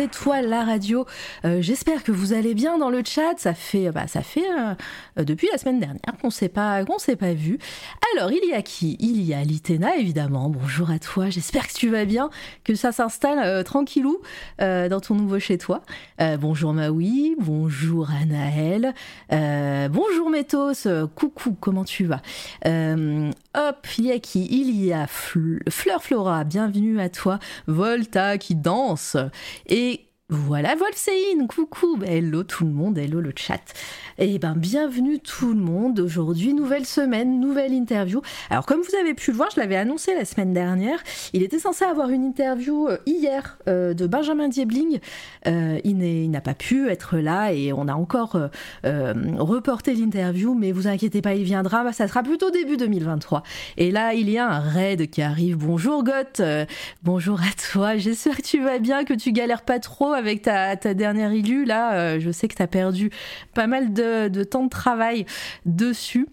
cette fois la radio. Euh, J'espère que vous allez bien dans le chat. Ça fait, bah, ça fait euh, depuis la semaine dernière qu'on s'est pas, qu'on s'est pas vu. Alors il y a qui? Il y a Litena évidemment. Bonjour à toi. J'espère que tu vas bien, que ça s'installe euh, tranquillou euh, dans ton nouveau chez toi. Euh, bonjour Maui, bonjour Anaël, euh, bonjour Métos. Euh, coucou, comment tu vas? Euh, Hop, il y a qui? Il y a Fl- Fleur Flora. Bienvenue à toi. Volta qui danse. Et voilà Wolfsein, coucou, Bah, hello tout le monde, hello le chat. Et ben bienvenue tout le monde, aujourd'hui nouvelle semaine, nouvelle interview. Alors comme vous avez pu le voir, je l'avais annoncé la semaine dernière, il était censé avoir une interview euh, hier euh, de Benjamin Diebling, Euh, il n'a pas pu être là et on a encore reporté l'interview, mais vous inquiétez pas, il viendra, Bah, ça sera plutôt début 2023. Et là, il y a un raid qui arrive, bonjour Goth, bonjour à toi, j'espère que tu vas bien, que tu galères pas trop avec ta, dernière illu, là, euh, je sais que tu as perdu pas mal de, temps de travail dessus.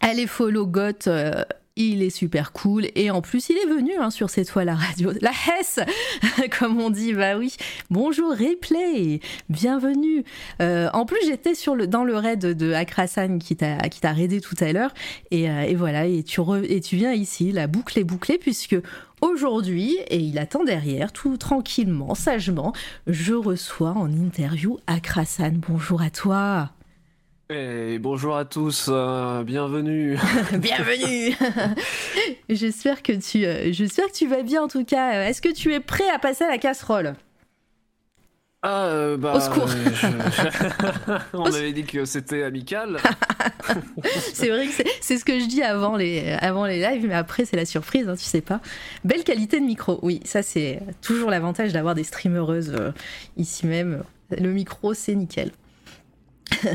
Allez follow Goth, euh, il est super cool et en plus il est venu hein, sur cette fois la radio, la Hesse comme on dit, bah oui. Bonjour Replay, bienvenue. Euh, en plus j'étais dans le raid de Akrasan qui t'a qui raidé tout à l'heure et, et voilà et tu re- et tu viens ici, la boucle est bouclée puisque Aujourd'hui, et il attend derrière, tout tranquillement, sagement, je reçois en interview Akrasan. Bonjour à toi. Et bonjour à tous, euh, bienvenue. Bienvenue. J'espère que tu, euh, j'espère que tu vas bien en tout cas. Est-ce que tu es prêt à passer à la casserole? Ah, euh, bah, Au secours. euh, je- On avait dit que c'était amical. C'est vrai que c'est- c'est ce que je dis avant les, avant les lives, mais après c'est la surprise, hein, tu sais pas. Belle qualité de micro, oui, ça c'est toujours l'avantage d'avoir des streamereuses euh, ici même. Le micro c'est nickel.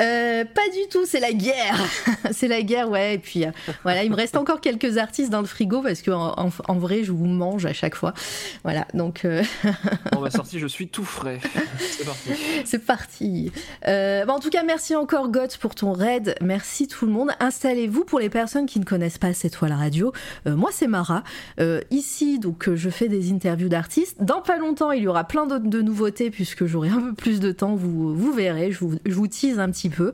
Euh, pas du tout, c'est la guerre. c'est la guerre, ouais. Et puis euh, voilà, il me reste encore quelques artistes dans le frigo parce que en, en- en vrai, je vous mange à chaque fois. Voilà, donc euh, On m'a sorti, je suis tout frais. C'est parti. c'est parti. Euh, bah, en tout cas, merci encore Goth pour ton raid. Merci tout le monde. Installez-vous pour les personnes qui ne connaissent pas cette fois la radio. Moi, c'est Mara. Ici, donc, je fais des interviews d'artistes. Dans pas longtemps, il y aura plein d'autres de nouveautés puisque j'aurai un peu plus de temps. Vous, vous verrez. Je vous, je vous tease un petit peu.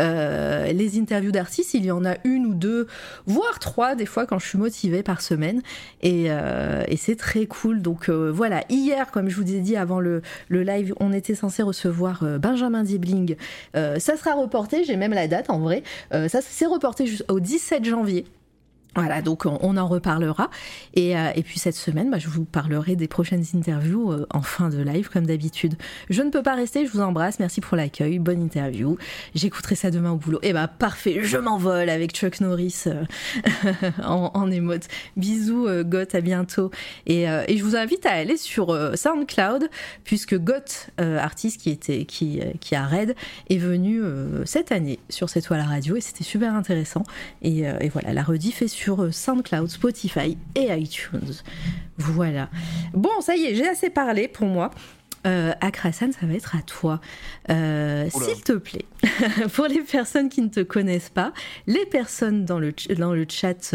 Euh, les interviews d'artistes, il y en a une ou deux, voire trois des fois quand je suis motivée par semaine. Et, euh, c'est très cool. Donc euh, voilà, hier, comme je vous ai dit avant le, le live, on était censé recevoir Benjamin Diebling. Ça sera reporté, j'ai même la date en vrai. Ça c'est reporté jusqu'au 17 janvier. Voilà, donc on, en reparlera. Et, euh, et puis cette semaine, bah, je vous parlerai des prochaines interviews euh, en fin de live, comme d'habitude. Je ne peux pas rester, je vous embrasse, merci pour l'accueil, bonne interview. J'écouterai ça demain au boulot. Et bah parfait, je m'envole avec Chuck Norris euh, en, en émote. Bisous, euh, Goth, à bientôt. Et, euh, et je vous invite à aller sur euh, SoundCloud, puisque Goth, artiste qui, était, qui, qui a raid, est venu cette année sur cette toile radio et c'était super intéressant. Et, et voilà, la rediff est sur euh, SoundCloud, Spotify et iTunes. Voilà. Bon, ça y est, j'ai assez parlé pour moi. Euh, Akrasan, ça va être à toi. Euh. S'il te plaît, pour les personnes qui ne te connaissent pas, les personnes dans le, dans le chat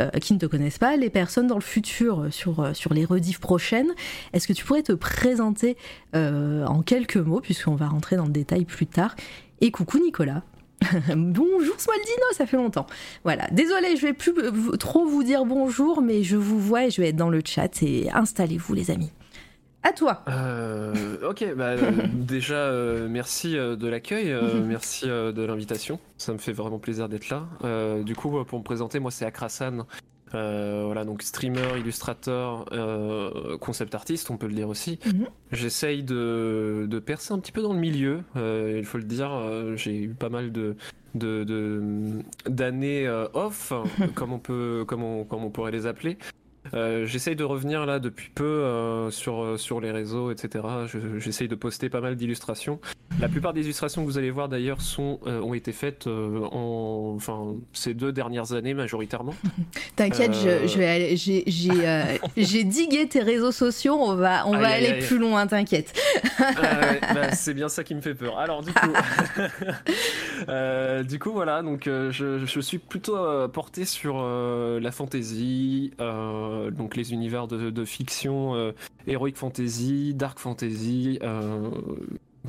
euh, qui ne te connaissent pas, les personnes dans le futur sur, sur les rediffs prochaines, est-ce que tu pourrais te présenter en quelques mots, puisqu'on va rentrer dans le détail plus tard? Et coucou Nicolas. bonjour Smaldino, ça fait longtemps. Voilà, désolé, je vais plus trop vous dire bonjour, mais je vous vois et je vais être dans le chat et installez-vous les amis. À toi. Euh, ok, bah, euh, déjà, euh, merci euh, de l'accueil, euh, merci de l'invitation. Ça me fait vraiment plaisir d'être là. Du coup, pour me présenter, moi, c'est Akrasan. Euh, voilà, donc streamer, illustrateur, euh, concept artiste, on peut le dire aussi. Mhm. J'essaye de, de percer un petit peu dans le milieu, euh, il faut le dire. J'ai eu pas mal de de- de- d'années euh, off, comme on peut, comme on, comme on pourrait les appeler. Euh, j'essaye de revenir là depuis peu euh, sur, euh, sur les réseaux, etc. Je- J'essaye de poster pas mal d'illustrations. La plupart des illustrations que vous allez voir d'ailleurs sont euh, ont été faites en enfin ces deux dernières années majoritairement. T'inquiète, je, je vais aller- j'ai, j'ai, j'ai digué tes réseaux sociaux, on va, on Aïe, va aïe, aller aïe. plus loin, t'inquiète. Ah ouais, bah, c'est bien ça qui me fait peur. Alors du coup, du coup voilà, donc je, je suis plutôt porté sur la fantasy, euh, donc les univers de, de fiction, euh, heroic fantasy, dark fantasy, euh,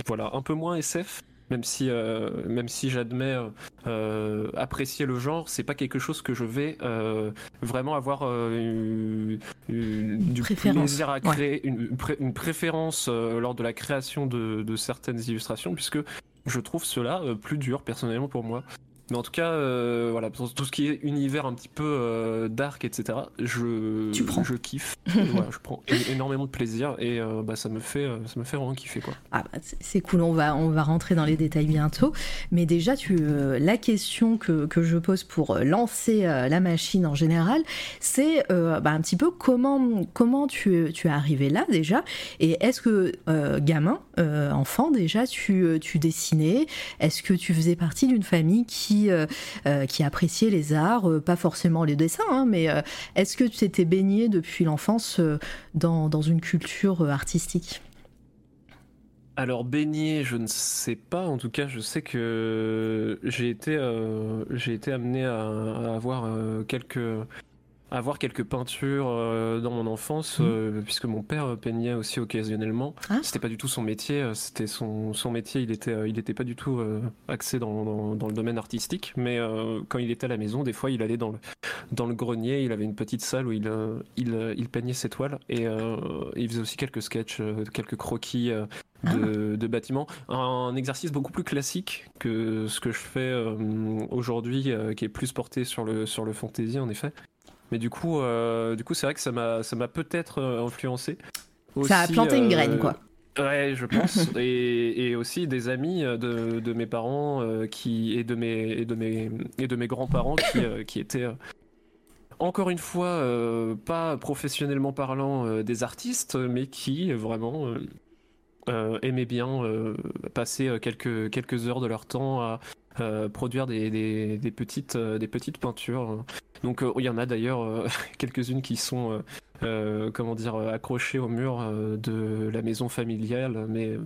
voilà, un peu moins SF. Même si, euh, même si j'admets euh, euh, apprécier le genre, c'est pas quelque chose que je vais euh, vraiment avoir euh, une- une- du Préférence, plaisir à créer, une, une pré- une préférence euh, lors de la création de, de certaines illustrations, puisque je trouve cela euh, plus dur personnellement pour moi. Mais en tout cas, euh, voilà, tout ce qui est univers un petit peu euh, dark, etc., je, Tu prends. je kiffe. voilà, je prends énormément de plaisir et euh, bah, ça me fait, ça me fait vraiment kiffer quoi. Ah bah, c'est- cool, on va, on va rentrer dans les détails bientôt. Mais déjà, tu, la question que, que je pose pour lancer la machine en général, c'est bah, un petit peu comment, comment tu, tu es arrivé là déjà. Et est-ce que, gamin, euh, enfant déjà, tu, euh, tu dessinais Est-ce que tu faisais partie d'une famille qui, euh, appréciait les arts Pas forcément les dessins, hein, mais est-ce que tu t'étais baigné depuis l'enfance dans, une culture artistique? Alors baigner, je ne sais pas. En tout cas, je sais que j'ai été, amené à, avoir quelques, avoir quelques peintures euh, dans mon enfance, Mhm. euh, puisque mon père peignait aussi occasionnellement. Ah. C'était pas du tout son métier. euh, C'était son, son métier. Il était, euh, il était pas du tout axé dans, dans, dans le domaine artistique. Mais quand il était à la maison, des fois, il allait dans le, dans le grenier. Il avait une petite salle où il, il, il peignait ses toiles et il faisait aussi quelques sketchs, quelques croquis. euh, de, de bâtiments. Un exercice beaucoup plus classique que ce que je fais euh, aujourd'hui, euh, qui est plus porté sur le, sur le fantasy en effet. Mais du coup, euh, du coup, c'est vrai que ça m'a, ça m'a peut-être euh, influencé. Ça a planté une euh, graine, quoi. Ouais, je pense. et, et aussi des amis de, de mes parents euh, qui, et de mes, et de mes, et de mes grands-parents qui, qui étaient. encore une fois, pas professionnellement parlant des artistes, mais qui vraiment aimaient bien passer quelques, quelques heures de leur temps à euh, produire des, des, des petites, euh, des petites peintures. Donc euh, il y en a d'ailleurs quelques-unes qui sont comment dire accrochées au mur de la maison familiale, mais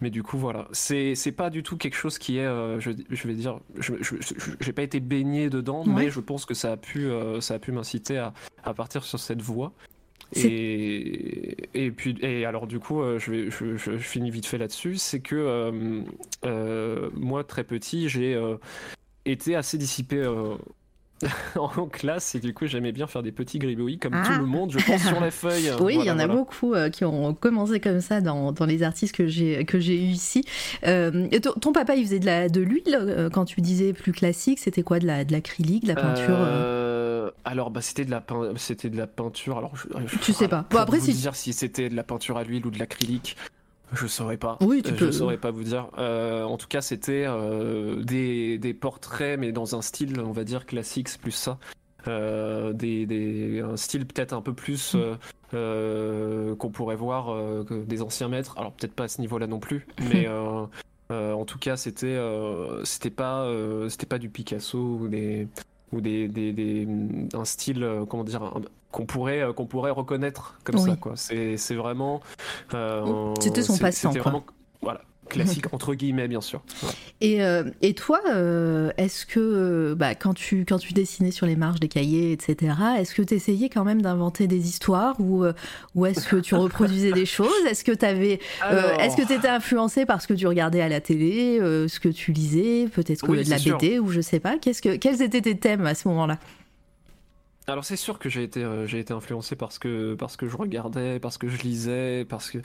mais du coup voilà, c'est c'est pas du tout quelque chose qui est, euh, je, je vais dire, je je- je- j'ai pas été baigné dedans, Ouais. mais je pense que ça a pu euh, ça a pu m'inciter à, à partir sur cette voie. Et, et puis et alors du coup euh, je, vais, je, je- je finis vite fait là-dessus c'est que euh, euh, moi très petit j'ai euh, été assez dissipé en classe et du coup j'aimais bien faire des petits gribouillis comme Ah. tout le monde je pense sur les feuilles Oui, il y en a voilà. beaucoup euh, qui ont commencé comme ça dans, dans les artistes que j'ai que j'ai eu ici. Euh, ton, ton papa, il faisait de la de l'huile euh, quand tu disais plus classique. C'était quoi de la de l'acrylique, de la peinture euh alors bah c'était de la c'était de la peinture alors je, je- Tu sais pas. Bon, pour après, vous si- dire si c'était de la peinture à l'huile ou de l'acrylique je saurais pas Oui, tu Euh, peux. je saurais pas vous dire Euh, en tout cas c'était euh, des, des portraits mais dans un style on va dire classique c'est plus ça des, des- un style peut-être un peu plus Mm. qu'on pourrait voir que des anciens maîtres alors peut-être pas à ce niveau-là non plus mais en tout cas c'était c'était pas c'était pas du Picasso ou des ou des, des, des- un style euh, comment dire qu'on pourrait euh, qu'on pourrait reconnaître comme Oui. ça quoi c'est vraiment euh, C'était son quoi. vraiment voilà classique entre guillemets bien sûr. Et, euh, et toi, euh, est-ce que euh, bah, quand tu quand tu dessinais sur les marges des cahiers, etc., est-ce que tu essayais quand même d'inventer des histoires ou ou est-ce que tu reproduisais des choses? Est-ce que tu avais Alors, Est-ce que tu étais influencé par ce que tu regardais à la télé, ce que tu lisais, peut-être que Oui, de la sûr. BD ou je sais pas? Qu'est-ce que quels étaient tes thèmes à ce moment-là? Alors c'est sûr que j'ai été j'ai été influencé parce que parce que je regardais, parce que je lisais, parce que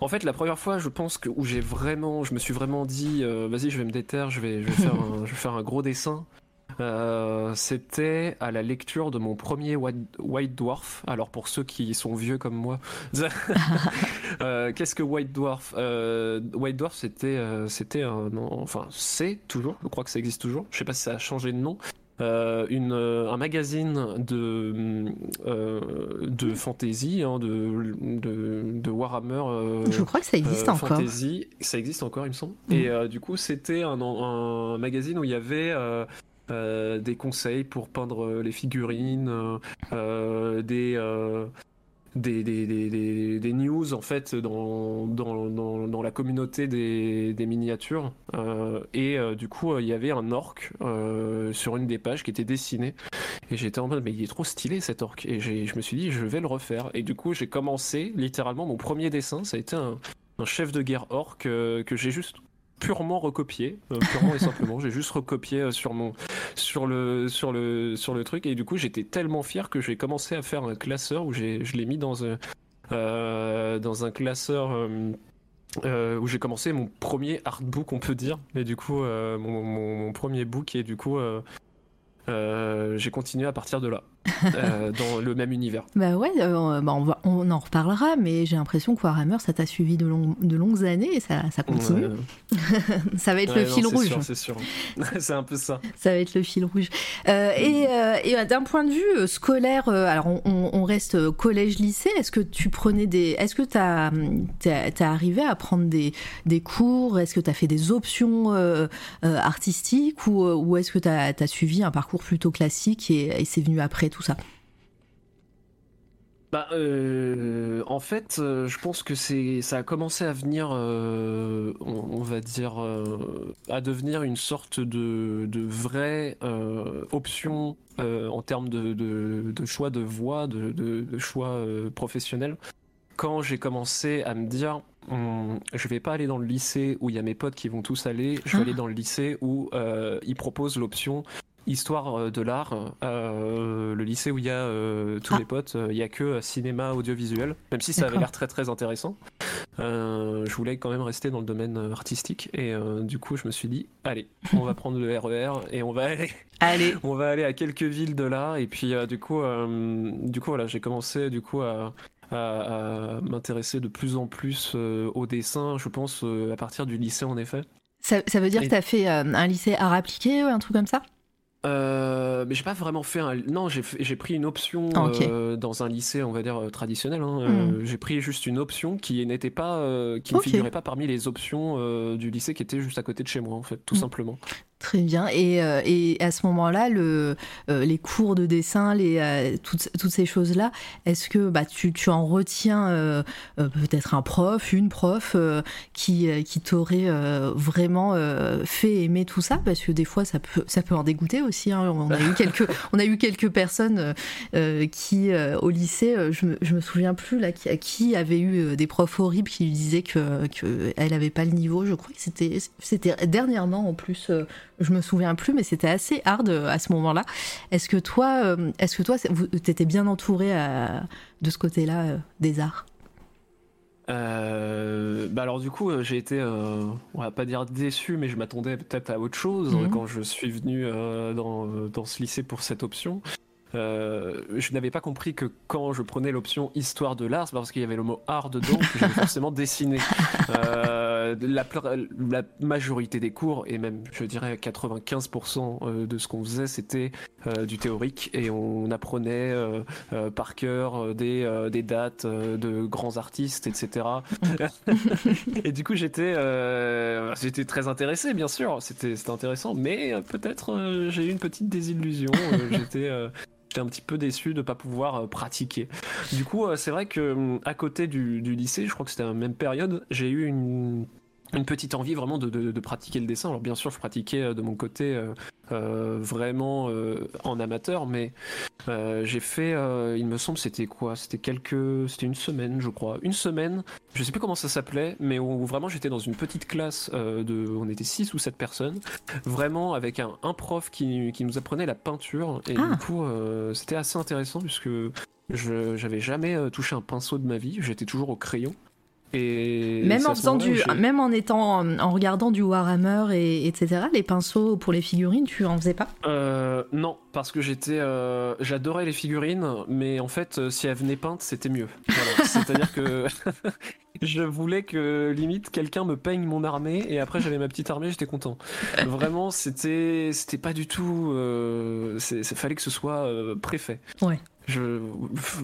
en fait la première fois je pense que où j'ai vraiment je me suis vraiment dit euh, vas-y je vais me déterre, je vais faire un, gros dessin. Euh, c'était à la lecture de mon premier White, Dwarf. Alors pour ceux qui sont vieux comme moi, euh, qu'est-ce que White Dwarf White Dwarf c'était c'était un enfin c'est toujours, je crois que ça existe toujours. Je sais pas si ça a changé de nom. Une, un magazine de, de fantasy, hein, de, de, Warhammer. Je crois que ça existe encore. Fantasy, ça existe encore, il me semble. Mm. Et du coup, c'était un, un, magazine où il y avait des conseils pour peindre les figurines, des des, des, des, des, news en fait dans, dans, dans, la communauté des, miniatures. Euh, et euh, du coup il y avait un orc euh, sur une des pages qui était dessiné. Et j'étais en mode mais il est trop stylé cet orc. Et je me suis dit je vais le refaire. Et du coup j'ai commencé littéralement mon premier dessin. Ça a été un, un chef de guerre orc que j'ai juste purement recopié, euh, purement et simplement. J'ai juste recopié euh, sur mon sur le sur le sur le truc et du coup j'étais tellement fier que j'ai commencé à faire un classeur où j'ai je l'ai mis dans un euh, dans un classeur. où j'ai commencé mon premier artbook, on peut dire, mais du coup, mon, premier book, et du coup, j'ai continué à partir de là. Euh, dans le même univers. Bah ouais, euh, bah on, va, on en reparlera, mais j'ai l'impression que Warhammer, ça t'a suivi de, de, longues années et ça, ça continue. ça va être le fil rouge. C'est sûr, c'est un peu ça. Ça va être le fil rouge. Euh, et, et d'un point de vue scolaire, alors on, on reste collège-lycée, est-ce que tu prenais des. Est-ce que tu as, as, arrivé à prendre des, des cours? Est-ce que tu as fait des options artistiques ou, ou est-ce que tu as, as, suivi un parcours plutôt classique et, et c'est venu après tout ça bah, euh, en fait, euh, je pense que c'est, ça a commencé à venir, euh, on, va dire, à devenir une sorte de, de vraie option en termes de, de, choix de voie, de, choix professionnel. Quand j'ai commencé à me dire, hum, je vais pas aller dans le lycée où il y a mes potes qui vont tous aller, je vais ah. aller dans le lycée où ils proposent l'option histoire euh, de l'art, euh, le lycée où il y a euh, tous ah. les potes, il y a que cinéma audiovisuel, même si ça avait l'air très très intéressant. je voulais quand même rester dans le domaine artistique et du coup je me suis dit allez, on va prendre le RER e et on va aller, allez. on va aller à quelques villes de là et puis du coup, du coup voilà, j'ai commencé du coup à à, m'intéresser de plus en plus au dessin, je pense, à partir du lycée en effet. Ça, ça veut dire que tu as fait un lycée art appliqué, un truc comme ça? Euh, mais j'ai pas vraiment fait un. Non, j'ai pris une option ah, euh, dans un lycée, on va dire euh, traditionnel. Hein. Hmm. j'ai pris juste une option qui n'était pas, qui ne figurait pas parmi les options du lycée qui était juste à côté de chez moi, en fait, tout hmm. simplement. Très bien. Et, euh, et à ce moment-là, le, euh, les cours de dessin, les, euh, toutes, toutes, ces choses-là, est-ce que bah, tu, tu en retiens peut-être un prof, une prof qui, qui t'aurait vraiment fait aimer tout ça? Parce que des fois, ça peut, ça peut en dégoûter aussi. Hein. On, a eu quelques, on a eu quelques personnes qui, au lycée, je me, je me souviens plus, là, qui, qui avaient eu des profs horribles qui lui disaient qu'elle que n'avait pas le niveau. Je crois que c'était dernièrement en plus je me souviens plus, mais c'était assez hard euh, à ce moment-là. Est-ce que toi, euh, est-ce que toi, t'étais bien entouré euh, de ce côté-là des arts? Bah alors du coup j'ai été on va pas dire déçu mais je m'attendais peut-être à autre chose mhm. quand je suis venu dans, dans, ce lycée pour cette option euh, je n'avais pas compris que quand je prenais l'option histoire de l'art, c'est parce qu'il y avait le mot art dedans que j'avais forcément dessiné. Euh, la, la, majorité des cours, et même je dirais 95% euh, de ce qu'on faisait, c'était du théorique et on apprenait par cœur des, des dates de grands artistes, etc. et du coup, j'étais j'étais très intéressé, bien sûr, c'était intéressant, mais peut-être j'ai eu une petite désillusion. j'étais j'étais un petit peu déçu de pas pouvoir euh, pratiquer. Du coup, euh, c'est vrai que hum, à côté du, du, lycée, je crois que c'était la même période, j'ai eu une une petite envie vraiment de, pratiquer le dessin. Alors bien sûr, je pratiquais euh, de mon côté euh, euh, vraiment en amateur, mais j'ai fait, il me semble, c'était quoi? C'était quelques, c'était une semaine, je crois, une semaine. Je sais plus comment ça s'appelait, mais où, vraiment j'étais dans une petite classe de, on était six ou sept personnes, vraiment avec un, prof qui, nous apprenait la peinture et du ah. coup c'était assez intéressant puisque je j'avais jamais touché un pinceau de ma vie, j'étais toujours au crayon. Et même en faisant du, même en étant, en regardant du Warhammer et etc. Les pinceaux pour les figurines, tu en faisais pas? Euh, non, parce que j'étais, euh, j'adorais les figurines, mais en fait, euh, si elles venaient peintes, c'était mieux. Voilà. C'est-à-dire que je voulais que limite quelqu'un me peigne mon armée et après j'avais ma petite armée, j'étais content. Vraiment, c'était, c'était pas du tout. Euh, c'est, fallait que ce soit préfet. Ouais. Je,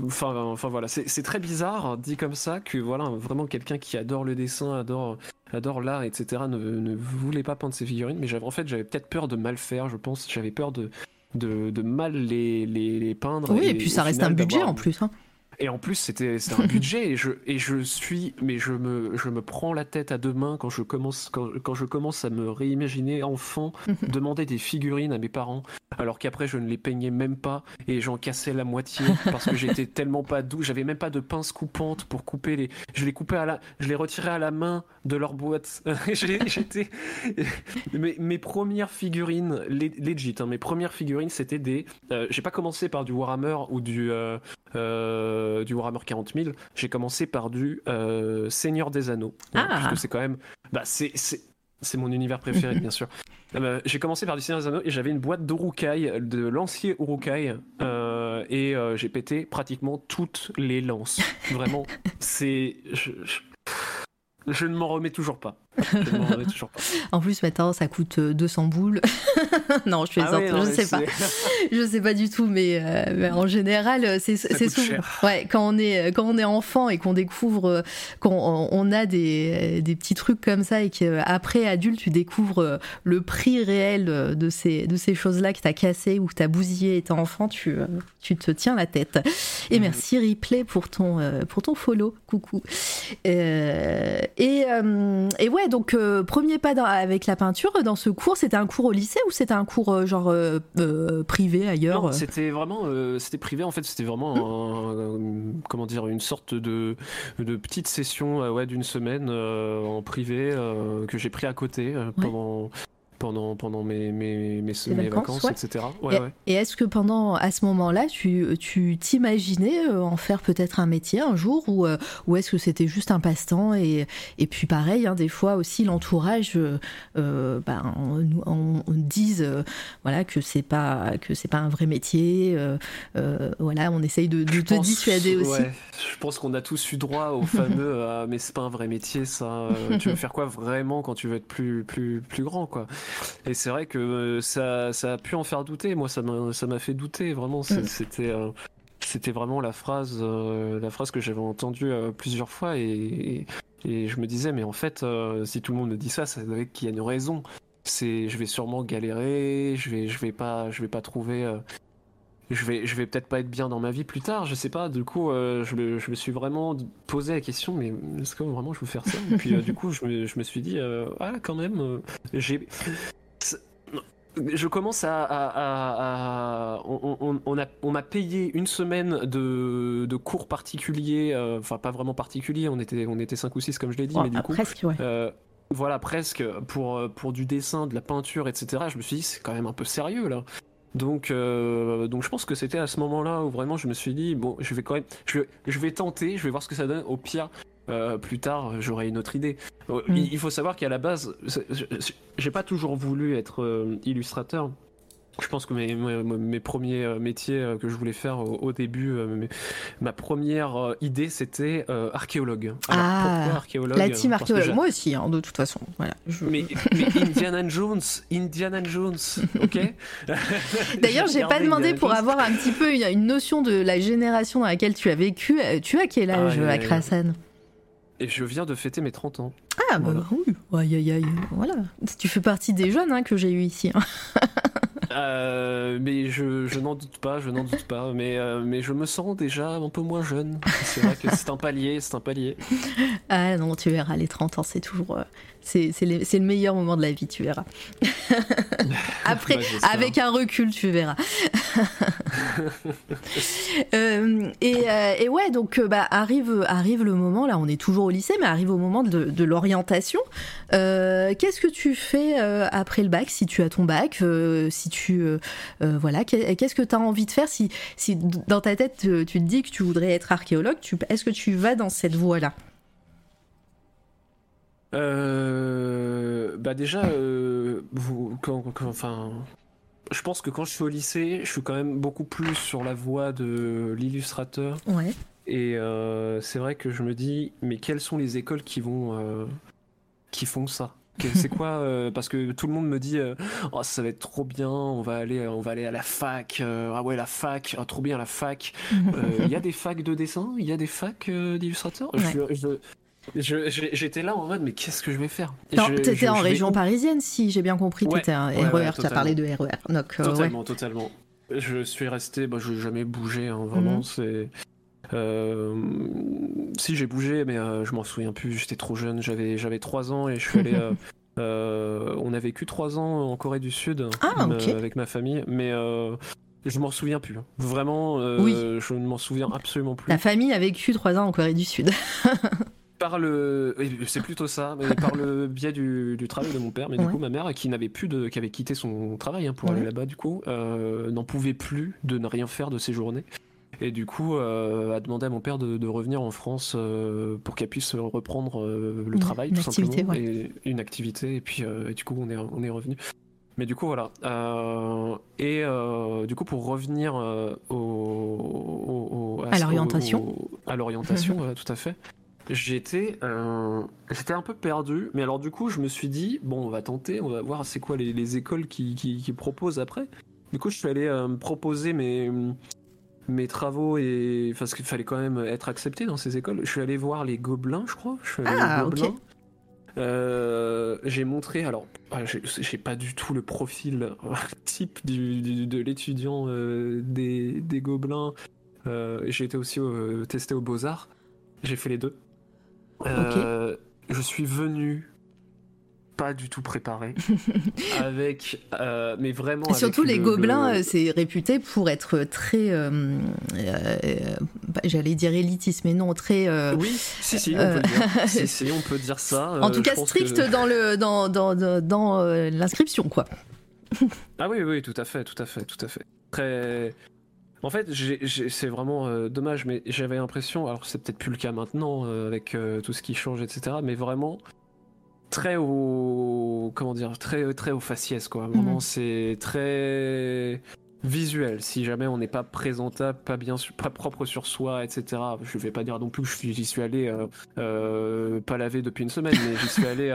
enfin, enfin voilà, c'est, très bizarre dit comme ça que voilà, vraiment quelqu'un qui adore le dessin, adore, adore l'art, etc. Ne, ne voulait pas peindre ses figurines, mais j'avais en fait j'avais peut-être peur de mal faire, je pense. J'avais peur de de, de mal les, les, les peindre. Oui, et, puis ça reste final un budget en plus. hein. Et en plus, c'était c'était un budget et je et je suis mais je me je me prends la tête à deux mains quand je commence quand, quand je commence à me réimaginer enfant demander des figurines à mes parents alors qu'après je ne les peignais même pas et j'en cassais la moitié parce que j'étais tellement pas doux, j'avais même pas de pince coupante pour couper les je les coupais à la je les retirais à la main de leur boîte. J'étais mes, mes premières figurines le- legit hein, mes premières figurines c'était des euh, j'ai pas commencé par du Warhammer ou du euh, euh, du Warhammer 40 000, j'ai commencé par du euh, Seigneur des Anneaux. Ah. Parce que c'est quand même. Bah, c'est, c'est, mon univers préféré, bien sûr. Euh, bah, j'ai commencé par du Seigneur des Anneaux et j'avais une boîte d'Urukai, de lancier Urukai, euh, et euh, j'ai pété pratiquement toutes les lances. Vraiment, c'est. Je, je- je ne m'en remets toujours pas. Je toujours pas. En plus, maintenant, ça coûte euh, 200 boules. non, je suis Ah non, je sais pas. Je sais pas du tout, mais, euh, mais en général, euh, c'est souvent. cher. Ouais, quand on est quand on est enfant et qu'on découvre, euh, quand on, a des, des petits trucs comme ça et qu'après adulte, tu découvres euh, le prix réel euh, de ces de ces choses-là que t'as cassé ou que t'as bousillé étant enfant, tu euh, tu te tiens la tête. Et Mhm. merci Ripley pour ton euh, pour ton follow, coucou. Euh, et euh, et ouais, donc euh, premier pas dans- avec la peinture dans ce cours, c'était un cours au lycée ou c'était un cours euh, genre euh, euh, privé ailleurs c'était vraiment, c'était privé en fait, c'était vraiment un- comment dire, une sorte de, de petite session ouais, d'une semaine en privé que j'ai pris à côté Ouais. Pendant, pendant, mes, mes, mes, vacances, vacances, ouais. etc. Ouais, ouais. Et est-ce que pendant, à ce moment-là, tu tu t'imaginais euh, en faire peut-être un métier un jour ou, euh, ou est-ce que c'était juste un passe-temps et, et puis pareil, hein, des fois aussi l'entourage euh, euh, ben, on, on- on dise euh, voilà, que c'est pas, que c'est pas un vrai métier, euh, voilà, on essaye de, te pense- dissuader aussi. je pense qu'on a tous eu droit au fameux euh, mais c'est pas un vrai métier ça. tu veux faire quoi vraiment quand tu veux être plus plus plus grand quoi. Et c'est vrai que euh, ça ça a pu en faire douter. Moi ça m'a fait douter vraiment. Mm. C'était euh, c'était vraiment la phrase euh, la phrase que j'avais entendue euh, plusieurs fois et, et et je me disais mais en fait si tout le monde me dit ça ça doit être qu'il y a une raison. C'est je vais sûrement galérer. Je vais je vais pas je vais pas trouver je vais, je vais peut-être pas être bien dans ma vie plus tard, je sais pas. Du coup, euh, je, me, je me suis vraiment posé la question, mais est-ce que vraiment je veux faire ça? Et puis, euh, du coup, je me, je me suis dit, euh, ah, quand même, euh, j'ai. Je commence à. à- à- à- on, on- on m'a payé une semaine de, de cours particuliers, enfin, pas vraiment particuliers, on était, on était 5 ou 6, comme je l'ai dit, Ouais, mais du ah, coup. presque, ouais. Voilà, presque pour, pour du dessin, de la peinture, etc. Je me suis dit, c'est quand même un peu sérieux là. Donc, euh, donc je pense que c'était à ce moment-là où vraiment je me suis dit, bon, je vais quand même, je, vais- je vais tenter, je vais voir ce que ça donne. Au pire, euh, plus tard, j'aurai une autre idée. Euh, Mm. Il, il faut savoir qu'à la base, j'ai pas toujours voulu être illustrateur. Je pense que mes, mes, mes premiers euh, métiers euh, que je voulais faire au, au début, euh, mes- ma première euh, idée c'était euh, archéologue. Alors, Ah, pourquoi archéologue? La team archéologue, moi aussi, hein, de toute façon. Voilà, je- mais, mais Indiana Jones, Indiana Jones, ok? D'ailleurs, j'ai pas demandé Indiana pour Jones. avoir un petit peu une, une notion de la génération dans laquelle tu as vécu. Euh, Tu as quel âge, aïe. Akrasan? Et je viens de fêter mes 30 ans. Ah, bah Voilà. oui. Aïe, aïe, aïe. Voilà. Tu fais partie des jeunes hein, que j'ai eu ici. hein. Euh, mais je, je n'en doute pas, je n'en doute pas. Mais, euh, mais je me sens déjà un peu moins jeune. C'est vrai que c'est un palier, c'est un palier. Ah non, tu verras, les 30 ans, c'est toujours. euh, c'est le meilleur moment de la vie, tu verras. Après, Bah, avec un recul, tu verras. Euh, et, et ouais, donc bah, arrive, arrive le moment, là on est toujours au lycée, mais arrive au moment de, de l'orientation. Euh, Qu'est-ce que tu fais euh, après le bac, si tu as ton bac, euh, si tu... voilà, qu'est- qu'est-ce que tu as envie de faire si, si dans ta tête tu te dis que tu voudrais être archéologue, est-ce que tu vas dans cette voie-là? Bah déjà, vous, quand, quand- enfin, je pense que quand je suis au lycée, je suis quand même beaucoup plus sur la voie de l'illustrateur. Ouais. Et euh, c'est vrai que je me dis, mais quelles sont les écoles qui vont, euh, qui font ça C'est quoi euh, Parce que tout le monde me dit, euh, oh, ça va être trop bien, on va aller, on va aller à la fac. euh, ah ouais, la fac, ah, trop bien la fac. Il y a des facs de dessin, il y a des facs d'illustrateurs? Je- J'étais là en mode, mais qu'est-ce que je vais faire? Non, t'étais en je région parisienne, si j'ai bien compris. Ouais, T'étais un ouais, RER, ouais, tu as parlé de RER. Donc, ouais. Totalement, totalement. Je suis resté, bah, je n'ai jamais bougé, hein, vraiment. Mhm. C'est. Euh, si j'ai bougé, mais euh, je m'en souviens plus. J'étais trop jeune. J'avais j'avais trois ans et je suis allé. euh, on a vécu trois ans en Corée du Sud Ah, avec ma famille, mais je m'en souviens plus. Vraiment, Oui. je ne m'en souviens absolument plus. La famille a vécu trois ans en Corée du Sud. Par le, c'est plutôt ça, mais par le biais du, du travail de mon père, mais du Ouais. coup ma mère qui n'avait plus de, qui avait quitté son travail hein, pour Ouais. aller là-bas, du coup, euh, n'en pouvait plus de ne rien faire de ses journées, et du coup euh, a demandé à mon père de, de revenir en France euh, pour qu'elle puisse reprendre euh, le travail une tout activité, simplement, ouais. et une activité, et puis et du coup on est on est revenu. Mais du coup voilà, Euh, et euh, du coup pour revenir euh, au, au- au- À l'orientation. à l'orientation, tout à fait. J'étais j'étais un peu perdu, mais alors du coup je me suis dit bon on va tenter, on va voir c'est quoi les, les écoles qui, qui, qui proposent après. Du coup je suis allé me proposer mes mes travaux et parce qu'il fallait quand même être accepté dans ces écoles. Je suis allé voir les Gobelins, je crois. Je suis allé Ah, ok. Euh, j'ai montré, alors ah, j'ai pas du tout le profil euh, type du, du- de l'étudiant euh, des, des Gobelins. Euh, j'ai été aussi testé aux Beaux-Arts. J'ai fait les deux. Euh, Je suis venu pas du tout préparé. avec. euh, mais vraiment. Et surtout, avec les le- Gobelins, le- euh, c'est réputé pour être très, euh, euh, bah, j'allais dire élitiste, mais non, très. euh, Oui, si, si, on peut dire. si, si, on peut dire ça. en Euh, tout cas, strict que- dans le dans dans dans, dans, euh, l'inscription, quoi. Ah oui, oui, tout à fait, tout à fait, tout à fait. Très. En fait, c'est vraiment euh, dommage, mais j'avais l'impression, alors c'est peut-être plus le cas maintenant euh, avec euh, tout ce qui change, etc. Mais vraiment très au, comment dire, très très au faciès, quoi. Vraiment, Mhm. c'est très visuel. Si jamais on n'est pas présentable, pas bien, pas propre sur soi, etc. Je vais pas dire non plus que j'y suis allé euh, euh, pas lavé depuis une semaine, mais j'y suis allé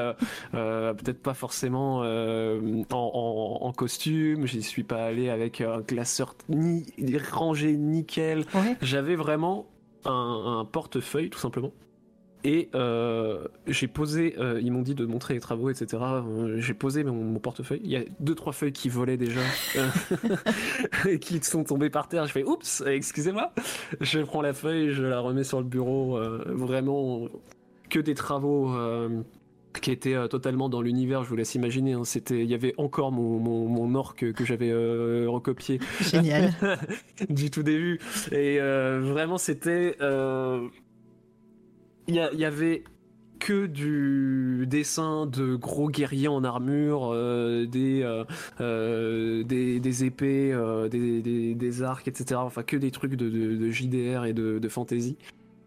euh, peut-être pas forcément en, en- en costume. J'y suis pas allé avec un classeur ni rangé nickel. Ouais. J'avais vraiment un, un portefeuille tout simplement. Et euh, j'ai posé, euh, ils m'ont dit de montrer les travaux, etc. Euh, j'ai posé mon, mon portefeuille. Il y a deux trois feuilles qui volaient déjà et qui sont tombées par terre. Je fais oups, excusez-moi. Je prends la feuille, je la remets sur le bureau. euh, vraiment que des travaux. euh, qui étaient euh, totalement dans l'univers, je vous laisse imaginer. hein. C'était, il y avait encore mon, mon, mon orc que j'avais euh, recopié Génial. du tout début. Et euh, vraiment, c'était. Il y, avait que du dessin de gros guerriers en armure, euh, des, euh, euh, des, épées, des, arcs, etc. Enfin, que des trucs de, JDR et de fantasy.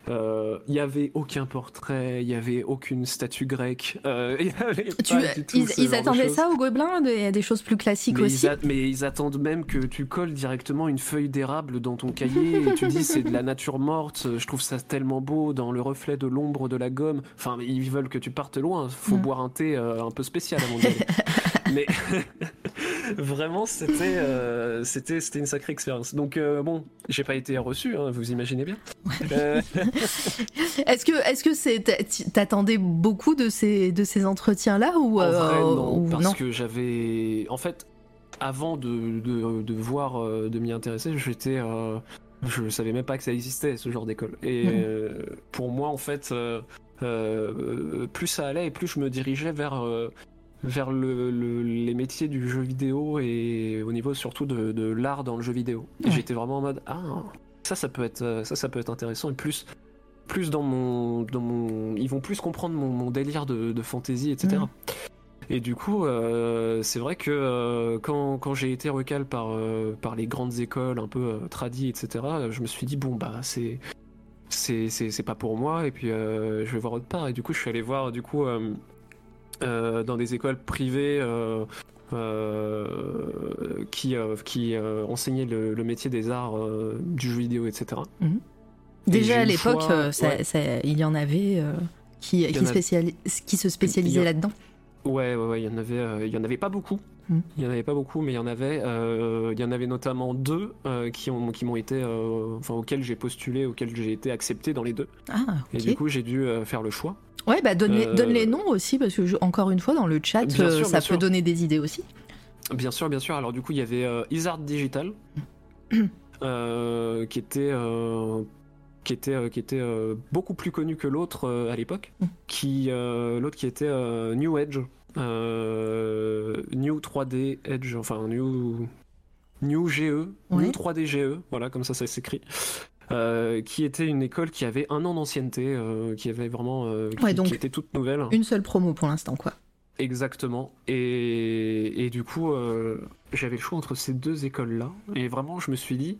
Euh, Il y avait aucun portrait, il y avait aucune statue grecque. euh, il y avait Tu, pas du tout ils attendaient ça aux Gobelins, des, des choses plus classiques Mais aussi. ils, a- mais ils attendent même que tu colles directement une feuille d'érable dans ton cahier et tu dis c'est de la nature morte. Je trouve ça tellement beau dans le reflet de l'ombre de la gomme. Enfin, ils veulent que tu partes loin. Faut Mm. boire un thé euh, un peu spécial avant d'y aller. mais vraiment, c'était euh, c'était c'était une sacrée expérience. Donc euh, bon, j'ai pas été reçu, hein, vous imaginez bien. Euh, Est-ce que est-ce que c'est t'attendais beaucoup de ces de ces entretiens là ou En euh, vrai, non, ou parce non que j'avais. En fait, avant de, de, de voir, de m'y intéresser, j'étais. Je savais même pas que ça existait, ce genre d'école. Et Mhm. pour moi, en fait, euh, plus ça allait et plus je me dirigeais vers. euh, vers le, le- les métiers du jeu vidéo et au niveau surtout de, de l'art dans le jeu vidéo. Et Ouais. j'étais vraiment en mode ah ça ça peut être euh, ça ça peut être intéressant et plus plus dans mon dans mon ils vont plus comprendre mon, mon délire de, de fantasy etc. Et du coup, euh, c'est vrai que euh, quand, quand j'ai été recal par, euh, par les grandes écoles un peu tradies, etc., je me suis dit, bon, bah, c'est. C'est, c'est, c'est pas pour moi et puis je vais voir autre part et du coup je suis allé voir du coup dans des écoles privées qui, qui enseignaient le, métier des arts du jeu vidéo, etc. Mhm. Déjà à l'époque, il y en avait qui, qui, se spécialisaient là-dedans. Ouais, ouais, ouais, il y en avait, il y en avait pas beaucoup. Hmm. Il n'y en avait pas beaucoup, mais il y en avait. Euh, il y en avait notamment deux euh, qui ont qui m'ont été, euh, enfin auxquels j'ai postulé, auxquels j'ai été accepté dans les deux. Ah, Et du coup, j'ai dû faire le choix. Ouais, bah donne les, donne les noms aussi parce que encore une fois dans le chat, ça peut donner des idées aussi. Bien sûr, bien sûr. Alors du coup, il y avait Isard Digital, qui était qui était, qui était beaucoup plus connu que l'autre à l'époque, hmm. qui l'autre qui était New Edge. Euh, New 3D Edge, enfin New, New GE, New 3D GE, voilà comme ça ça s'écrit. Euh, qui était une école qui avait un an d'ancienneté, euh, qui avait vraiment, qui, était toute nouvelle. Une seule promo pour l'instant, quoi. Exactement. Et, et du coup, j'avais le choix entre ces deux écoles-là. Et vraiment, je me suis dit,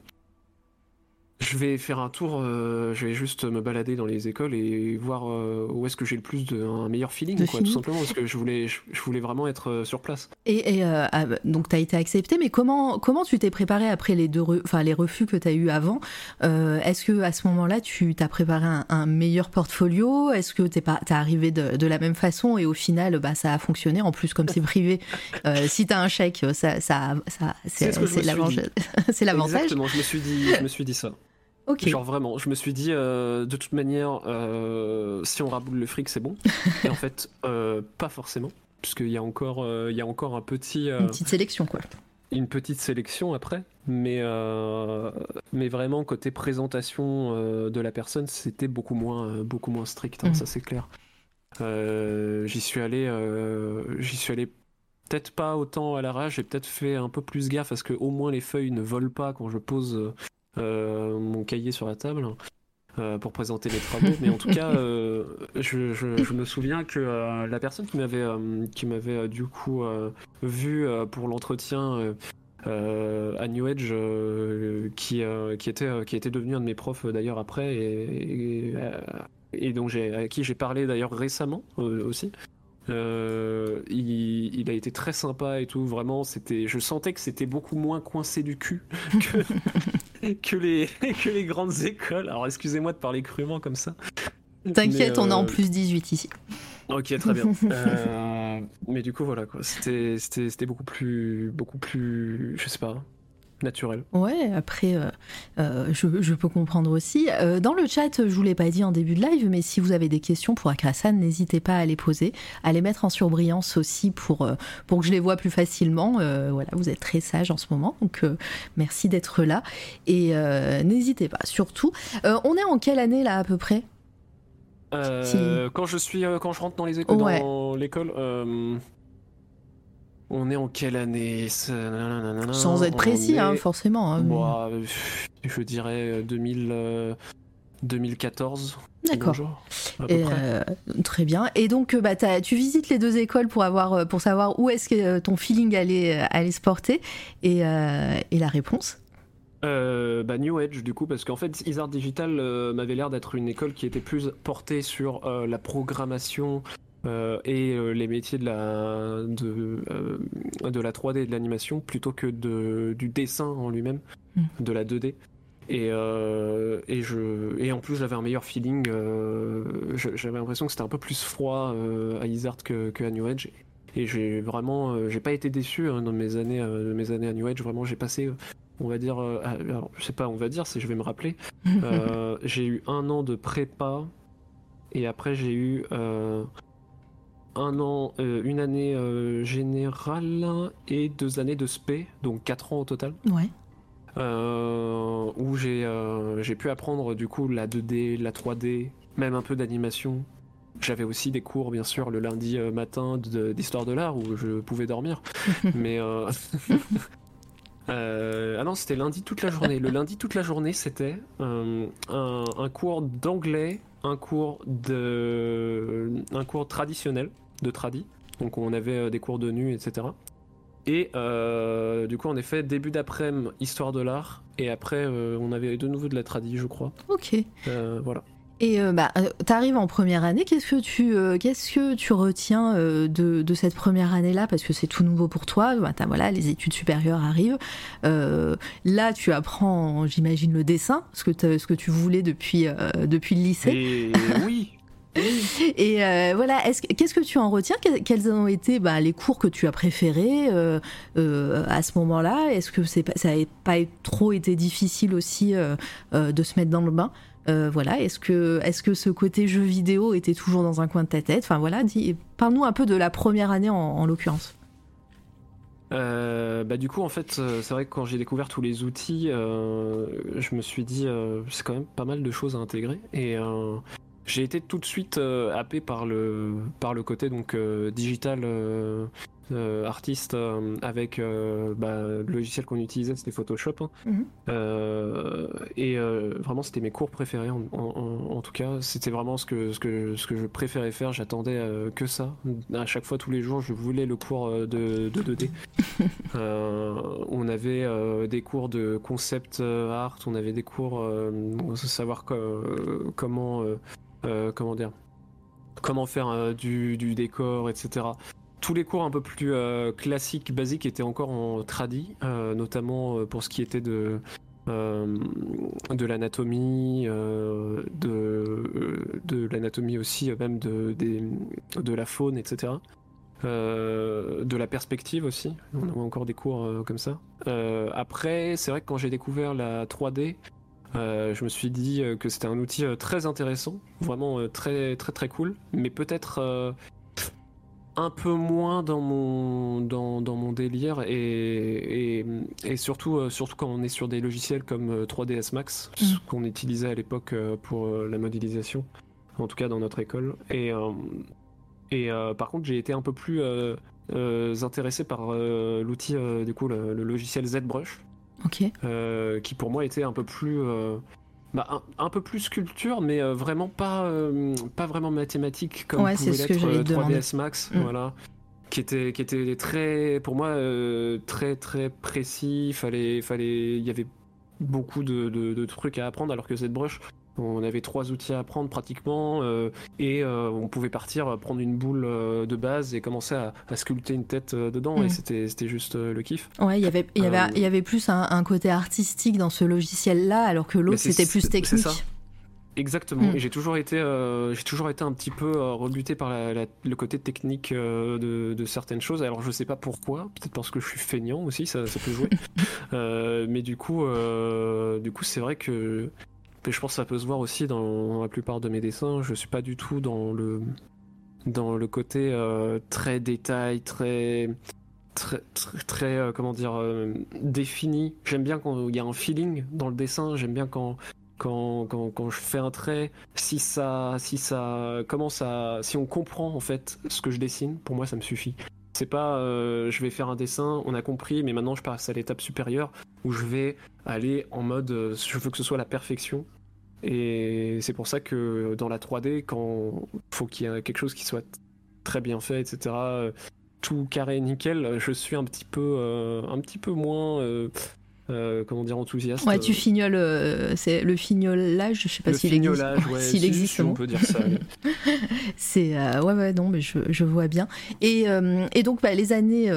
je vais faire un tour, euh, je vais juste me balader dans les écoles et voir euh, où est-ce que j'ai le plus de un meilleur feeling, quoi, tout simplement, parce que je voulais, je, voulais vraiment être euh, sur place. Et, ah, bah, donc tu as été accepté, mais comment, comment tu t'es préparé après les deux, enfin les refus que tu as eu avant? Est-ce que à ce moment-là, tu t'as préparé un, meilleur portfolio? Est-ce que t'es pas, t'es arrivé de, la même façon et au final, bah ça a fonctionné. En plus, comme c'est privé, si tu as un chèque, ça, ça, ça c'est l'avantage. Exactement, je me suis dit, je me suis dit ça. Genre vraiment, je me suis dit, euh, de toute manière, euh, si on raboule le fric, c'est bon. Et en fait, euh, pas forcément, puisqu'il y a encore, il y a encore un petit. une petite sélection, quoi. Une petite sélection après, mais mais vraiment côté présentation de la personne, c'était beaucoup moins, beaucoup moins strict, hein, mm. ça c'est clair. j'y suis allé, j'y suis allé peut-être pas autant à la rage, j'ai peut-être fait un peu plus gaffe parce que au moins les feuilles ne volent pas quand je pose mon cahier sur la table. Euh, pour présenter les travaux. Mais en tout cas, euh, je, me souviens que la personne qui m'avait qui m'avait du coup vu pour l'entretien à New Edge, qui qui était qui était devenu un de mes profs d'ailleurs après et, et, donc j'ai à qui j'ai parlé d'ailleurs récemment aussi. il, il, a été très sympa et tout. Vraiment, c'était. Je sentais que c'était beaucoup moins coincé du cul que, que, les, que les grandes écoles. Alors excusez-moi de parler crûment comme ça. T'inquiète, on est en euh, plus 18 ici. Ok, très bien. Euh, mais du coup, voilà, quoi. C'était beaucoup plus, beaucoup plus, je sais pas, naturel. Ouais, après, euh, euh, je, peux comprendre aussi. Euh, dans le chat, je vous l'ai pas dit en début de live, mais si vous avez des questions pour Akrasan, n'hésitez pas à les poser, à les mettre en surbrillance aussi pour, pour que je les vois plus facilement. voilà, vous êtes très sage en ce moment, donc merci d'être là. Et n'hésitez pas, surtout. on est en quelle année là à peu près? Quand je suis, quand je rentre dans les écoles, dans l'école. On est en quelle année Sans être précis, hein, forcément. Hein, Moi, je dirais 2000, 2014. Euh, D'accord. Euh, très bien. Et donc, bah, tu visites les deux écoles pour, avoir, euh, pour savoir où est-ce que ton feeling allait, allait se porter. Et, et la réponse bah, New Edge du coup parce qu'en fait Isard Digital m'avait l'air d'être une école qui était plus portée sur la programmation euh, et euh, les métiers de la, de, euh, de la 3D et de l'animation plutôt que de, du dessin en lui-même, hmm. de la 2D. Et, et, je, et en plus, j'avais un meilleur feeling. j'avais l'impression que c'était un peu plus froid à Isard que, que, à New Edge. Et j'ai vraiment, j'ai pas été déçu hein, dans mes années, mes années à New Edge. Vraiment, j'ai passé, on va dire, alors, je sais pas, on va dire, si je vais me rappeler. j'ai eu un an de prépa et après j'ai eu un an, euh, une année euh, générale et deux années de SP, donc quatre ans au total. Ouais. Euh, où j'ai pu apprendre du coup la 2D, la 3D, même un peu d'animation. J'avais aussi des cours bien sûr le lundi matin d'histoire de, l'art où je pouvais dormir. Mais ah non, c'était lundi toute la journée. Le lundi toute la journée, c'était un, un, cours d'anglais, un cours de, un cours traditionnel de tradi. Donc on avait euh, des cours de nu, etc. Et euh, du coup, en effet, début d'après-midi, histoire de l'art. Et après, euh, on avait de nouveau de la tradi, je crois. Ok. voilà. Et bah, t'arrives en première année, qu'est-ce que tu, qu'est-ce que tu retiens de, de, cette première année-là? Parce que c'est tout nouveau pour toi, bah, voilà, les études supérieures arrivent. là, tu apprends, j'imagine, le dessin, ce que, ce que tu voulais depuis, depuis le lycée. Et oui Et voilà, qu'est-ce que tu en retiens? Quels ont été bah, les cours que tu as préférés à ce moment-là? Est-ce que ça n'a pas trop été difficile aussi de se mettre dans le bain? Euh, voilà, est-ce que, ce côté jeu vidéo était toujours dans un coin de ta tête? Enfin voilà, parle-nous un peu de la première année en, l'occurrence. Euh, bah du coup en fait euh, c'est vrai que quand j'ai découvert tous les outils je me suis dit c'est quand même pas mal de choses à intégrer. Et j'ai été tout de suite happé par le par le côté donc digital euh, artiste euh, avec euh, bah, le logiciel qu'on utilisait, c'était Photoshop. Hein. Mhm. et vraiment, c'était mes cours préférés en, tout cas. C'était vraiment ce que, ce, que, ce que je préférais faire. J'attendais que ça. À chaque fois, tous les jours, je voulais le cours de, 2D. on avait des cours de concept art, on avait des cours de savoir comment, comment dire comment faire du, du, décor, etc tous les cours un peu plus euh, classiques, basiques étaient encore en tradi, euh, notamment euh, pour ce qui était de de l'anatomie, de de l'anatomie aussi, même de de la faune, etc. de la perspective aussi. On a encore des cours comme ça. après, c'est vrai que quand j'ai découvert la 3D, je me suis dit que c'était un outil très intéressant, vraiment très très très cool, mais peut-être un peu moins dans mon, dans, dans mon délire et, et, et surtout, euh, surtout quand on est sur des logiciels comme 3ds euh, Max, mm. ce qu'on utilisait à l'époque euh, pour la modélisation, en tout cas dans notre école. Et, et par contre, j'ai été un peu plus intéressé par l'outil, du coup, le, le, logiciel ZBrush. Ok. qui pour moi était un peu plus bah, un, peu plus sculpture, mais euh, vraiment pas, euh, pas vraiment mathématique comme ouais, pouvait l'être 3ds euh, Max, mm. voilà, qui était, qui était très, pour moi, très très précis. Fallait, fallait, il y avait beaucoup de, de, trucs à apprendre, alors que ZBrush, on avait trois outils à apprendre pratiquement euh, et euh, on pouvait partir prendre une boule euh, de base et commencer à, sculpter une tête dedans et mm. c'était c'était juste le kiff. Ouais, il y avait il y avait il y avait plus un, côté artistique dans ce logiciel là alors que l'autre c'était plus technique. Exactement. Mm. Et j'ai toujours été, j'ai toujours été un petit peu rebuté par le côté technique de, de, certaines choses. Alors je sais pas pourquoi, peut-être parce que je suis feignant aussi, ça, ça peut jouer. mais du coup, du coup, c'est vrai que je pense que ça peut se voir aussi dans la plupart de mes dessins. Je suis pas du tout dans le dans le côté euh, très détail, très très très, euh, comment dire euh, défini. J'aime bien quand il y a un feeling dans le dessin. J'aime bien quand quand, quand, quand je fais un trait, si ça si ça commence à si on comprend en fait ce que je dessine, pour moi ça me suffit. C'est pas je vais faire un dessin, on a compris, mais maintenant je passe à l'étape supérieure où je vais aller en mode je veux que ce soit la perfection et c'est pour ça que dans la 3D, quand faut qu'il y ait quelque chose qui soit très bien fait, etc., tout carré nickel, je suis un petit peu, euh, un petit peu moins. Euh, euh, comment dire enthousiaste. Ouais, tu fignoles, c'est le fignolage, je sais pas s'il existe. Ouais, s'il existe, on peut dire ça. c'est ouais, ouais, non, mais je, je vois bien. Et, et donc, bah, les années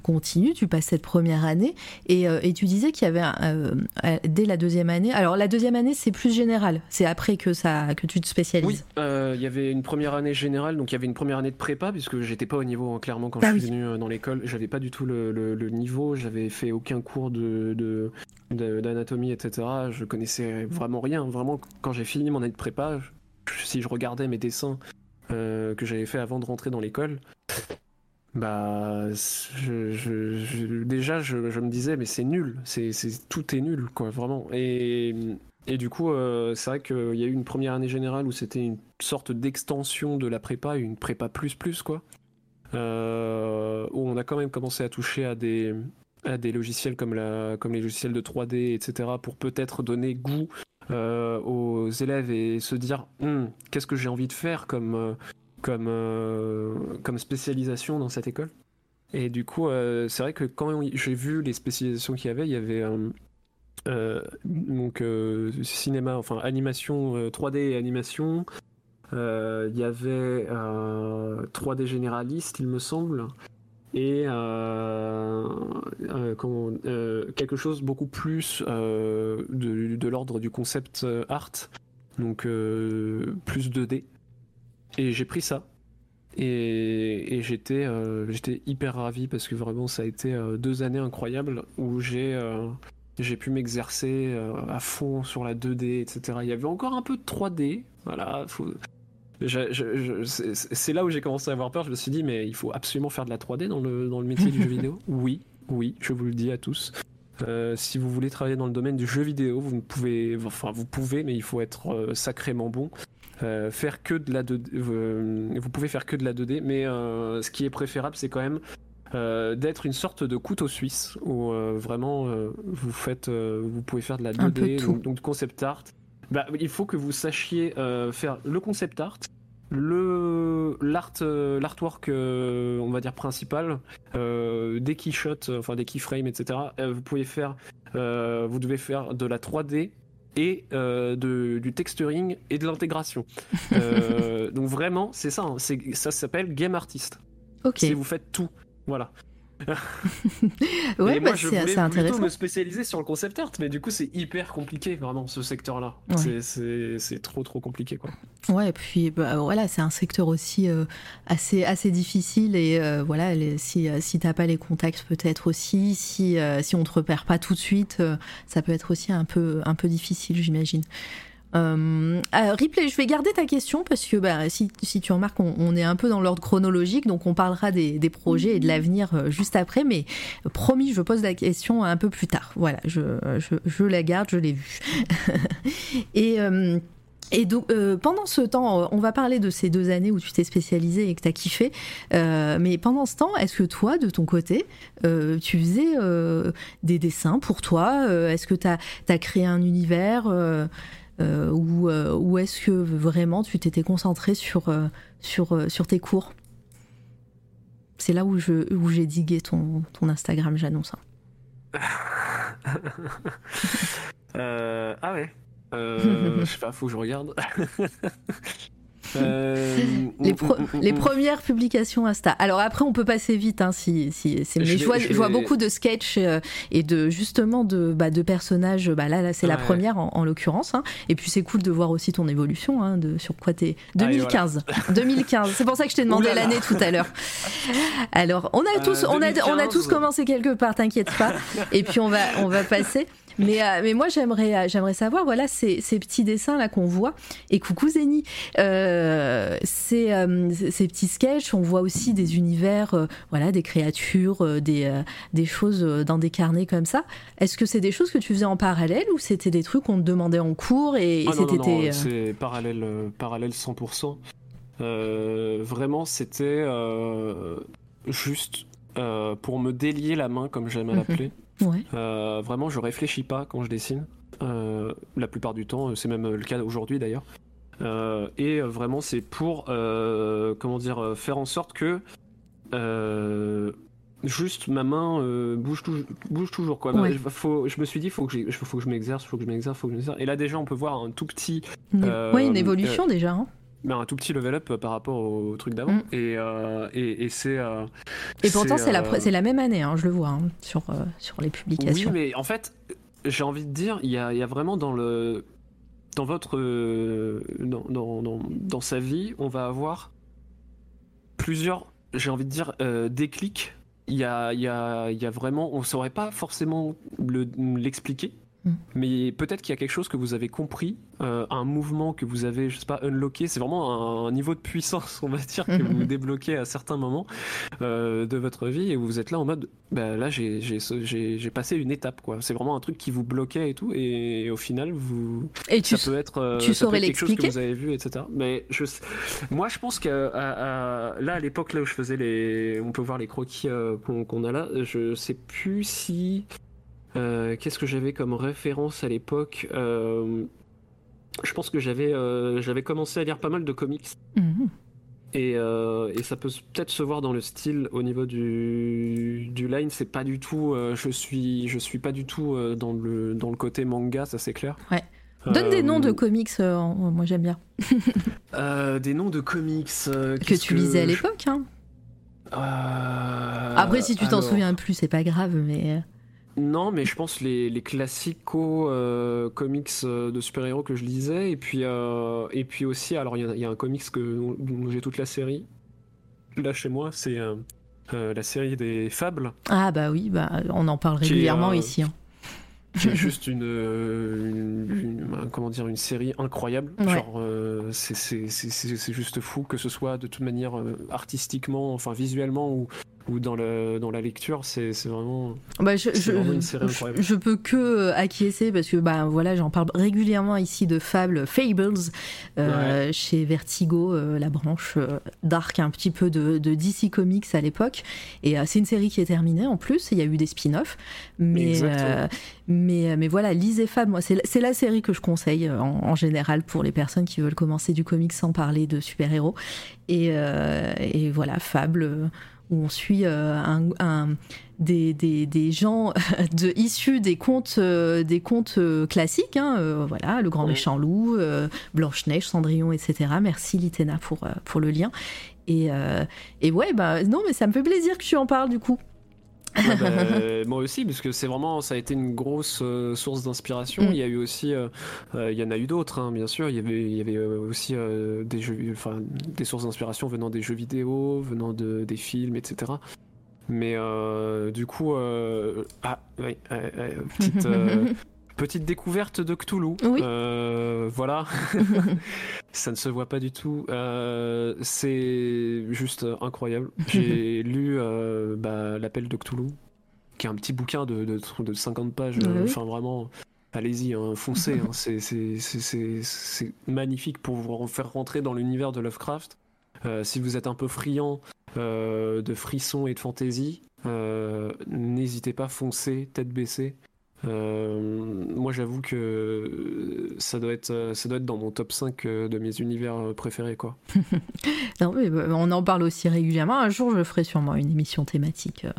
continue, tu passes cette première année et, euh, et tu disais qu'il y avait euh, euh, dès la deuxième année. Alors la deuxième année c'est plus général, c'est après que ça que tu te spécialises. Oui, il y avait une première année générale, donc il y avait une première année de prépa puisque j'étais pas au niveau hein, clairement quand bah je suis venu dans l'école, j'avais pas du tout le, le, niveau, j'avais fait aucun cours de, d'anatomie etc. Je connaissais vraiment rien, vraiment quand j'ai fini mon année de prépa, si je regardais mes dessins que j'avais fait avant de rentrer dans l'école bah, déjà, je, me disais, mais c'est nul, c'est, tout est nul, quoi, vraiment. Et, et du coup, euh, c'est vrai qu'il y a eu une première année générale où c'était une sorte d'extension de la prépa, une prépa plus plus, quoi. Euh, où on a quand même commencé à toucher à des, à des logiciels comme, les logiciels de 3D, etc., pour peut-être donner goût euh, aux élèves et se dire hum, qu'est-ce que j'ai envie de faire comme, euh, comme spécialisation dans cette école? Et du coup, euh, c'est vrai que quand j'ai vu les spécialisations qu'il y avait, il y avait donc cinéma, enfin animation 3D et animation. Il y avait 3D généraliste, il me semble et euh, euh, euh, quelque chose beaucoup plus de, l'ordre du concept art, donc plus 2D. Et j'ai pris ça. Et, j'étais hyper ravi parce que vraiment ça a été deux années incroyables où j'ai pu m'exercer à fond sur la 2D, etc. Il y avait encore un peu de 3D, voilà. C'est là où j'ai commencé à avoir peur. Je me suis dit, mais il faut absolument faire de la 3D dans le, dans le métier du jeu vidéo. Oui, oui, je vous le dis à tous. Euh, si vous voulez travailler dans le domaine du jeu vidéo, vous ne pouvez, enfin vous pouvez, mais il faut être euh, sacrément bon. Euh, faire que de la 2D, vous pouvez faire que de la 2D, mais ce qui est préférable, c'est quand même d'être une sorte de couteau suisse où vraiment vous faites, vous pouvez faire de la 2D, donc, donc, concept art, bah, il faut que vous sachiez euh, faire le concept art, le l'art euh, l'artwork euh, on va dire principal des keyshots enfin des keyframes etc vous pouvez faire vous devez faire de la 3D et de, du texturing et de l'intégration. Donc vraiment c'est ça hein, ça s'appelle game artist. Ok. Si vous faites tout. Voilà ouais, bah, c'est intéressant. me spécialiser sur le concept art, mais du coup, c'est hyper compliqué, vraiment, ce secteur-là. C'est trop, trop compliqué, quoi. Ouais, et puis bah, voilà, c'est un secteur aussi euh, assez, assez difficile, et euh, voilà, si, euh, si t'as pas les contacts, peut-être aussi, si, si on te repère pas tout de suite, ça peut être aussi un peu, un peu difficile, j'imagine. Euh, euh, Ripley, je vais garder ta question parce que bah, si, si tu remarques, on, est un peu dans l'ordre chronologique, donc on parlera des, des projets et de l'avenir euh, juste après, mais promis, je pose la question un peu plus tard. Voilà, je, je, je la garde, je l'ai vue. et. et donc, pendant ce temps, on va parler de ces deux années où tu t'es spécialisé et que tu as kiffé. mais pendant ce temps, est-ce que toi, de ton côté, tu faisais des dessins pour toi? Est-ce que tu as, as, créé un univers? Ou, euh, ou est-ce que vraiment tu t'étais concentré sur, euh, sur, sur tes cours? C'est là où je où j'ai digué ton, ton Instagram, j'annonce. Hein. ah ouais. je sais pas, faut que je regarde. Euh, les, les, premières publications Insta. Alors après, on peut passer vite, hein, si, si, mais je, vois, je, vois, beaucoup de sketchs euh, et de justement de, bah, de personnages. Bah, là, là c'est la première en, l'occurrence. Hein. Et puis c'est cool de voir aussi ton évolution, hein, de sur quoi t'es. 2015. 2015. C'est pour ça que je t'ai demandé l'année tout à l'heure. Alors, on a euh, tous, on a, on a tous commencé quelque part, t'inquiète pas. Et puis on va, on va passer. Mais, euh, mais moi, j'aimerais, euh, j'aimerais savoir, voilà, ces, ces petits dessins-là qu'on voit. Et coucou Zeni, euh, ces, ces, petits sketchs, on voit aussi des univers, voilà, des créatures, des, des choses dans des carnets comme ça. Est-ce que c'est des choses que tu faisais en parallèle ou c'était des trucs qu'on te demandait en cours et, ah c'était. c'est parallèle, parallèle 100%. vraiment, c'était juste pour me délier la main, comme j'aime à mhm. Euh, vraiment, je réfléchis pas quand je dessine. Euh, la plupart du temps, c'est même le cas aujourd'hui d'ailleurs. Euh, et vraiment, c'est pour comment dire faire en sorte que juste ma main bouge, bouge toujours quoi. Faut, je me suis dit faut que, faut que je m'exerce, faut que je m'exerce, faut que je m'exerce. Et là déjà on peut voir un tout petit. ouais, une évolution déjà. Hein mais un tout petit level up par rapport au truc d'avant. Mm. Et, euh, et, et c'est. Euh, et pourtant, c'est la, euh, la même année, hein, je le vois, hein, sur, sur les publications. Oui, mais en fait, j'ai envie de dire, il y a, y a, vraiment dans le. Dans votre. Dans, dans, dans, dans, sa vie, on va avoir plusieurs, j'ai envie de dire, déclics. Il y a, y, a, y a vraiment. On ne saurait pas forcément l'expliquer. Mm. Mais peut-être qu'il y a quelque chose que vous avez compris, euh, un mouvement que vous avez, je sais pas, unlocké. C'est vraiment un, niveau de puissance, on va dire, que vous débloquez à certains moments euh, de votre vie et vous êtes là en mode, bah, là j'ai passé une étape, quoi. C'est vraiment un truc qui vous bloquait et tout, et, au final, vous. Et ça peut être, euh, tu saurais quelque chose que vous avez vu, etc. Mais je, moi, je pense que là, à l'époque là où je faisais les, on peut voir les croquis qu'on a là, je sais plus si euh, qu'est-ce que j'avais comme référence à l'époque euh, Je pense que j'avais euh, j'avais commencé à lire pas mal de comics. Mhm. Et, euh, et ça peut peut-être se voir dans le style au niveau du, du line. C'est pas du tout. euh, je suis je suis pas du tout euh, dans le dans le côté manga, ça c'est clair. Ouais. Donne des Euh, noms de comics, euh, moi j'aime bien. euh, des noms de comics euh, Que tu lisais à l'époque. hein. Euh, Après, si tu t'en souviens plus, c'est pas grave, mais. Non, mais je pense les, les classico euh, comics euh, de super-héros que je lisais. Et puis, euh, et puis aussi, alors il y, a- il y a un comics que, dont j'ai toute la série. Là, chez moi, c'est euh, la série des Fables. Ah bah oui, bah, on en parle est, régulièrement ici. hein. qui est juste une, une- une- un- comment dire une série incroyable Ouais. genre c'est juste fou que ce soit de toute manière artistiquement enfin visuellement ou, ou dans le dans la lecture c'est vraiment Bah, je, je, vraiment une série je- incroyable. je peux que euh, acquiescer parce que bah voilà j'en parle régulièrement ici de Fable Fables euh, chez Vertigo euh, la branche euh, dark un petit peu de, de DC Comics à l'époque. Et c'est une série qui est terminée en plus il y a eu des spin-offs. Mais mais mais voilà lisez Fable. Moi c'est la- série que je conseille en, en général pour les personnes qui veulent commencer du comics sans parler de super-héros. Et, et voilà Fable où on suit euh, un, un- des, des, des gens de, issus des contes, euh, des contes euh, classiques, hein, voilà, le grand méchant loup, euh, Blanche-Neige, Cendrillon, etc. Merci Litena pour, pour le lien. Et, et ouais, bah non, mais ça me fait plaisir que tu en parles du coup. Ouais, bah, moi aussi, parce que c'est vraiment, ça a été une grosse euh, source d'inspiration. Mm. Il y a eu aussi, euh, euh, il y en a eu d'autres, hein, bien sûr. Il y avait, il y avait aussi des jeux, enfin, des sources d'inspiration venant des jeux vidéo, venant de des films, etc. Mais du coup, ah, oui, petite. Petite découverte de Cthulhu. Oui. Euh, voilà. Ça ne se voit pas du tout. Euh, c'est juste incroyable. J'ai lu euh, bah, L'appel de Cthulhu, qui est un petit bouquin de, de, de 50 pages. Oui. Enfin, vraiment, allez-y, hein, foncez. hein. C'est- magnifique pour vous faire rentrer dans l'univers de Lovecraft. Si vous êtes un peu friand de frissons et de fantaisie, n'hésitez pas, foncez, tête baissée. Euh, moi j'avoue que ça doit être euh, ça doit être dans mon top 5 euh, de mes univers euh, préférés quoi. Non, mais, bah, on en parle aussi régulièrement. Un jour, je ferai sûrement une émission thématique euh,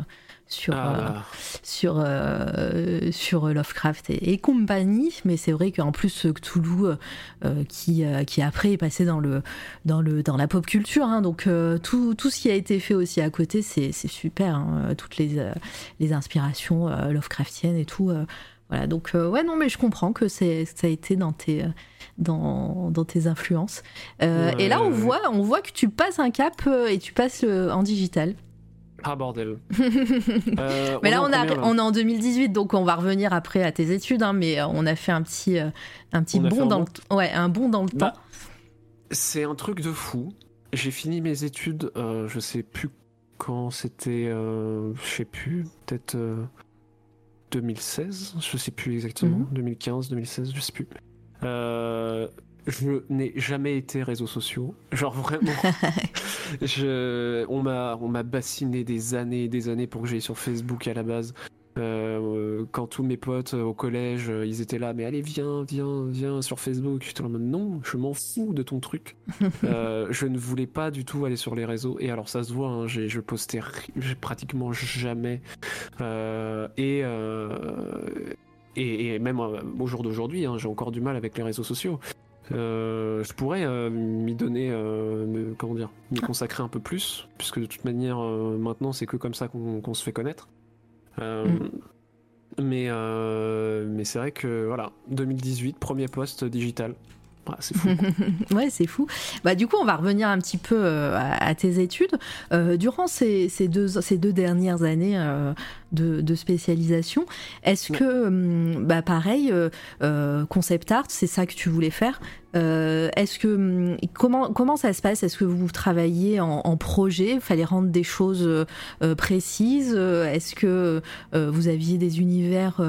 sur, euh, Ah, sur, euh, sur Lovecraft et, et compagnie, mais c'est vrai qu'en plus Cthulhu euh, euh, qui, euh, qui après est passé dans, le, dans, le, dans la pop culture, hein, donc euh, tout, tout ce qui a été fait aussi à côté, c'est super, hein, toutes les, euh, les inspirations euh, Lovecraftiennes et tout. euh, voilà, donc euh, ouais, non, mais je comprends que c'est- ça a été dans tes, euh, dans, dans tes influences. Euh, Ouais, et là, on ouais. voit, on voit que tu passes un cap euh, et tu passes euh, en digital. Ah bordel. Euh, Mais là, on, a, combien, là on est en 2018, donc on va revenir après à tes études, hein, mais euh, on a fait un petit, euh, un petit bond dans le, ouais, un bond dans le Bah, temps. C'est un truc de fou. J'ai fini mes études, euh, je sais plus quand c'était, euh, je sais plus, peut-être euh, 2016, je sais plus exactement, Mhm. 2015, 2016, je sais plus. Je n'ai jamais été réseaux sociaux, genre vraiment. je, on m'a, on m'a bassiné des années et des années pour que j'aille sur Facebook à la base. Euh, quand tous mes potes euh, au collège, euh, ils étaient là, mais allez, viens, viens, viens sur Facebook. J'étais en mode non, je m'en fous de ton truc. Euh, je ne voulais pas du tout aller sur les réseaux. Et alors, ça se voit, hein, j'ai, je postais pratiquement jamais. Euh, et, et, et même au jour d'aujourd'hui, hein, j'ai encore du mal avec les réseaux sociaux. Euh, je pourrais euh, m'y donner, euh, me- comment dire, m'y consacrer un peu plus, puisque de toute manière, maintenant, c'est que comme ça qu'on se fait connaître. Mm. Mais, mais c'est vrai que voilà, 2018, premier poste digital. Ah, c'est fou. ouais, c'est fou. Bah, du coup, on va revenir un petit peu euh, à, à tes études. Euh, durant ces, ces deux, ces deux dernières années euh, de, de spécialisation, est-ce Ouais. que, hum, bah, pareil, concept art, c'est ça que tu voulais faire? Euh, Est-ce que hum, comment comment ça se passe? Est-ce que vous travaillez en, projet? Il fallait rendre des choses euh, précises. Est-ce que euh, vous aviez des univers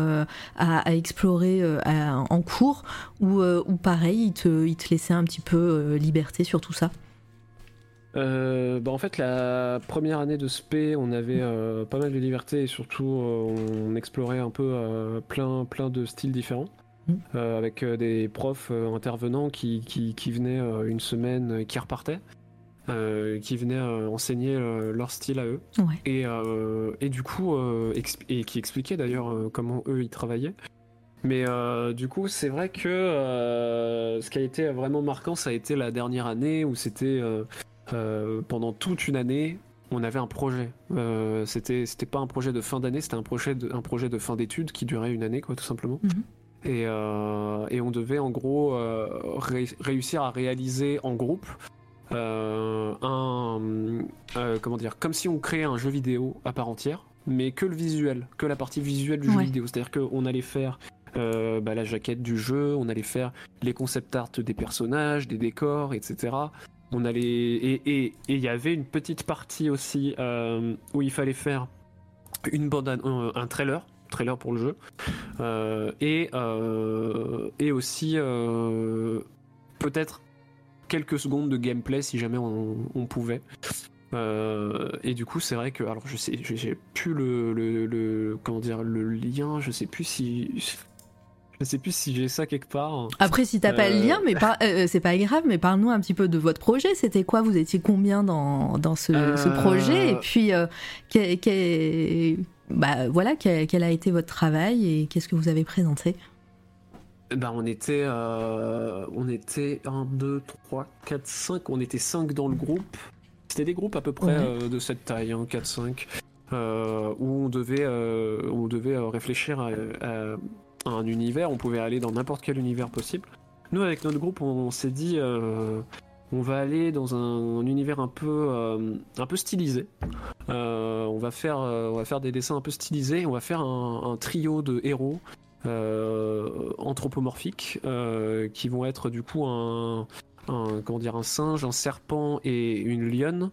à, explorer en cours? Ou, pareil, il te, il te laissait un petit peu liberté sur tout ça? Bah, en fait, la première année de SP, on avait pas mal de liberté et surtout, on explorait un peu plein, plein de styles différents. Euh, avec euh, des profs euh, intervenants qui, qui, qui venaient euh, une semaine et qui repartaient. qui venaient enseigner leur style à eux. Et, et, du coup, et qui expliquaient d'ailleurs comment eux ils travaillaient. Mais du coup, c'est vrai que ce qui a été vraiment marquant, ça a été la dernière année où c'était pendant toute une année, on avait un projet. Euh, c'était c'était pas un projet de fin d'année, c'était un projet de un projet de fin d'études qui durait une année quoi tout simplement. Mhm. Et, euh, et, on devait en gros euh, réussir à réaliser en groupe un comment dire comme si on créait un jeu vidéo à part entière, mais que le visuel, que la partie visuelle du jeu vidéo. C'est-à-dire qu'on allait faire bah, la jaquette du jeu, on allait faire les concept art des personnages, des décors, etc. On allait et il y avait une petite partie aussi euh, où il fallait faire une bande, un, trailer, trailer pour le jeu, euh, et euh, et aussi peut-être quelques secondes de gameplay si jamais on, pouvait. et du coup, c'est vrai que alors je sais, j'ai plus le, le, comment dire le lien, je sais plus si je sais plus si j'ai ça quelque part. Après, si t'as pas le lien, mais euh, euh, c'est pas grave, mais parle-nous un petit peu de votre projet. C'était quoi? Vous étiez combien dans, dans ce, euh, projet? Et puis, bah, voilà, quel, a été votre travail et qu'est-ce que vous avez présenté? Bah, on était, on était 1, 2, 3, 4, 5, on était 5 dans le groupe. C'était des groupes à peu près de cette taille, hein, 4, 5, où on devait, on devait réfléchir à un univers, on pouvait aller dans n'importe quel univers possible. Nous, avec notre groupe, on, s'est dit, euh, on va aller dans un, univers un peu, euh, un peu stylisé. Euh, on va faire, on va faire des dessins un peu stylisés. On va faire un, trio de héros anthropomorphiques qui vont être du coup un, comment dire, un singe, un serpent et une lionne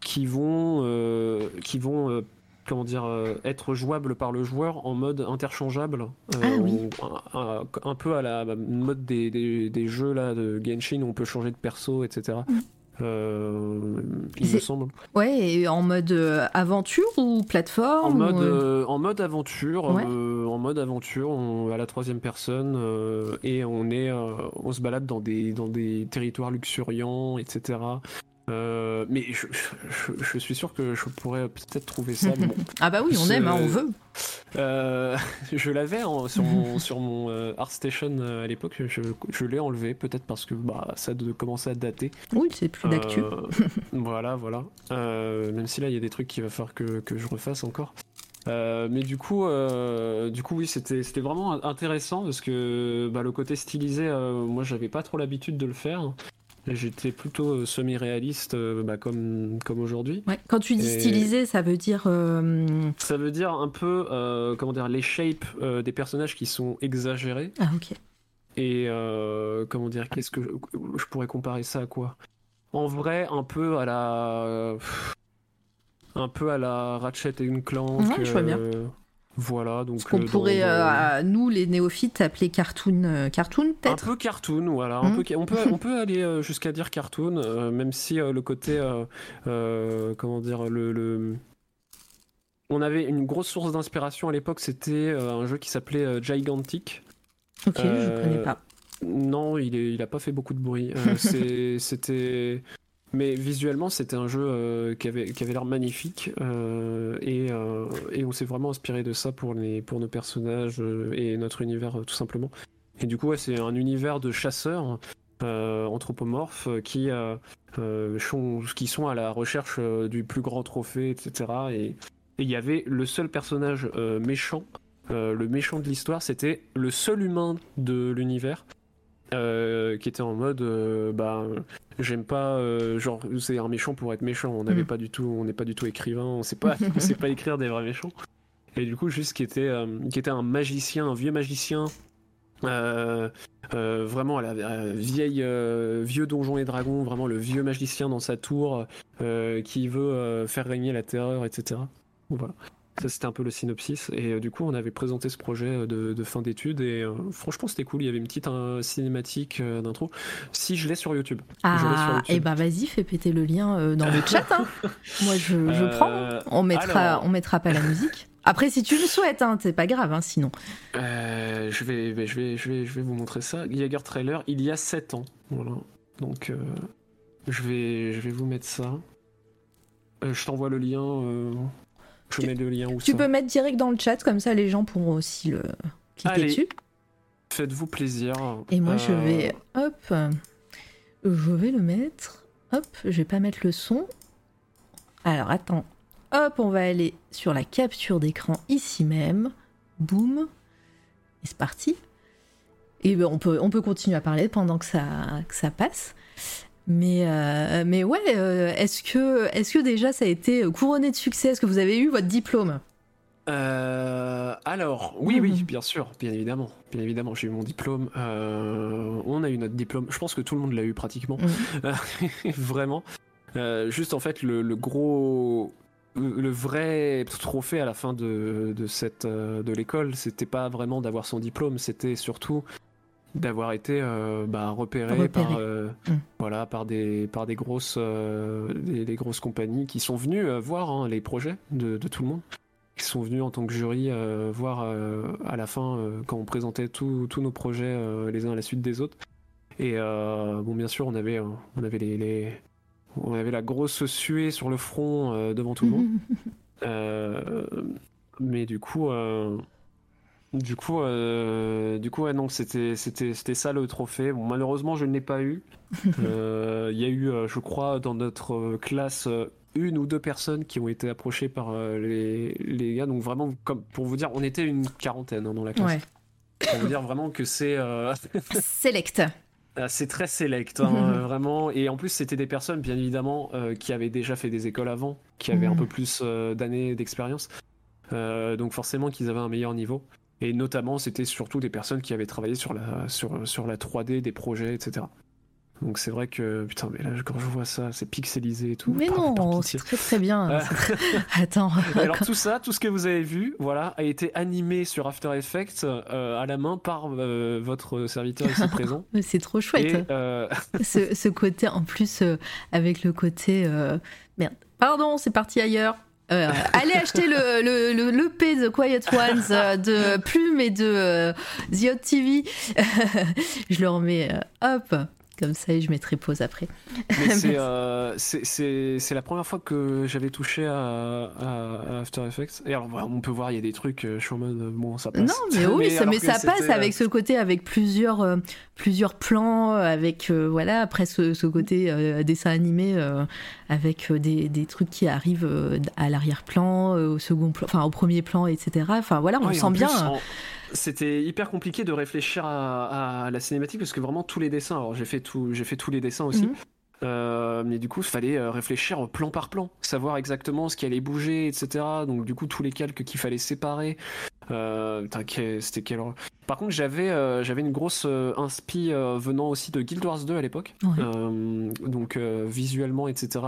qui vont, qui vont comment dire, euh, être jouable par le joueur en mode interchangeable. Euh, ah un, peu à la mode des, jeux là, de Genshin où on peut changer de perso, etc. Mm. Euh, il me semble. Ouais, et en mode aventure ou plateforme En mode, en mode aventure, en mode aventure, à la troisième personne, et on est, on se balade dans des dans des territoires luxuriants, etc. Euh, mais je, suis sûr que je pourrais peut-être trouver ça. ah bah oui, on aime, hein, on veut. Euh, je l'avais sur mon, sur mon euh, ArtStation à l'époque, je, l'ai enlevé, peut-être parce que bah, ça de commencer à dater. Oui, c'est plus d'actu. voilà, voilà. même si là, il y a des trucs qu'il va falloir que, que je refasse encore. mais du coup, du coup, oui, c'était c'était vraiment intéressant parce que bah, le côté stylisé, moi, j'avais pas trop l'habitude de le faire. J'étais plutôt euh, semi-réaliste, euh, bah, comme, comme aujourd'hui. Quand tu dis stylisé, ça veut dire. Euh, ça veut dire un peu, comment dire, les shapes des personnages qui sont exagérés. Ah, ok. Et comment dire, qu'est-ce que je, pourrais comparer ça à quoi? En vrai, un peu à la. un peu à la Ratchet et Clank. Ouais, je vois bien. Voilà, donc. Ce qu'on euh, pourrait, euh, nous, les néophytes, appeler cartoon, euh, cartoon peut-être Un peu cartoon, voilà. Un hmm. peu, on, peut, on peut aller jusqu'à dire cartoon, même si le côté. comment dire le, On avait une grosse source d'inspiration à l'époque, c'était un jeu qui s'appelait Gigantic. Ok, je connais pas. Non, il, est, il a pas fait beaucoup de bruit. c'était. Mais visuellement, c'était un jeu euh, qui avait, qui l'air magnifique euh, et, euh, et, on s'est vraiment inspiré de ça pour, nos personnages et notre univers tout simplement. Et du coup, c'est un univers de chasseurs anthropomorphes qui, sont, qui sont à la recherche du plus grand trophée, etc. Et il y avait le seul personnage méchant, le méchant de l'histoire, c'était le seul humain de l'univers. Qui était en mode bah J'aime pas, euh, genre, c'est un méchant pour être méchant. On n'avait mm. pas du tout, on n'est pas du tout écrivain. On sait pas, on sait pas écrire des vrais méchants. Et du coup, juste qui était, euh, qui était un magicien, un vieux magicien, euh, vraiment la, vieille, vieux donjon et dragon, vraiment le vieux magicien dans sa tour, qui veut faire régner la terreur, etc. Voilà. Ça, c'était un peu le synopsis. Et euh, du coup, on avait présenté ce projet euh, de, fin d'études. Et euh, franchement, c'était cool. Il y avait une petite cinématique d'intro. Si je l'ai sur YouTube. Ah, et eh ben vas-y, fais péter le lien dans le chat. Hein. Moi, je, prends. On mettra, on mettra pas la musique. Après, si tu le souhaites, hein, c'est pas grave, hein, sinon. je, vais, je, vais, je, vais, je vais vous montrer ça. Jaeger Trailer, il y a 7 ans. Voilà. Donc, je vais, je vais vous mettre ça. Euh, je t'envoie le lien. Euh, Je mets le lien où Tu ça peux mettre direct dans le chat, comme ça les gens pourront aussi le cliquer Allez. dessus. Faites-vous plaisir. Et moi, je Euh, vais, hop, je vais le mettre. Hop, je vais pas mettre le son. Alors, attends. Hop, on va aller sur la capture d'écran ici même. Boum. Et c'est parti. Et ben, on peut, on peut continuer à parler pendant que ça, que ça passe. Mais, euh, mais ouais, euh, est-ce que, est que déjà ça a été couronné de succès? Est-ce que vous avez eu votre diplôme? Euh, alors, oui, oui, Mhm. bien sûr, bien évidemment. Bien évidemment, j'ai eu mon diplôme. On a eu notre diplôme. Je pense que tout le monde l'a eu pratiquement. Vraiment. Euh, juste en fait, le, le gros. Le vrai trophée à la fin de, de, cette, de l'école, c'était pas vraiment d'avoir son diplôme, c'était surtout d'avoir été euh, bah, repéré, Repéré. par, euh, Mm. voilà, par, des, par des, grosses, euh, des, des grosses compagnies qui sont venues voir hein, les projets de, de tout le monde qui sont venus en tant que jury voir à la fin quand on présentait tous tous nos projets les uns à la suite des autres. Et bon, bien sûr, on avait, on avait les, les- on avait la grosse suée sur le front devant tout le monde. Mais du coup, du coup, euh, du coup, ouais, non, c'était, c'était, c'était ça le trophée. Bon, malheureusement, je ne l'ai pas eu. Euh, Il y a eu, euh, je crois, dans notre classe, une ou deux personnes qui ont été approchées par les, les gars. Donc vraiment, comme pour vous dire, on était une quarantaine hein, dans la classe. Ouais. Pour vous dire vraiment que c'est, euh, Select. ah, c'est très select, hein, euh, vraiment. Et en plus, c'était des personnes, bien évidemment, qui avaient déjà fait des écoles avant, qui avaient un Mhm. peu plus d'années d'expérience. Donc forcément qu'ils avaient un meilleur niveau. Et notamment, c'était surtout des personnes qui avaient travaillé sur la, sur, sur la 3D, des projets, etc. Donc c'est vrai que, putain, mais là, quand je vois ça, c'est pixelisé et tout. Mais par- par non, c'est très très bien. Ah. Attends. Alors tout ça, tout ce que vous avez vu, voilà, a été animé sur After Effects euh, à la main par euh, votre serviteur ici présent. C'est trop chouette. Et euh, ce, ce côté en plus avec le côté merde pardon c'est parti ailleurs Euh, allez acheter le, le, le, l'EP The Quiet Ones euh, de Plume et de euh, The Hot TV je le remets hop comme ça et je mettrai pause après c'est, euh, c'est, la première fois que j'avais touché à, After Effects. Et alors, on peut voir, il y a des trucs, je suis en mode, bon, ça passe. non mais oui ça, mais ça passe euh, avec ce côté avec plusieurs euh, plusieurs plans avec euh, voilà après ce, ce côté dessin animé avec des, des trucs qui arrivent à l'arrière-plan au second plan enfin au premier plan etc enfin voilà on Ouais, sent en bien plus, C'était hyper compliqué de réfléchir à, la cinématique parce que vraiment tous les dessins, alors j'ai fait, tout, j'ai fait tous les dessins aussi, Mhm. Euh, mais du coup il fallait euh, réfléchir plan par plan, savoir exactement ce qui allait bouger, etc. Donc du coup tous les calques qu'il fallait séparer. Euh, c'était quel. Par contre j'avais euh, j'avais une grosse inspi venant aussi de Guild Wars 2 à l'époque. Ouais. Donc visuellement etc.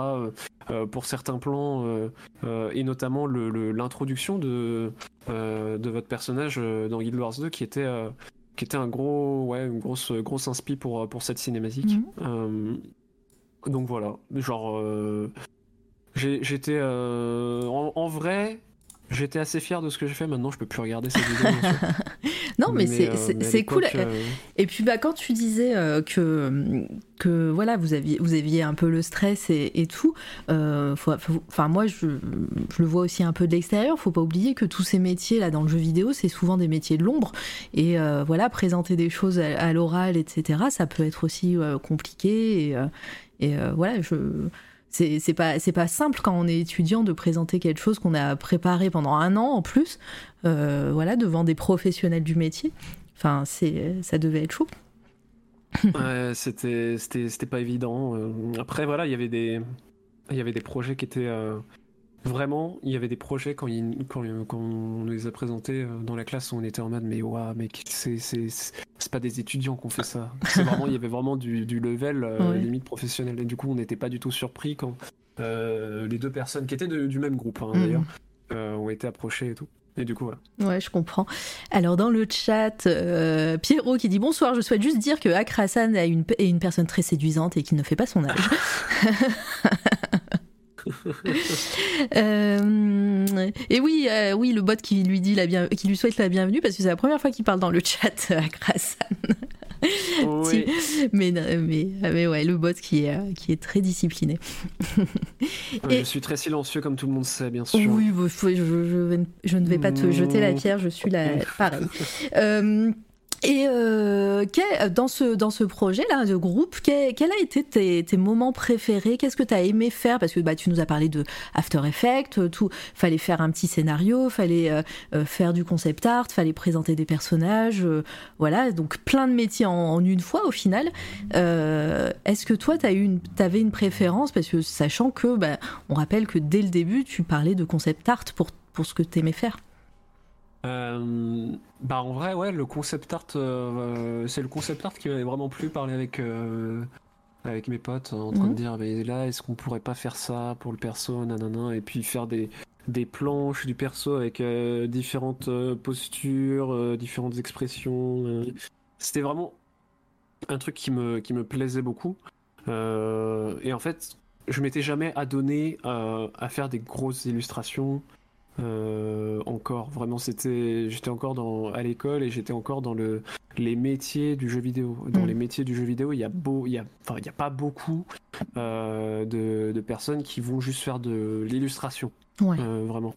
pour certains plans et notamment le- le- l'introduction de de votre personnage dans Guild Wars 2 qui était qui était un gros ouais une grosse grosse inspi pour pour cette cinématique. Mhm. Donc voilà, genre euh, j'étais euh, en, en vrai j'étais assez fier de ce que j'ai fait. Maintenant je peux plus regarder cette vidéo. bien sûr. non mais, c'est euh, c'est- mais à c'est cool Et puis bah quand tu disais que que voilà vous aviez vous aviez un peu le stress et, et tout, enfin moi je, je le vois aussi un peu de l'extérieur. Faut pas oublier que tous ces métiers là dans le jeu vidéo c'est souvent des métiers de l'ombre et voilà présenter des choses à, à l'oral etc. Ça peut être aussi compliqué et, et euh, voilà je c'est pas c'est pas simple quand on est étudiant de présenter quelque chose qu'on a préparé pendant un an en plus euh, voilà devant des professionnels du métier. Enfin c'est ça devait être chaud. Ouais, c'était c'était pas évident. Euh, Après voilà, il y avait des il y avait des projets qui étaient vraiment, il y avait des projets quand il- quand quand on nous les a présentés euh, dans la classe, on était en mode mais waouh, mec, c'est pas des étudiants qui ont fait ça. Vraiment il y avait vraiment du du level euh, Ouais. limite professionnel et du coup, on n'était pas du tout surpris quand euh, les deux personnes qui étaient de- du même groupe hein, Mhm. d'ailleurs euh, ont été approchées et tout. Et du coup voilà. Ouais, je comprends. Alors dans le chat, euh, Pierrot qui dit bonsoir, je souhaite juste dire que Akrasan est une, est une personne très séduisante et qui ne fait pas son âge. Euh, et oui, euh, oui, le bot qui lui dit la bien, qui lui souhaite la bienvenue parce que c'est la première fois qu'il parle dans le chat, Akrasan. Oui. mais, mais, mais ouais, le bot qui est, qui est très discipliné. Je suis très silencieux, comme tout le monde sait, bien sûr. Oui, bah, je, je- je ne vais pas te jeter la pierre, je suis là, pareil. Euh, et euh, dans, ce, dans ce projet-là de groupe, quel, quel a été tes, tes moments préférés? Qu'est-ce que tu as aimé faire? Parce que bah, tu nous as parlé de After Effects, tout, fallait faire un petit scénario, fallait euh, euh, faire du concept art, fallait présenter des personnages, euh, voilà, donc plein de métiers en, en une fois au final. Euh, Est-ce que toi, tu une, avais une préférence? Parce que sachant que, bah, on rappelle que dès le début, tu parlais de concept art pour, pour ce que tu aimais faire. Euh, bah en vrai ouais le concept art euh, c'est le concept art qui m'avait vraiment plu parler avec euh, avec mes potes en train Mhm. de dire mais là est-ce qu'on pourrait pas faire ça pour le perso nanana et puis faire des des planches du perso avec euh, différentes euh, postures euh, différentes expressions euh. c'était vraiment un truc qui me qui me plaisait beaucoup Euh, et en fait je m'étais jamais adonné à, à faire des grosses illustrations euh, encore. Vraiment, c'était, j'étais encore dans, à l'école et j'étais encore dans le, les métiers du jeu vidéo. Dans Mm. les métiers du jeu vidéo, il y a beau, il y a, enfin, il y a pas beaucoup euh, de, de personnes qui vont juste faire de l'illustration. Ouais. Euh, vraiment.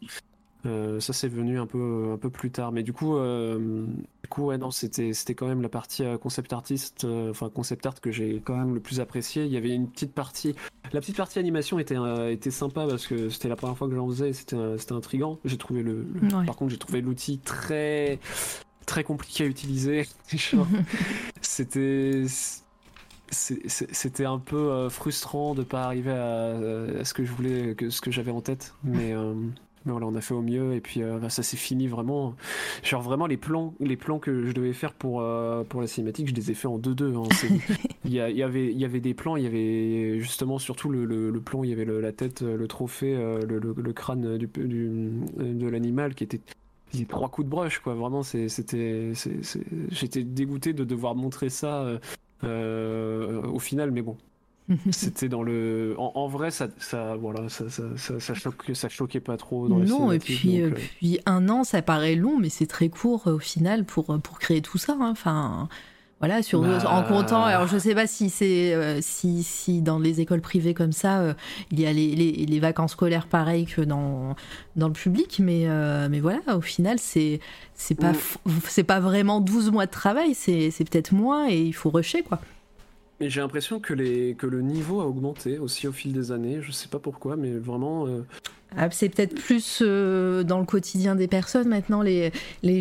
Euh, ça c'est venu un peu un peu plus tard, mais du coup, euh, du coup ouais non c'était c'était quand même la partie euh, concept artiste, euh, enfin concept art que j'ai quand même le plus apprécié. Il y avait une petite partie, la petite partie animation était était sympa parce que c'était la première fois que j'en faisais, c'était c'était intriguant. J'ai trouvé le, le- Ouais. par contre j'ai trouvé l'outil très très compliqué à utiliser. C'était c'était un peu frustrant de pas arriver à, à ce que je voulais, que ce que j'avais en tête, mais mais voilà, on a fait au mieux et puis euh, ça s'est fini vraiment. Genre vraiment les plans, les plans que je devais faire pour euh, pour la cinématique, je les ai fait en 2-2. hein. Il y, a- il y avait il y avait des plans, il y avait justement surtout le, le, le plan, il y avait le- la tête, euh, le trophée, le, crâne du, du de l'animal qui était trois coups de brush quoi. Vraiment c'était j'étais dégoûté de devoir montrer ça. euh, au final, mais bon, c'était dans le. En, en vrai, ça, ça, voilà, ça, ça, ça, ça, choque- ça choquait pas trop dans Non, et cinématique, puis, donc, euh, euh, puis un an, ça paraît long, mais c'est très court euh, au final pour, pour créer tout ça. hein. Enfin, voilà, sur, Bah. en comptant. Alors, je sais pas si c'est euh, si, si dans les écoles privées comme ça, euh, il y a les, les, les vacances scolaires pareilles que dans, dans le public, mais, euh, mais voilà, au final, c'est c'est pas, c'est pas vraiment 12 mois de travail, c'est c'est peut-être moins et il faut rusher, quoi. J'ai l'impression que, le niveau a augmenté aussi au fil des années. Je sais pas pourquoi, mais vraiment. euh, Ah, c'est peut-être plus euh, dans le quotidien des personnes maintenant, les,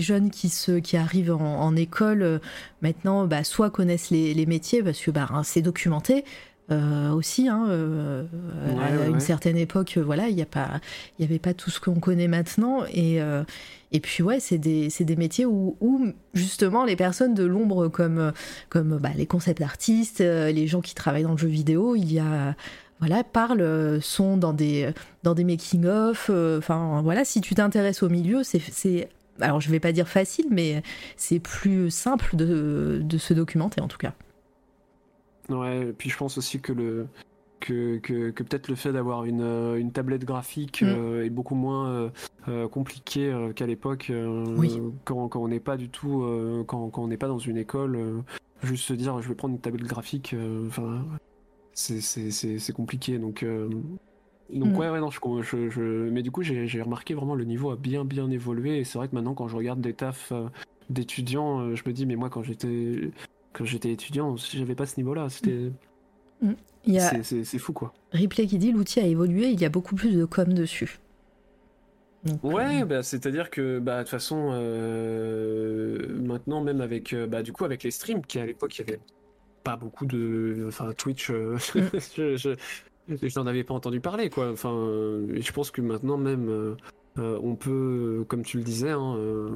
jeunes qui, arrivent en, école, euh, maintenant, bah, soit connaissent les, les métiers parce que bah, hein, c'est documenté. Euh, aussi, hein, euh, Ouais, à ouais, une ouais. certaine époque, euh, voilà, il n'y y avait pas tout ce qu'on connaît maintenant, et euh, et puis ouais, c'est des, métiers où, où justement les personnes de l'ombre comme euh, comme bah, les concept artistes, euh, les gens qui travaillent dans le jeu vidéo, il y a voilà parlent, euh, sont dans des dans des making of, enfin voilà, si tu t'intéresses au milieu, c'est c'est alors je vais pas dire facile, mais c'est plus simple de, de se documenter en tout cas. Ouais, et puis je pense aussi que le. Que, que, que peut-être le fait d'avoir une, euh, une tablette graphique Mm. euh, est beaucoup moins euh, compliqué qu'à l'époque Oui. quand, quand on n'est pas du tout quand, quand on n'est pas dans une école juste se dire je vais prendre une tablette graphique enfin c'est compliqué donc donc Mm. ouais ouais non je, je, je- mais du coup j'ai j'ai remarqué vraiment le niveau a bien bien évolué et c'est vrai que maintenant quand je regarde des tafs euh, d'étudiants euh, je me dis mais moi quand j'étais quand j'étais étudiant j'avais pas ce niveau là c'était Il y a c'est- fou quoi Ripley qui dit l'outil a évolué, il y a beaucoup plus de com dessus. Donc, Ouais, euh, bah, c'est-à-dire que bah, de toute façon, euh, maintenant même avec, euh, bah, du coup, avec les streams, qui à l'époque, il y avait pas beaucoup de... Enfin, Twitch, euh, je, je, je n'en avais pas entendu parler, quoi. Enfin, je pense que maintenant même, on peut, comme tu le disais, hein, euh,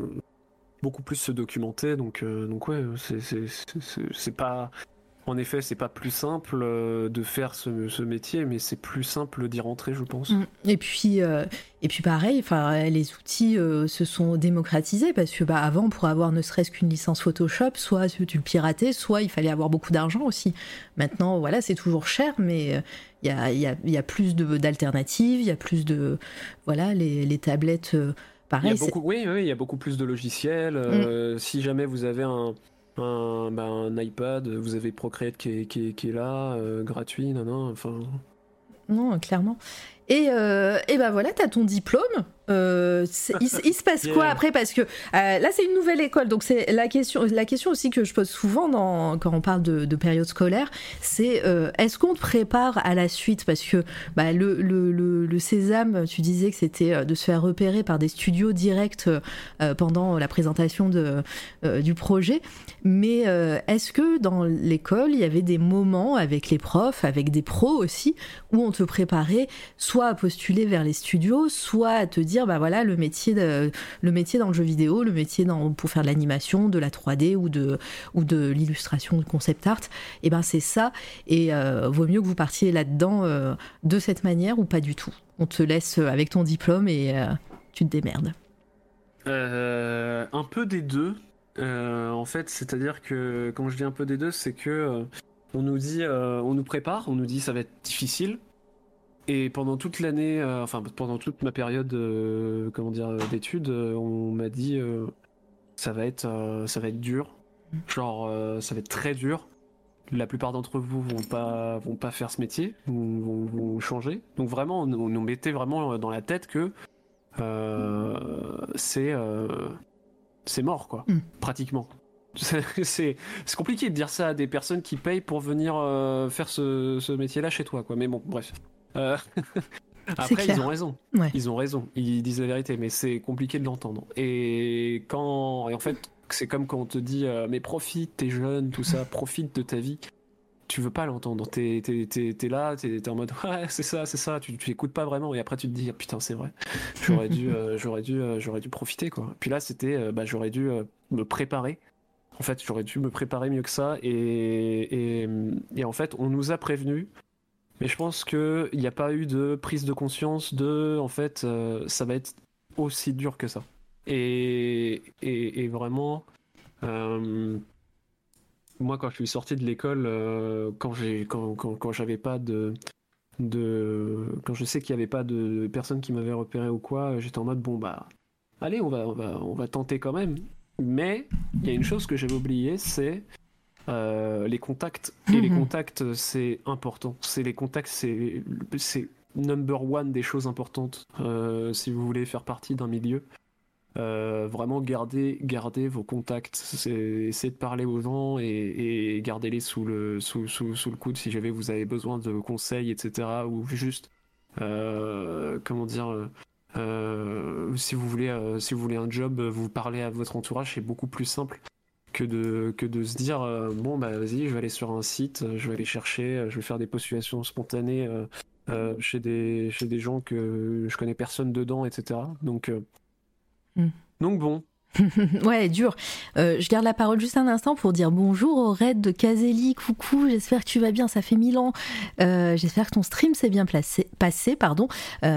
beaucoup plus se documenter, donc, euh, donc ouais, c'est- pas... En effet, c'est pas plus simple euh, de faire ce, métier, mais c'est plus simple d'y rentrer, je pense. Mm. Et puis, euh, et puis pareil, enfin, les outils se sont démocratisés parce que bah, avant, pour avoir ne serait-ce qu'une licence Photoshop, soit tu le piratais, soit il fallait avoir beaucoup d'argent aussi. Maintenant, voilà, c'est toujours cher, mais il y, a, y, a, y a plus d'alternatives, il y a plus de, voilà, les, les tablettes, Il y pareil. a c'est- beaucoup, oui, oui, il y a beaucoup plus de logiciels. euh, Si jamais vous avez un, un, bah, un iPad, vous avez Procreate qui est, qui est, qui est là, euh, gratuit, non, non, enfin. Non, clairement. Et, euh, et ben voilà, t'as ton diplôme. Euh, il, se- il se passe quoi Yeah. après Parce que euh, là, c'est une nouvelle école. Donc, c'est la question, la question aussi que je pose souvent dans, quand on parle de, de période scolaire c'est euh, est-ce qu'on te prépare à la suite Parce que bah, le, le, le, le sésame, tu disais que c'était de se faire repérer par des studios directs pendant la présentation de, du projet. Mais est-ce que dans l'école, il y avait des moments avec les profs, avec des pros aussi, où on te préparait soit à postuler vers les studios, soit à te dire, bah voilà, le métier, le métier dans le jeu vidéo, le métier dans, pour faire de l'animation, de la 3D ou de, ou de l'illustration, de concept art, et ben c'est ça. Et euh, vaut mieux que vous partiez là-dedans euh, de cette manière ou pas du tout. On te laisse euh, avec ton diplôme et tu te démerdes. Un peu des deux. En fait, c'est-à-dire que quand je dis un peu des deux, c'est que on nous dit, on nous prépare, on nous dit ça va être difficile. Et pendant toute l'année, euh, enfin pendant toute ma période, euh, comment dire, euh, d'études, euh, on m'a dit ça va être, ça va être dur. Genre, ça va être très dur. La plupart d'entre vous vont pas, vont pas faire ce métier, vont, vont- vont changer. Donc vraiment, on, on nous mettait vraiment dans la tête que c'est c'est mort quoi Mm. pratiquement c'est compliqué de dire ça à des personnes qui payent pour venir euh, faire ce, ce métier là chez toi quoi mais bon bref Euh, après clair. ils ont raison Ouais. ils ont raison ils disent la vérité mais c'est compliqué de l'entendre et quand et en fait c'est comme quand on te dit euh, mais profite t'es jeune tout ça profite de ta vie tu veux pas l'entendre. T'es, t'es là, t'es, t'es en mode ouais, c'est ça, c'est ça. Tu, tu écoutes pas vraiment et après tu te dis ah, putain, c'est vrai. J'aurais dû, euh, j'aurais dû, euh, j'aurais dû profiter quoi. Puis là, c'était, bah, j'aurais dû me préparer. En fait, j'aurais dû me préparer mieux que ça et, et, et en fait, on nous a prévenu. Mais je pense que il n'y a pas eu de prise de conscience de, en fait, euh, ça va être aussi dur que ça. Et, et, vraiment. euh, moi, quand je suis sorti de l'école, euh, quand quand, quand, quand j'avais pas de, de, quand je sais qu'il y avait pas de personnes qui m'avaient repéré ou quoi, j'étais en mode bon bah, allez, on va, on va, on va tenter quand même. Mais il y a une chose que j'avais oubliée, c'est euh, les contacts. Et les Mhm. contacts, c'est important. C'est les contacts, c'est, number one des choses importantes euh, si vous voulez faire partie d'un milieu. Euh, vraiment garder, garder vos contacts, c'est essayer de parler aux gens et, et gardez-les sous le, sous, sous, sous le coude si jamais vous avez besoin de conseils, etc. Ou juste, euh, comment dire, si vous voulez, si vous voulez un job, vous parlez à votre entourage, c'est beaucoup plus simple que de, que de se dire euh, bon bah vas-y, je vais aller sur un site, euh, je vais aller chercher, euh, je vais faire des postulations spontanées euh, chez des, chez des gens que je connais personne dedans, etc. Donc euh, Mm. donc bon, ouais, dur. Je garde la parole juste un instant pour dire bonjour au raid de Kazeli. Coucou, j'espère que tu vas bien. Ça fait mille ans. J'espère que ton stream s'est bien placé, passé. Pardon.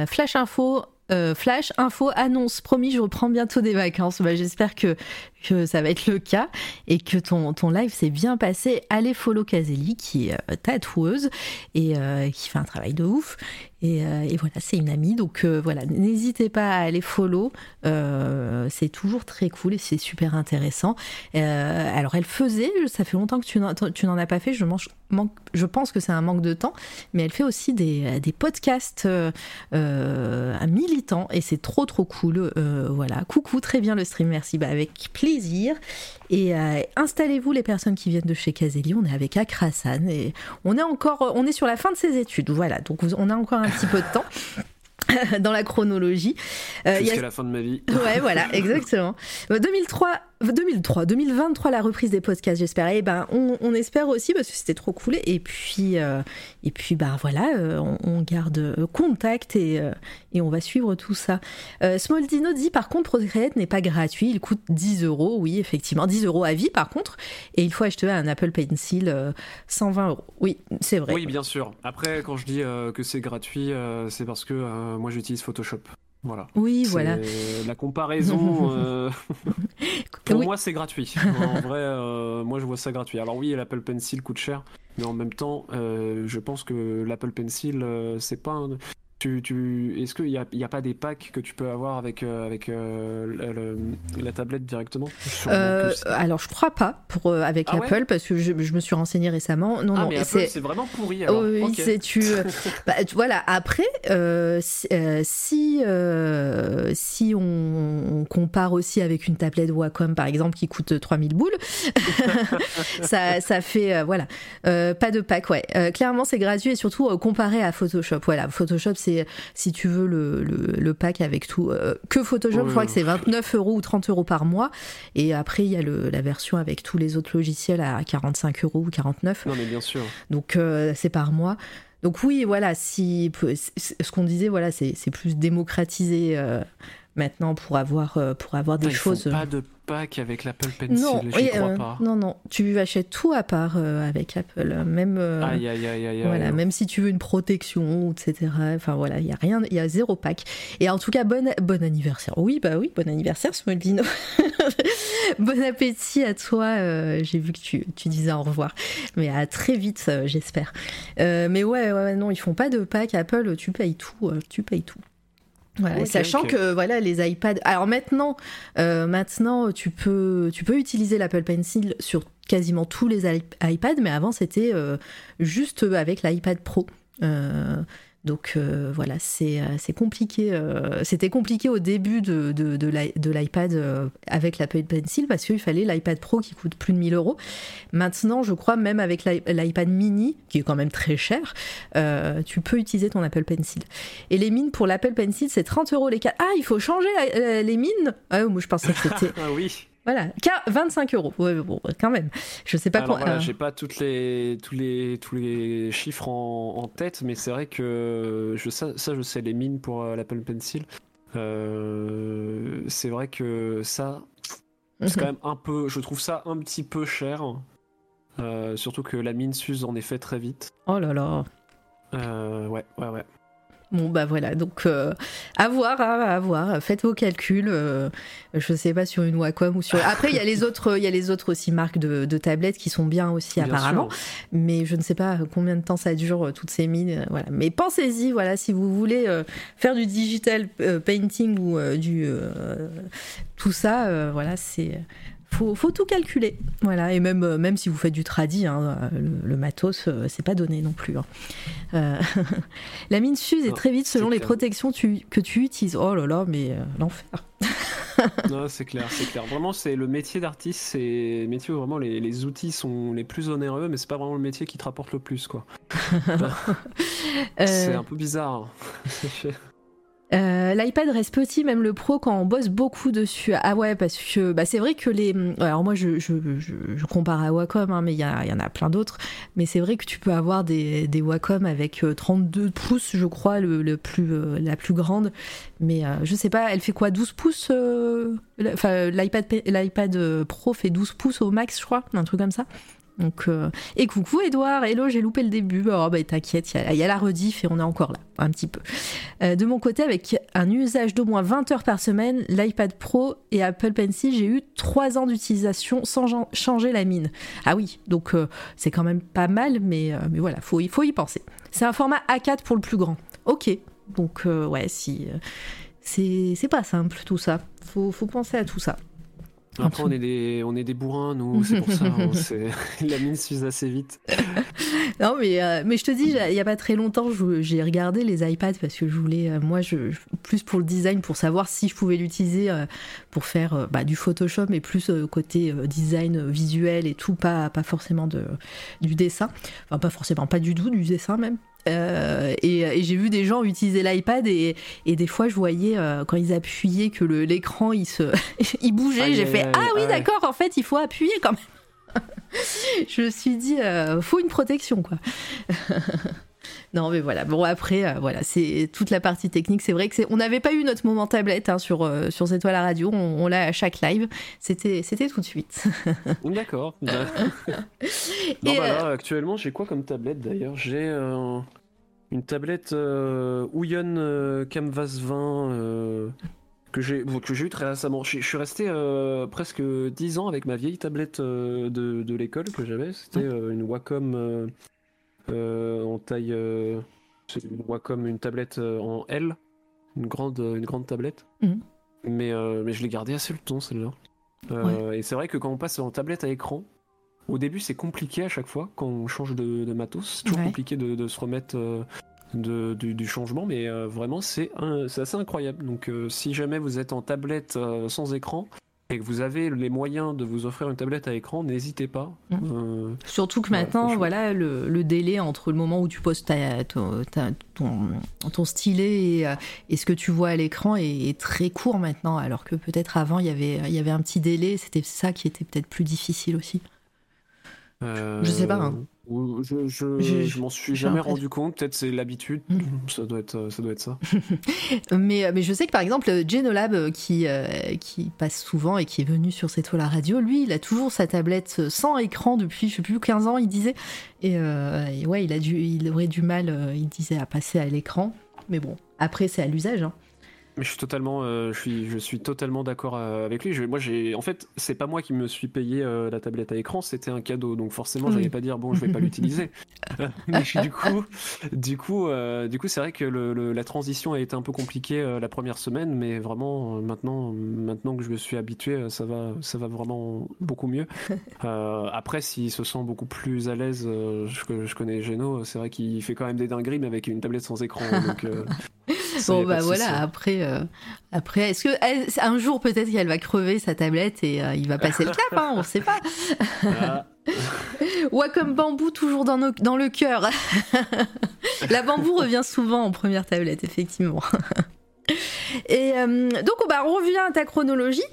Flash info. euh, flash info annonce promis je reprends bientôt des vacances bah, j'espère que, que ça va être le cas et que ton, ton live s'est bien passé. Allez follow Kazeli qui est euh, tatoueuse et euh, qui fait un travail de ouf. Et, euh, et voilà c'est une amie. Donc voilà n'hésitez pas à aller follow. C'est toujours très cool et c'est super intéressant. Alors elle faisait, ça fait longtemps que tu n'en, as pas fait, je, mange- manque, je pense que c'est un manque de temps, mais elle fait aussi des, des podcasts militants et c'est trop trop cool. Voilà, coucou, très bien le stream, merci, bah, avec plaisir. Et euh, installez-vous les personnes qui viennent de chez Kazeli, on est avec Akrasan et on est encore, on est sur la fin de ses études, voilà, donc on a encore un petit peu de temps. dans la chronologie. Euh, a- jusqu'à la fin de ma vie. Ouais, voilà, exactement. Euh, 2003, 2003, 2023, la reprise des podcasts, j'espère. Et ben, on, on espère aussi parce que c'était trop cool. Et puis, euh, et puis, ben voilà, euh, on, garde euh, contact et, et on va suivre tout ça. Smoldino dit par contre, Procreate n'est pas gratuit, il coûte 10 euros. Oui, effectivement, 10 euros à vie par contre. Et il faut acheter un Apple Pencil euh, 120 euros. Oui, c'est vrai. Oui, bien sûr. Après, quand je dis que c'est gratuit, c'est parce que moi j'utilise Photoshop. Voilà. Oui, voilà. La comparaison, euh, pour Oui. moi, c'est gratuit. En vrai, euh, moi, je vois ça gratuit. Alors oui, l'Apple Pencil coûte cher, mais en même temps, euh, je pense que l'Apple Pencil, c'est pas un... tu, tu, Est-ce qu'il n'y a, y a pas des packs que tu peux avoir avec, euh, avec euh, le- le- la tablette directement? Euh, alors, je crois pas pour, euh, avec Ah ouais? Apple parce que je, je me suis renseigné récemment. Non, ah, non, c'est. vraiment pourri alors. Oh, oui, Ok. c'est tu. bah, tu- voilà. Après, si euh, si, euh, si on, on compare aussi avec une tablette Wacom par exemple qui coûte 3000 boules, ça, ça fait euh, voilà. Euh, pas de pack, ouais. Euh, clairement, c'est gratuit et surtout euh, comparé à Photoshop. Voilà, Photoshop, c'est si tu veux le, le, le pack avec tout. euh, que Photoshop, je crois que c'est 29 euros ou 30 euros par mois. Et après, il y a le, la version avec tous les autres logiciels à 45 euros ou 49. Non, mais bien sûr. Donc euh, c'est par mois. Donc oui, voilà, si c'est- ce qu'on disait, voilà, c'est c'est plus démocratisé euh, maintenant pour avoir pour avoir des Putain, ils font choses. pas de pack avec l'Apple Pencil, non, oui, crois euh, pas. non, non, tu achètes tout à part euh, avec Apple, même euh, Aïe, aïe, aïe, aïe, voilà, même si tu veux une protection, etc. Enfin voilà, il y a rien, il y a zéro pack. Et en tout cas, bon, bon anniversaire. Oui, bah oui, bon anniversaire, Smoldino. bon appétit à toi. euh, J'ai vu que tu, tu disais au revoir, mais à très vite, j'espère. Mais ouais, ouais, non, ils font pas de pack Apple. Tu payes tout, tu payes tout. Voilà, sachant que voilà les iPads. Alors maintenant, euh, maintenant tu peux tu peux utiliser l'Apple Pencil sur quasiment tous les iPads, mais avant c'était euh, juste avec l'iPad Pro. Euh, donc euh, voilà, c'est euh, compliqué. euh, C'était compliqué au début de, de, de l'i- de l'iPad avec l'Apple Pencil parce qu'il fallait l'iPad Pro qui coûte plus de 1000 euros. Maintenant, je crois même avec l'i- l'iPad mini, qui est quand même très cher, tu peux utiliser ton Apple Pencil. Et les mines pour l'Apple Pencil, c'est 30 euros les quatre. Ah, il faut changer les mines? Ah, Moi, je pensais que c'était. Ah oui. Voilà, Car 25 euros. Ouais, bon, quand même. Je sais pas Alors voilà, euh, j'ai pas toutes les, tous, les, tous les chiffres en, en tête, mais c'est vrai que je, ça, ça, je sais, les mines pour euh, l'Apple Pencil. euh, c'est vrai que ça, c'est quand même un peu. Je trouve ça un petit peu cher. Euh, surtout que la mine s'use en effet très vite. Oh là là. Euh, ouais, ouais, ouais. Bon bah voilà, donc euh, à voir, hein, à voir. Faites vos calculs. euh, je sais pas sur une Wacom ou sur. Après il y a les autres, il y a les autres aussi marques de, de tablettes qui sont bien aussi Bien apparemment. sûr. Mais je ne sais pas combien de temps ça dure euh, toutes ces mines. euh, Voilà. Mais pensez-y, voilà, si vous voulez euh, faire du digital painting ou du tout ça, voilà, c'est faut, faut tout calculer. Voilà, et même, euh, même si vous faites du tradi, hein, euh, le, le matos, euh, c'est pas donné non plus. hein. Euh, la mine s'use et Non, très vite selon c'est les protections tu- que tu utilises. Oh là là, mais euh, l'enfer. Non, c'est clair, c'est clair. Vraiment, c'est le métier d'artiste, c'est le métier où vraiment les, les outils sont les plus onéreux, mais c'est pas vraiment le métier qui te rapporte le plus, quoi. C'est Euh, un peu bizarre. Euh, L'iPad reste petit, même le Pro, quand on bosse beaucoup dessus. Ah ouais, parce que bah, c'est vrai que les. Alors moi, je, je, je, compare à Wacom, hein, mais il y, y en a plein d'autres. Mais c'est vrai que tu peux avoir des, des Wacom avec euh, 32 pouces, je crois, le, plus, euh, la plus grande. Mais euh, je sais pas, elle fait quoi 12 pouces euh, Enfin, l'iPad euh, Pro fait 12 pouces au max, je crois, un truc comme ça. Donc, euh, Et coucou Edouard, hello, j'ai loupé le début. Oh bah t'inquiète, il y, a- la rediff et on est encore là, un petit peu. Euh, de mon côté, avec un usage d'au moins 20 heures par semaine, l'iPad Pro et Apple Pencil, j'ai eu 3 ans d'utilisation sans changer la mine. Ah oui, donc euh, c'est quand même pas mal, mais, euh, mais voilà, il faut y penser. C'est un format A4 pour le plus grand. Ok, donc ouais, si. c'est c'est pas simple tout ça. Faut, faut penser à tout ça. Après, on est des, on est des bourrins, nous, c'est pour ça. hein, la mine s'use assez vite. Non, mais, euh, mais je te dis, il y a pas très longtemps, j'ai regardé les iPads parce que je voulais, euh, moi, je, plus pour le design, pour savoir si je pouvais l'utiliser euh, pour faire bah, du Photoshop, mais plus côté design visuel et tout, pas, pas forcément de, du dessin. Enfin, pas forcément, pas du tout, du dessin même. Euh, et et j'ai vu des gens utiliser l'iPad et, et des fois je voyais euh, quand ils appuyaient que l'écran il se il bougeait Aïe, j'ai fait ah oui d'accord en fait il faut appuyer quand même. Je me suis dit euh, faut une protection quoi non mais voilà. Bon après euh, voilà c'est toute la partie technique. C'est vrai que c'est on n'avait pas eu notre moment tablette hein, sur euh, sur cette toile à radio. On, on l'a à chaque live. C'était c'était tout de suite. D'accord. non, Et, bah là, actuellement, j'ai quoi comme tablette d'ailleurs? J'ai euh, une tablette euh, Ouyon euh, Canvas 20 euh, que j'ai que j'ai eu très récemment. Je, je suis resté euh, presque 10 ans avec ma vieille tablette euh, de, de l'école que j'avais. C'était euh, une Wacom euh, euh, en taille. euh, c'est moi comme une tablette euh, en L, une grande, une grande tablette. Mhm. Mais, euh, mais je l'ai gardée assez longtemps celle-là. Euh, Et c'est vrai que quand on passe en tablette à écran, au début c'est compliqué à chaque fois quand on change de, de matos. C'est toujours Ouais. compliqué de, de se remettre euh, de, du, du changement, mais euh, vraiment c'est assez incroyable. Donc euh, si jamais vous êtes en tablette euh, sans écran et que vous avez les moyens de vous offrir une tablette à écran, n'hésitez pas. Mhm. Euh, Surtout que maintenant, voilà, le, le délai entre le moment où tu poses ta- ton, ta- ton, ton stylet et, euh, et ce que tu vois à l'écran est, est très court maintenant, alors que peut-être avant, il y avait, il y avait un petit délai, c'était ça qui était peut-être plus difficile aussi. Euh, Je sais pas, hein. Je, je, Je- je m'en suis jamais rendu compte. Peut-être c'est l'habitude. Mm. Ça doit être, ça doit être ça. Mais, mais je sais que par exemple, Genolab, euh, qui, euh, qui passe souvent et qui est venu sur cette toile à radio, lui, il a toujours sa tablette sans écran depuis, je sais plus, 15 ans, il disait. Et, euh, et ouais, il, a dû, il aurait du mal, euh, il disait, à passer à l'écran. Mais bon, après, c'est à l'usage. hein. Mais je suis totalement, euh, je suis, je suis totalement d'accord euh, avec lui. Je- moi, j'ai, en fait, c'est pas moi qui me suis payé euh, la tablette à écran, c'était un cadeau. Donc forcément, j'allais pas dire bon, je vais pas l'utiliser. Mais du coup, du coup, euh, du coup, c'est vrai que le- le- la transition a été un peu compliquée la première semaine, mais vraiment maintenant, maintenant que je me suis habitué, ça va, ça va vraiment beaucoup mieux. Après, s'il se sent beaucoup plus à l'aise, je, je connais Geno, c'est vrai qu'il fait quand même des dingueries, mais avec une tablette sans écran. donc, Bon bah voilà, après, euh, après est-ce que elle- un jour peut-être qu'elle va crever sa tablette et euh, il va passer le cap, hein, on sait pas. Ah. Wacom Bambou toujours dans, nos- dans le cœur. La bambou revient souvent en première tablette, effectivement. Et euh, donc bah, on revient à ta chronologie.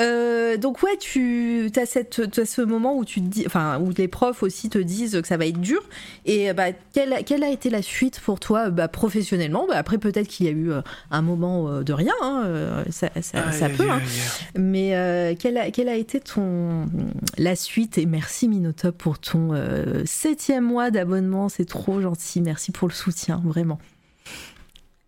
Euh, donc ouais, tu as, cette, ce moment où tu te dis, enfin où les profs aussi te disent que ça va être dur. Et bah, quelle, quelle a été la suite pour toi bah, professionnellement? Bah, Après peut-être qu'il y a eu euh, un moment de rien, hein, ça, peut. hein. Mais euh, quelle, a, quelle a été ton la suite? Et merci Minotop pour ton septième mois d'abonnement, c'est trop gentil. Merci pour le soutien, vraiment.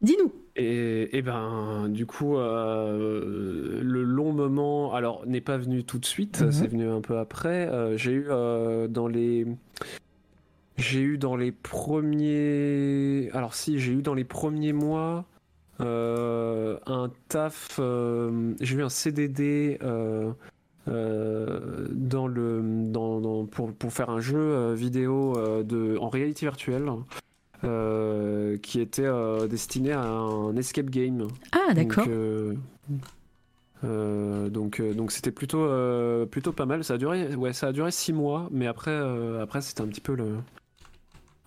Dis-nous. Et, et ben, du coup, euh, le long moment, alors, n'est pas venu tout de suite, Mhm. c'est venu un peu après. Euh, j'ai eu euh, dans les. J'ai eu dans les premiers. Alors, si, j'ai eu dans les premiers mois un taf. j'ai eu un CDD. dans le dans, dans- pour, pour faire un jeu vidéo de en réalité virtuelle euh, qui était euh, destiné à un escape game. Ah d'accord. Donc, euh, donc, euh, donc c'était plutôt, euh, plutôt pas mal. Ça a duré, ouais, ça a duré six mois, mais après, après c'était un petit peu le,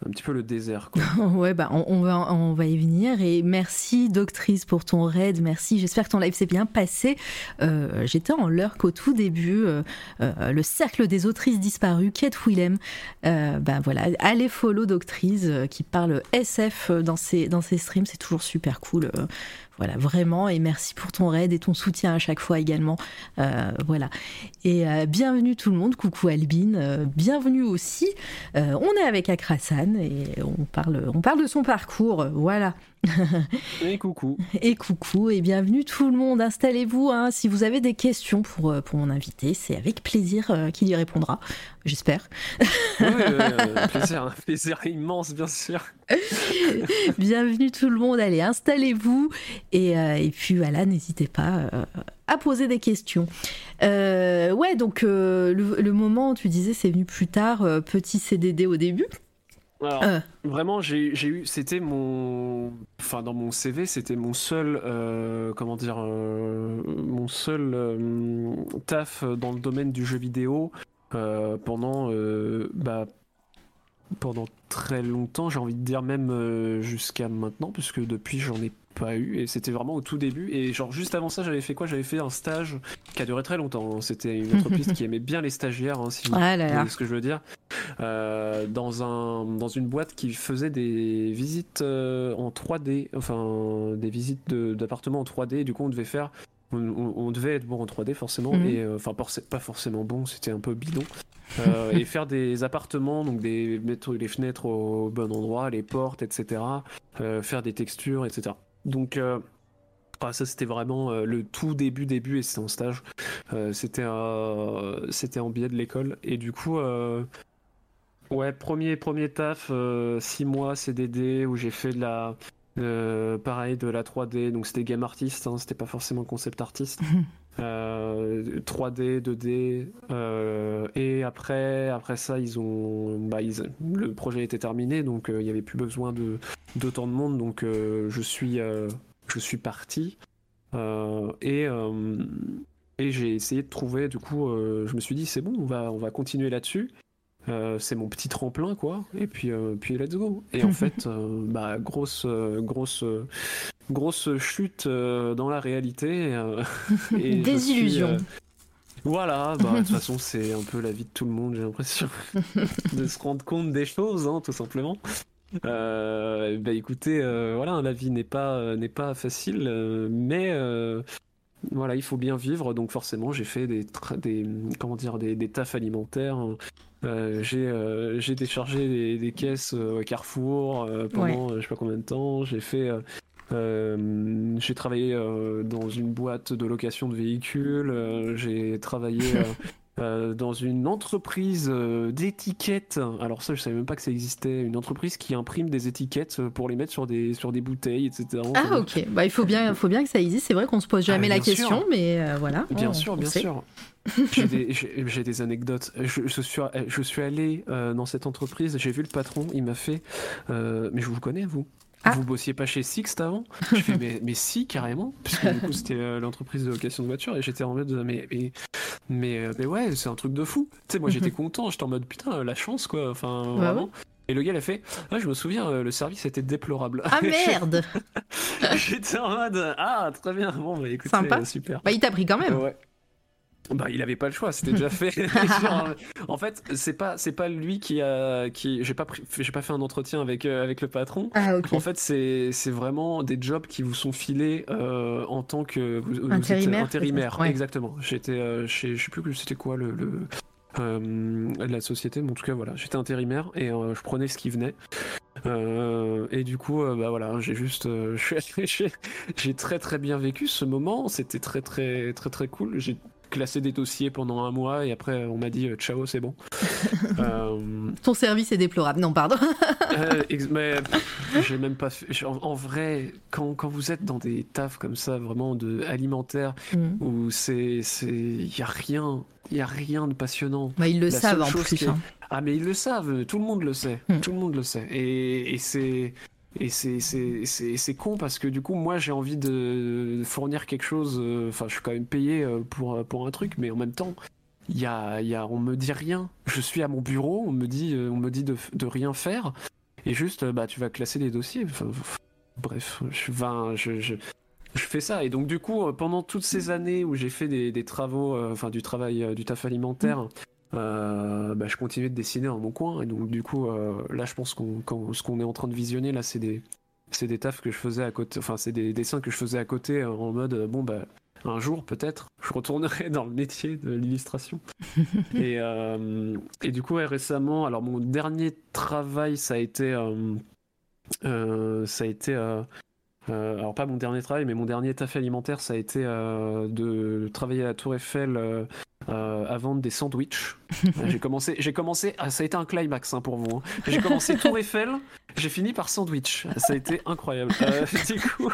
un petit peu le désert. Quoi. ouais bah on, va on va y venir et merci Doctrice pour ton raid. Merci. J'espère que ton live s'est bien passé. Euh, J'étais en lurk au tout début. euh, euh, le cercle des autrices disparues, Kate Willem. Bah voilà, allez follow Doctrice qui parle SF dans ses streams. C'est toujours super cool. Voilà, vraiment. Et merci pour ton raid et ton soutien à chaque fois également. Euh, voilà. Et euh, bienvenue tout le monde. Coucou Albine. euh, bienvenue aussi. On est avec Akrasan et on parle, on parle de son parcours. Voilà. Et coucou. Et coucou et bienvenue tout le monde. Installez-vous. hein. Si vous avez des questions pour, euh, pour mon invité, c'est avec plaisir euh, qu'il y répondra. J'espère. Ouais, ouais, plaisir, un plaisir immense, bien sûr. bienvenue tout le monde. Allez, installez-vous. Et, euh, et puis voilà, n'hésitez pas euh, à poser des questions. Euh, ouais, donc euh, le, le moment, tu disais, c'est venu plus tard. euh, petit CDD au début. Alors, Euh. vraiment, j'ai eu, c'était mon, enfin dans mon CV, c'était mon seul, euh, comment dire, euh, mon seul taf dans le domaine du jeu vidéo pendant, bah, pendant très longtemps. J'ai envie de dire même euh, jusqu'à maintenant, puisque depuis j'en ai pas eu et c'était vraiment au tout début. Et genre juste avant ça, j'avais fait quoi? J'avais fait un stage qui a duré très longtemps. hein. C'était une entreprise qui aimait bien les stagiaires, hein, si vous Ah là vous là. voyez ce que je veux dire Euh, dans un dans une boîte qui faisait des visites euh, en 3D enfin des visites de- d'appartements en 3D du coup on devait faire on, on- on devait être bon en 3D forcément Mhm. et euh, enfin pas forcément bon c'était un peu bidon Euh, et faire des appartements donc des mettre les fenêtres au bon endroit les portes etc euh, faire des textures etc donc ah, ça c'était vraiment le tout début début et c'était en stage c'était c'était en billet de l'école et du coup Ouais, premier, premier taf, 6 mois CDD où j'ai fait de la. Pareil, de la 3D, donc c'était game artist, hein, c'était pas forcément concept artist. 3D, 2D, et après, après ça, ils ont, bah, le projet était terminé, donc il n'y avait plus besoin de d'autant de monde, donc je suis, je suis parti. Euh, et euh, et j'ai essayé de trouver, du coup, euh, je me suis dit, c'est bon, on va, on va continuer là-dessus. C'est mon petit tremplin, quoi. Et puis, puis let's go. Et en fait, bah, grosse, grosse, grosse chute dans la réalité. et Désillusion. voilà, bah, de toute façon, c'est un peu la vie de tout le monde, j'ai l'impression. de se rendre compte des choses, hein, tout simplement. Euh, bah écoutez, euh, voilà, la vie n'est pas euh, n'est pas facile, euh, mais voilà, il faut bien vivre. Donc forcément, j'ai fait des des comment dire des, des tafs alimentaires. J'ai j'ai déchargé des, caisses Carrefour pendant je sais pas combien de temps. J'ai fait j'ai travaillé dans une boîte de location de véhicules. j'ai travaillé Euh, dans une entreprise euh, d'étiquettes. Alors ça, je savais même pas que ça existait. Une entreprise qui imprime des étiquettes euh, pour les mettre sur des sur des bouteilles, etc. Ah ok. Bah il faut bien faut bien que ça existe. C'est vrai qu'on se pose jamais ah, la question, mais voilà. Bien sûr, bien sûr. j'ai des, anecdotes. Je, je, suis, je suis allé dans cette entreprise, j'ai vu le patron, il m'a fait. mais je vous connais, vous ah. Vous bossiez pas chez Sixt avant? Je fais mais, mais si carrément, puisque du coup c'était l'entreprise de location de voiture et j'étais en mode mais, mais mais, euh, mais ouais, c'est un truc de fou. Tu sais, moi j'étais content, j'étais en mode putain, la chance quoi. Enfin, vraiment. Et le gars, il a fait Ah, je me souviens, euh, le service était déplorable. Ah merde J'étais en mode Ah, très bien. Bon, bah écoute, Sympa. super. Bah, il t'a pris quand même. ouais. Bah, il avait pas le choix, c'était déjà fait. en fait, c'est pas c'est pas lui qui a qui j'ai pas j'ai pas fait un entretien avec euh, avec le patron. Ah, En fait, c'est c'est vraiment des jobs qui vous sont filés euh, en tant que vous, intérimaire. intérimaire. Exactement. J'étais euh, je sais plus c'était quoi le, le la société, mais en tout cas voilà, j'étais intérimaire et je prenais ce qui venait. et du coup, bah voilà, j'ai juste, j'ai très très bien vécu ce moment. C'était très très très très cool. J'ai classé des dossiers pendant un mois et après on m'a dit euh, ciao c'est bon. euh... Ton service est déplorable, non pardon. euh, mais j'ai même pas fait... en, vrai quand, quand, vous êtes dans des tafs comme ça vraiment de alimentaire mm. où c'est c'est il y a rien il y a rien de passionnant. Bah, ils le savent en plus. Hein. Ah mais ils le savent, tout le monde le sait, mm. tout le monde le sait et, et c'est et c'est con parce que du coup, moi, j'ai envie de fournir quelque chose. Euh, enfin, je suis quand même payé euh, pour, pour un truc, mais en même temps, y a, y a, on me dit rien. Je suis à mon bureau, on me dit, euh, on me dit de, de rien faire. Et juste, bah, tu vas classer les dossiers. Bref, je, je, je, je, fais ça. Et donc, du coup, pendant toutes ces années où j'ai fait des, des travaux, enfin, du travail, du taf alimentaire, euh, bah, je continuais de dessiner dans mon coin. Et donc du coup euh, là je pense qu'on ce qu'on est en train de visionner là c'est des c'est des tafs que je faisais à côté enfin c'est des dessins que je faisais à côté euh, en mode bon bah un jour peut-être je retournerai dans le métier de l'illustration. Et, et du coup récemment alors mon dernier travail ça a été ça a été alors pas mon dernier travail, mais mon dernier taf alimentaire, ça a été de travailler à la Tour Eiffel euh, à vendre des sandwichs. j'ai commencé, j'ai commencé, ah, ça a été un climax hein, pour vous. Hein. J'ai commencé Tour Eiffel, j'ai fini par sandwich. Ça a été incroyable. Euh, du coup,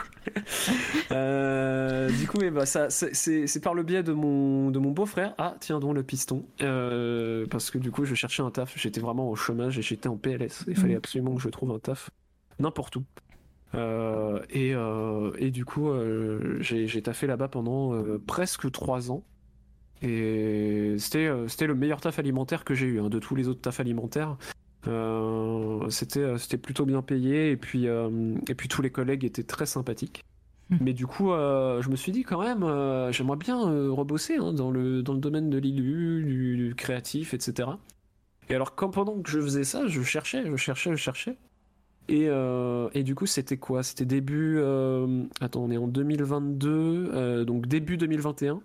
euh, du coup, et bah, ça, c'est, par le biais de mon, de mon beau-frère. Ah, tiens donc le piston, parce que du coup, je cherchais un taf. J'étais vraiment au chômage et j'étais en PLS. Il fallait mm. absolument que je trouve un taf n'importe où. Et, et, du coup, j'ai, j'ai taffé là-bas pendant presque trois ans. Et c'était, euh, le meilleur taf alimentaire que j'ai eu, hein, de tous les autres tafs alimentaires. Euh, c'était, euh, plutôt bien payé et puis, et puis tous les collègues étaient très sympathiques. Hmm. Mais du coup, je me suis dit quand même, j'aimerais bien rebosser hein, dans, le, dans le domaine de l'ILU, du, créatif, etc. Et alors, quand, pendant que je faisais ça, je cherchais, je cherchais, je cherchais. Et, et du coup, c'était quoi? C'était début. attends, on est en 2022, donc début 2021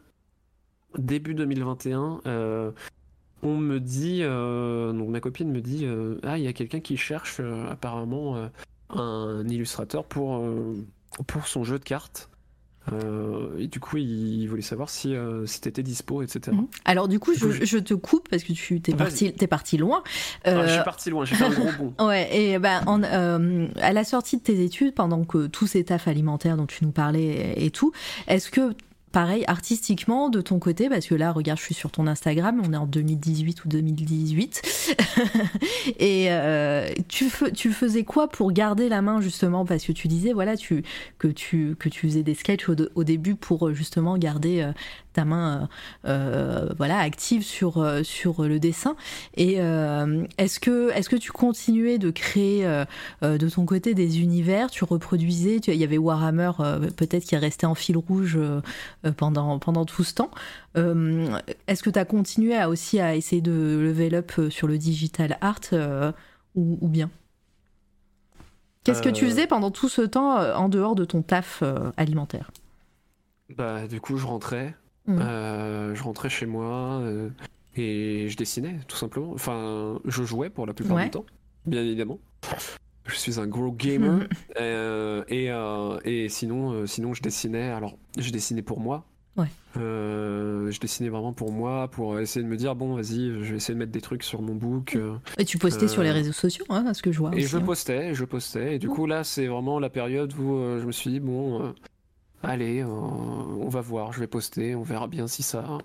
début 2021, euh, on me dit, euh, donc ma copine me dit, euh, ah, il y a quelqu'un qui cherche apparemment un illustrateur pour, pour son jeu de cartes. Euh, et du coup, il, voulait savoir si, euh, si t'étais dispo, etc. Mhm. Alors du coup, je, je, te coupe parce que tu t'es parti, es parti loin. Ah, je suis parti loin, j'ai fait un gros bond. ouais, et ben en, à la sortie de tes études, pendant que tout cet taf alimentaire dont tu nous parlais et tout, est-ce que pareil, artistiquement, de ton côté, parce que là, regarde, je suis sur ton Instagram, on est en 2018 ou 2018. et euh, tu, faisais quoi pour garder la main, justement? Parce que tu disais, voilà, tu, que, tu, que tu faisais des sketchs au, début pour justement garder euh, ta main euh, voilà active sur sur le dessin. Et est-ce que est-ce que tu continuais de créer de ton côté des univers? Tu reproduisais? Il y avait Warhammer peut-être qui est resté en fil rouge euh, pendant, pendant tout ce temps. Euh, est-ce que tu as continué à aussi à essayer de level up euh, sur le digital art ou, bien? Qu'est-ce que tu faisais pendant tout ce temps en dehors de ton taf alimentaire? Bah du coup je rentrais, mmh. je rentrais chez moi et je dessinais tout simplement. Enfin je jouais pour la plupart du temps, bien évidemment je suis un gros gamer euh, et, euh, et sinon euh, sinon je dessinais alors je dessinais pour moi ouais. je dessinais vraiment pour moi pour essayer de me dire bon vas-y je vais essayer de mettre des trucs sur mon book et tu postais sur les réseaux sociaux hein, ce que je vois et je hein. postais je postais et du coup là c'est vraiment la période où je me suis dit bon allez on va voir je vais poster on verra bien si ça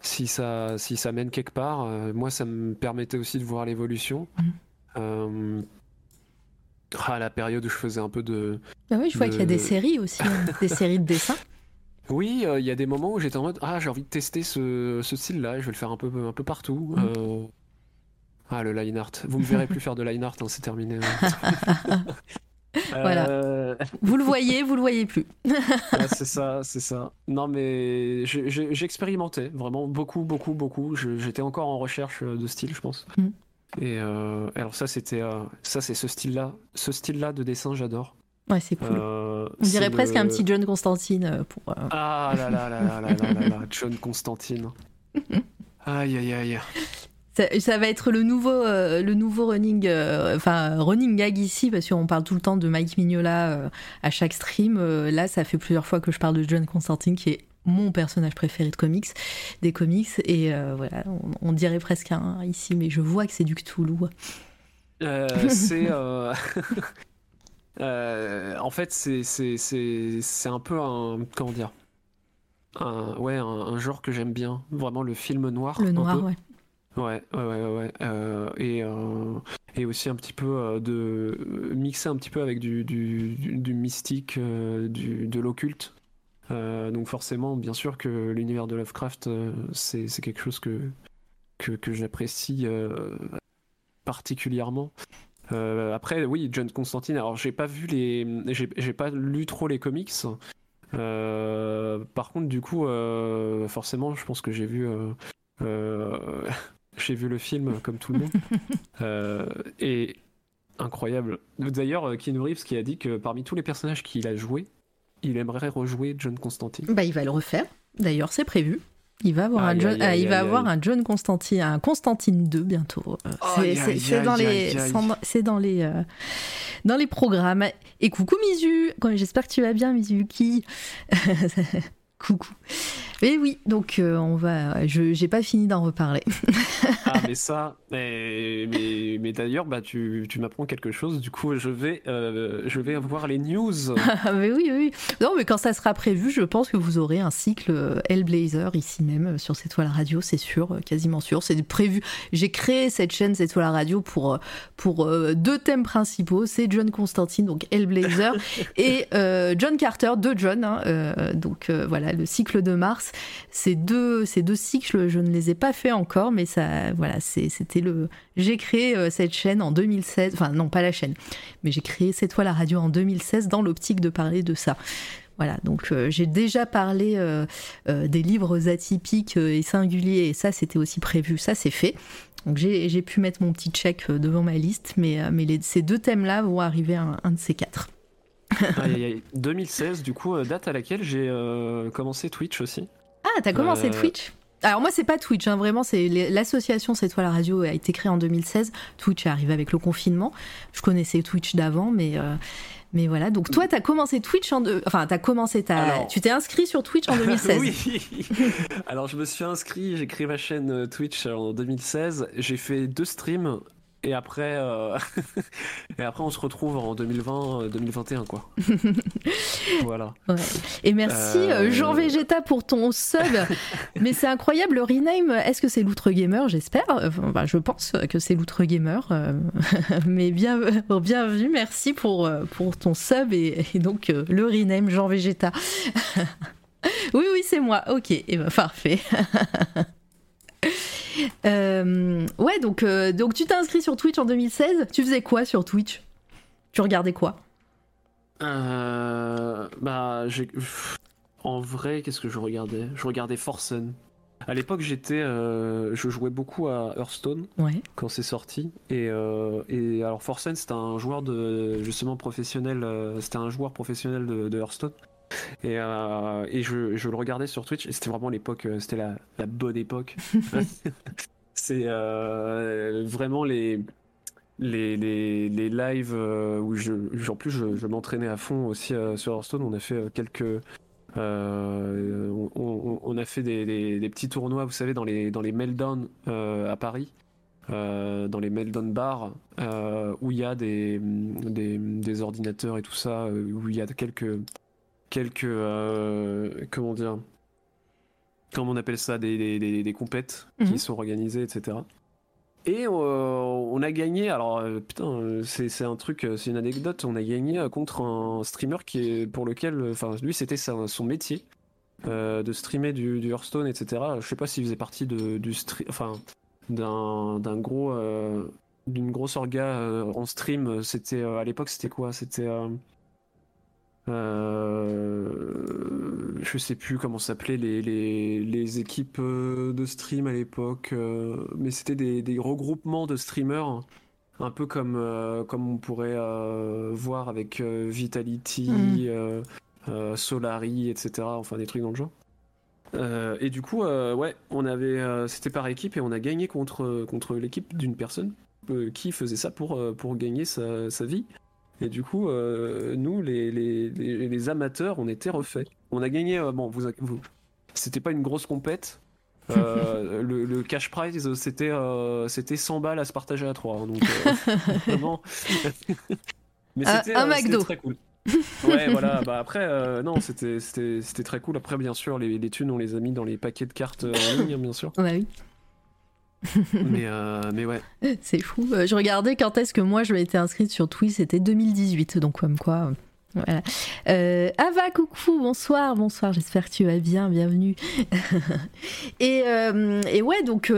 si ça si ça mène quelque part moi ça me permettait aussi de voir l'évolution mhm. Ah, la période où je faisais un peu de. Ah oui, je vois qu'il y a des séries aussi, hein, des séries de dessins. Oui, euh, il y a des moments où j'étais en mode Ah, j'ai envie de tester ce, ce style-là, je vais le faire un peu, un peu partout. Mm. Euh, ah, le line art. Vous me verrez plus faire de line art, hein, c'est terminé. Hein. voilà. Euh, vous le voyez, vous le voyez plus. c'est ça, c'est ça. Non, mais j'expérimentais vraiment beaucoup, beaucoup, beaucoup. J'étais encore en recherche de style, je pense. Mm. Et euh, alors ça c'était euh, ça c'est ce style-là, ce style-là de dessin j'adore. Ouais, c'est cool. Euh, On dirait presque un petit John Constantine pour. Ah là là là là là là là, John Constantine. aïe aïe aïe. Ça, va être le nouveau, le nouveau running, enfin running gag ici parce qu'on parle tout le temps de Mike Mignola à chaque stream. là, ça fait plusieurs fois que je parle de John Constantine qui est mon personnage préféré de comics, des comics, et euh, voilà, on, dirait presque un ici, mais je vois que c'est du Cthulhu. Euh, c'est. Euh, en fait, c'est un peu un. Comment dire? Un, Ouais, un, genre que j'aime bien. Vraiment le film noir. Le noir, ouais. Ouais, ouais, ouais, ouais. et, et aussi un petit peu de mixer un petit peu avec du, du, mystique, du, de l'occulte. Euh, donc forcément, bien sûr que l'univers de Lovecraft, euh, c'est quelque chose que, que, j'apprécie euh, particulièrement. après, oui, John Constantine. Alors, j'ai pas vu les, j'ai pas lu trop les comics. par contre, du coup, forcément, je pense que j'ai vu, j'ai vu le film comme tout le monde. et incroyable. D'ailleurs, Keanu Reeves qui a dit que parmi tous les personnages qu'il a joués, il aimerait rejouer John Constantine. Bah, il va le refaire. D'ailleurs, c'est prévu. Il va avoir, un, John, il va avoir un John Constantine, un Constantine 2 bientôt. C'est dans les, c'est dans les, euh, dans les programmes. Et coucou Mizu, j'espère que tu vas bien Mizuki. coucou. Mais oui, donc euh, on va. Je j'ai pas fini d'en reparler. ah mais ça, mais mais, mais d'ailleurs bah tu, tu m'apprends quelque chose. Du coup je vais euh, je vais voir les news. Ah, mais oui oui. Non mais quand ça sera prévu, je pense que vous aurez un cycle euh, Hellblazer ici même sur cette toile radio, c'est sûr, quasiment sûr. C'est prévu. J'ai créé cette chaîne cette toile radio pour pour deux thèmes principaux. C'est John Constantine donc Hellblazer et John Carter de John. Hein, donc voilà le cycle de Mars ces deux, ces deux cycles, je ne les ai pas fait encore, mais ça, voilà, c'était le. J'ai créé euh, cette chaîne en 2016, enfin non pas la chaîne, mais j'ai créé cette fois la radio en 2016 dans l'optique de parler de ça. Voilà, donc euh, j'ai déjà parlé euh, des livres atypiques et singuliers, et ça c'était aussi prévu, ça c'est fait. Donc j'ai pu mettre mon petit check devant ma liste, mais, mais ces deux thèmes-là vont arriver à un, de ces quatre. 2016, du coup, date à laquelle j'ai commencé Twitch aussi. Ah, t'as commencé euh, Twitch? Alors moi c'est pas Twitch, hein, vraiment c'est l'association C'est toi la radio a été créée en 2016. Twitch est arrivé avec le confinement. Je connaissais Twitch d'avant, mais euh, mais voilà. Donc toi t'as commencé Twitch en deux... enfin t'as commencé ta, tu t'es inscrit sur Twitch en 2016. oui. Alors je me suis inscrit, j'ai créé ma chaîne euh, Twitch en 2016. J'ai fait deux streams et après, euh, et après, on se retrouve en 2020, 2021, euh, quoi. voilà. Et merci euh, Jean Végéta pour ton sub. Mais c'est incroyable, le rename. Est-ce que c'est l'outre gamer? J'espère. Enfin, je pense que c'est l'outre gamer. Mais bien, bienvenue. Merci pour pour ton sub et, donc le rename Jean Végéta. oui, oui, c'est moi. Ok, et eh ben, parfait. Euh, ouais, donc, euh, donc tu t'es inscrit sur Twitch en 2016. Tu faisais quoi sur Twitch? Tu regardais quoi? Euh, Bah, j'ai... En vrai, qu'est-ce que je regardais? Je regardais Forsen. À l'époque, j'étais, je jouais beaucoup à Hearthstone quand c'est sorti. Et, et alors Forsen, c'était un joueur de justement professionnel. c'était un joueur professionnel de, de Hearthstone. Et, euh, et je, je, le regardais sur Twitch et c'était vraiment l'époque, euh, c'était la, la, bonne époque. c'est euh, vraiment les, les, les, les lives où je, en plus je, je m'entraînais à fond aussi sur Hearthstone. On a fait quelques. On, on, a fait des, des, des, petits tournois, vous savez, dans les, dans les Meltdown à Paris. dans les Meltdown bars où il y a des, des, des, ordinateurs et tout ça, où il y a quelques, quelques euh, comment dire comment on appelle ça des, des, des, compètes qui mhm. sont organisées etc et euh, on a gagné alors euh, putain c'est un truc c'est une anecdote on a gagné contre un streamer qui est pour lequel enfin lui c'était son métier de streamer du, du, Hearthstone etc je sais pas s'il faisait partie de, du stream enfin d'un gros d'une grosse orga en stream c'était à l'époque c'était quoi? C'était euh, je sais plus comment s'appelaient les, les, les, équipes euh, de stream à l'époque, euh, mais c'était des, des, regroupements de streamers, un peu comme, comme on pourrait voir avec Vitality, mm. Solari, etc. Enfin des trucs dans le genre. et du coup, ouais, on avait, c'était par équipe et on a gagné contre, contre l'équipe d'une personne qui faisait ça pour, pour gagner sa, sa vie. Et du coup, euh, nous, les, les, les, amateurs, on était refaits. On a gagné, euh, bon, vous, vous c'était pas une grosse compète. Euh, le, le, cash prize, c'était c'était 100 balles à se partager à 3. Hein, donc, vraiment. Mais c'était un McDo. très cool. ouais, voilà. Bah après, non, c'était très cool. Après, bien sûr, les, les thunes, on les a mis dans les paquets de cartes en ligne, bien sûr. Bah oui. mais, euh, mais ouais. C'est fou. Euh, je regardais quand est-ce que moi je m'étais inscrite sur Twitch, c'était 2018, donc comme quoi. Voilà. Euh, Ava, coucou, bonsoir, bonsoir, j'espère que tu vas bien, bienvenue. et, et, ouais, donc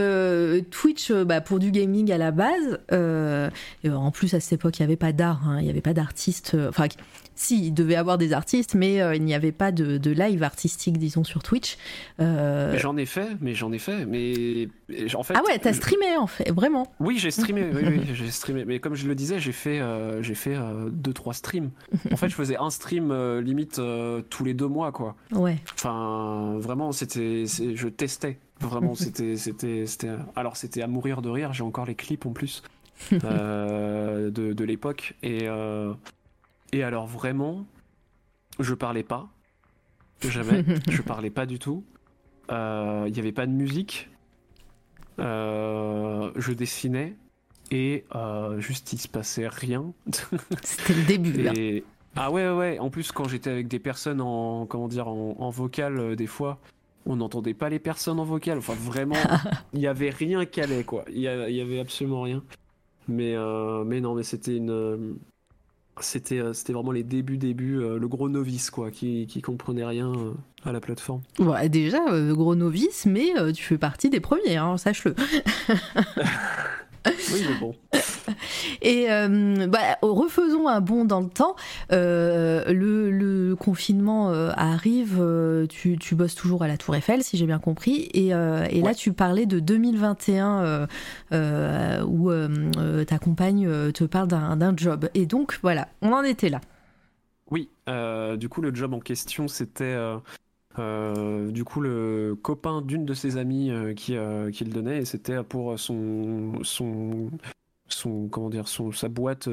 Twitch, bah, pour du gaming à la base, en plus à cette époque, il n'y avait pas d'art, hein, il n'y avait pas d'artistes, enfin, si, il devait avoir des artistes, mais euh, il n'y avait pas de, live artistique, disons, sur Twitch. Euh, j'en ai fait, mais j'en ai fait, mais en fait. Ah ouais, t'as streamé en fait, vraiment. Oui, j'ai streamé, oui, oui, j'ai streamé, mais comme je le disais, j'ai fait, euh, j'ai fait deux, trois streams. En fait, je faisais un stream limite tous les deux mois, quoi. Ouais. Enfin, vraiment, c'était, je testais. Vraiment, c'était, c'était, c'était. Alors, c'était à mourir de rire. J'ai encore les clips en plus de, de l'époque et. Et alors vraiment, je parlais pas. Jamais. je parlais pas du tout. Il euh, n'y avait pas de musique. Euh, je dessinais. Et euh, juste il se passait rien. C'était le début là. Ah ouais, ouais, En plus, quand j'étais avec des personnes en, comment dire, en, vocal, des fois, on n'entendait pas les personnes en vocal. Enfin, vraiment, il n'y avait rien qui allait, quoi. Il y, avait absolument rien. Mais, mais non, mais c'était une, c'était euh, c'était vraiment les débuts débuts euh, le gros novice quoi qui qui comprenait rien euh, à la plateforme ouais, déjà gros novice mais tu fais partie des premiers hein, sache-le oui mais bon Et euh, bah, refaisons un bond dans le temps. Euh, le, confinement euh, arrive, tu, bosses toujours à la Tour Eiffel, si j'ai bien compris. Et, là, tu parlais de 2021 où ta compagne te parle d'un job. Et donc, voilà, on en était là. Oui, du coup, le job en question, c'était du coup, le copain d'une de ses amies qui, qui le donnait, et c'était pour son, son, son comment dire son sa boîte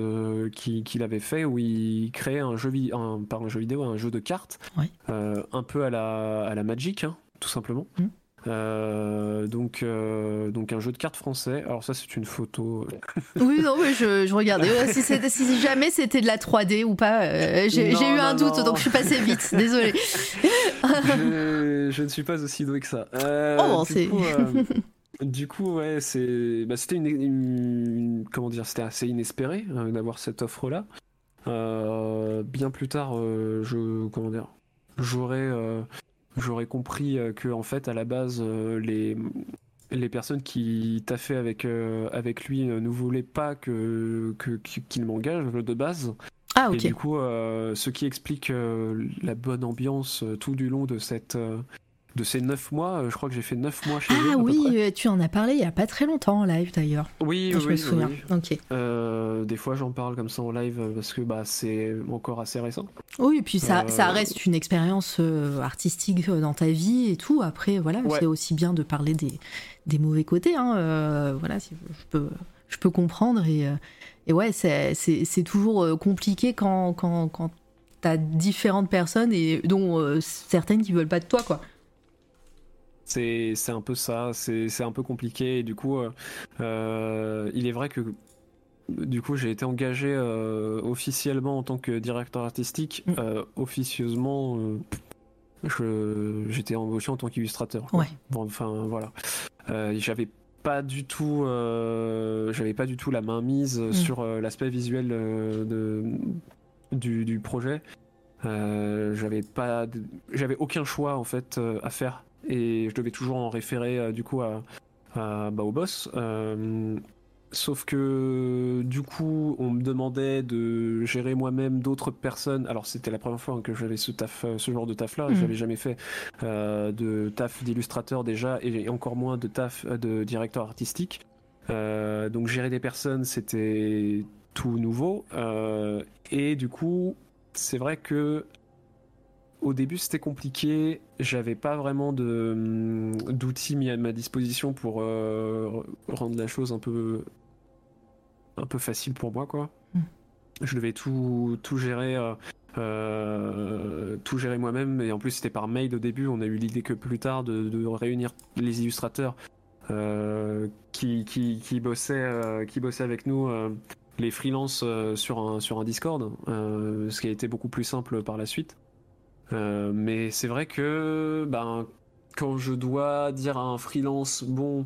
qu'il avait fait où il créait un jeu un, jeu vidéo un jeu de cartes un peu à la à la Magic hein, tout simplement mmh. Euh, donc, euh, donc un jeu de cartes français. Alors ça c'est une photo. oui non mais je, je regardais si, si, jamais c'était de la 3D ou pas. Euh, j'ai eu un doute donc je suis passé vite. Désolé. je, je, ne suis pas aussi doué que ça. oh c'est. Du coup, ouais, c'est, bah, c'était une, comment dire, c'était assez inespéré d'avoir cette offre-là. bien plus tard, je, comment dire, j'aurais, j'aurais compris euh, que en fait à la base euh, les les personnes qui taffaient avec euh, avec lui ne voulaient pas que qu'il m'engage de base. Ah ok. Et du coup, ce qui explique la bonne ambiance tout du long de cette de ces 9 mois, euh, je crois que j'ai fait 9 mois chez Ah oui, euh, tu en as parlé il y a pas très longtemps en live d'ailleurs. Oui, je oui, me souviens. Ok. Euh, des fois j'en parle comme ça en live parce que bah, c'est encore assez récent. Oui, et puis ça, ça reste une expérience artistique dans ta vie et tout. Après, voilà, c'est aussi bien de parler des, des mauvais côtés. Hein. voilà, je peux, je peux comprendre. Et, et ouais, c'est toujours compliqué quand, quand, quand t'as différentes personnes et dont certaines qui veulent pas de toi, quoi. C'est un peu ça, c'est un peu compliqué. Et du coup, euh, euh, il est vrai que du coup, j'ai été engagé euh, officiellement en tant que directeur artistique. Mm. officieusement, j'étais embauché en tant qu'illustrateur. Ouais. Bon, enfin, voilà. j'avais pas du tout, j'avais pas du tout la main mise mm. sur l'aspect visuel de, du, du projet. j'avais pas, j'avais aucun choix en fait à faire et je devais toujours en référer euh, du coup à, bah, au boss. Euh, sauf que du coup, on me demandait de gérer moi-même d'autres personnes. Alors c'était la première fois que j'avais ce taf, euh, ce genre de taf là. Je mmh. J'avais jamais fait de taf d'illustrateur déjà, et encore moins de taf de directeur artistique. donc gérer des personnes, c'était tout nouveau. et du coup, c'est vrai que au début, c'était compliqué. J'avais pas vraiment de hum, d'outils mis à ma disposition pour euh, rendre la chose un peu un peu facile pour moi, quoi. Hmm. Je devais tout tout gérer. Euh, euh, tout gérer moi-même et en plus c'était par mail au début on a eu l'idée que plus tard de, réunir les illustrateurs qui, qui, qui, bossaient qui bossaient avec nous les freelances sur un sur un Discord ce qui a été beaucoup plus simple par la suite euh, mais c'est vrai que ben, quand je dois dire à un freelance, bon,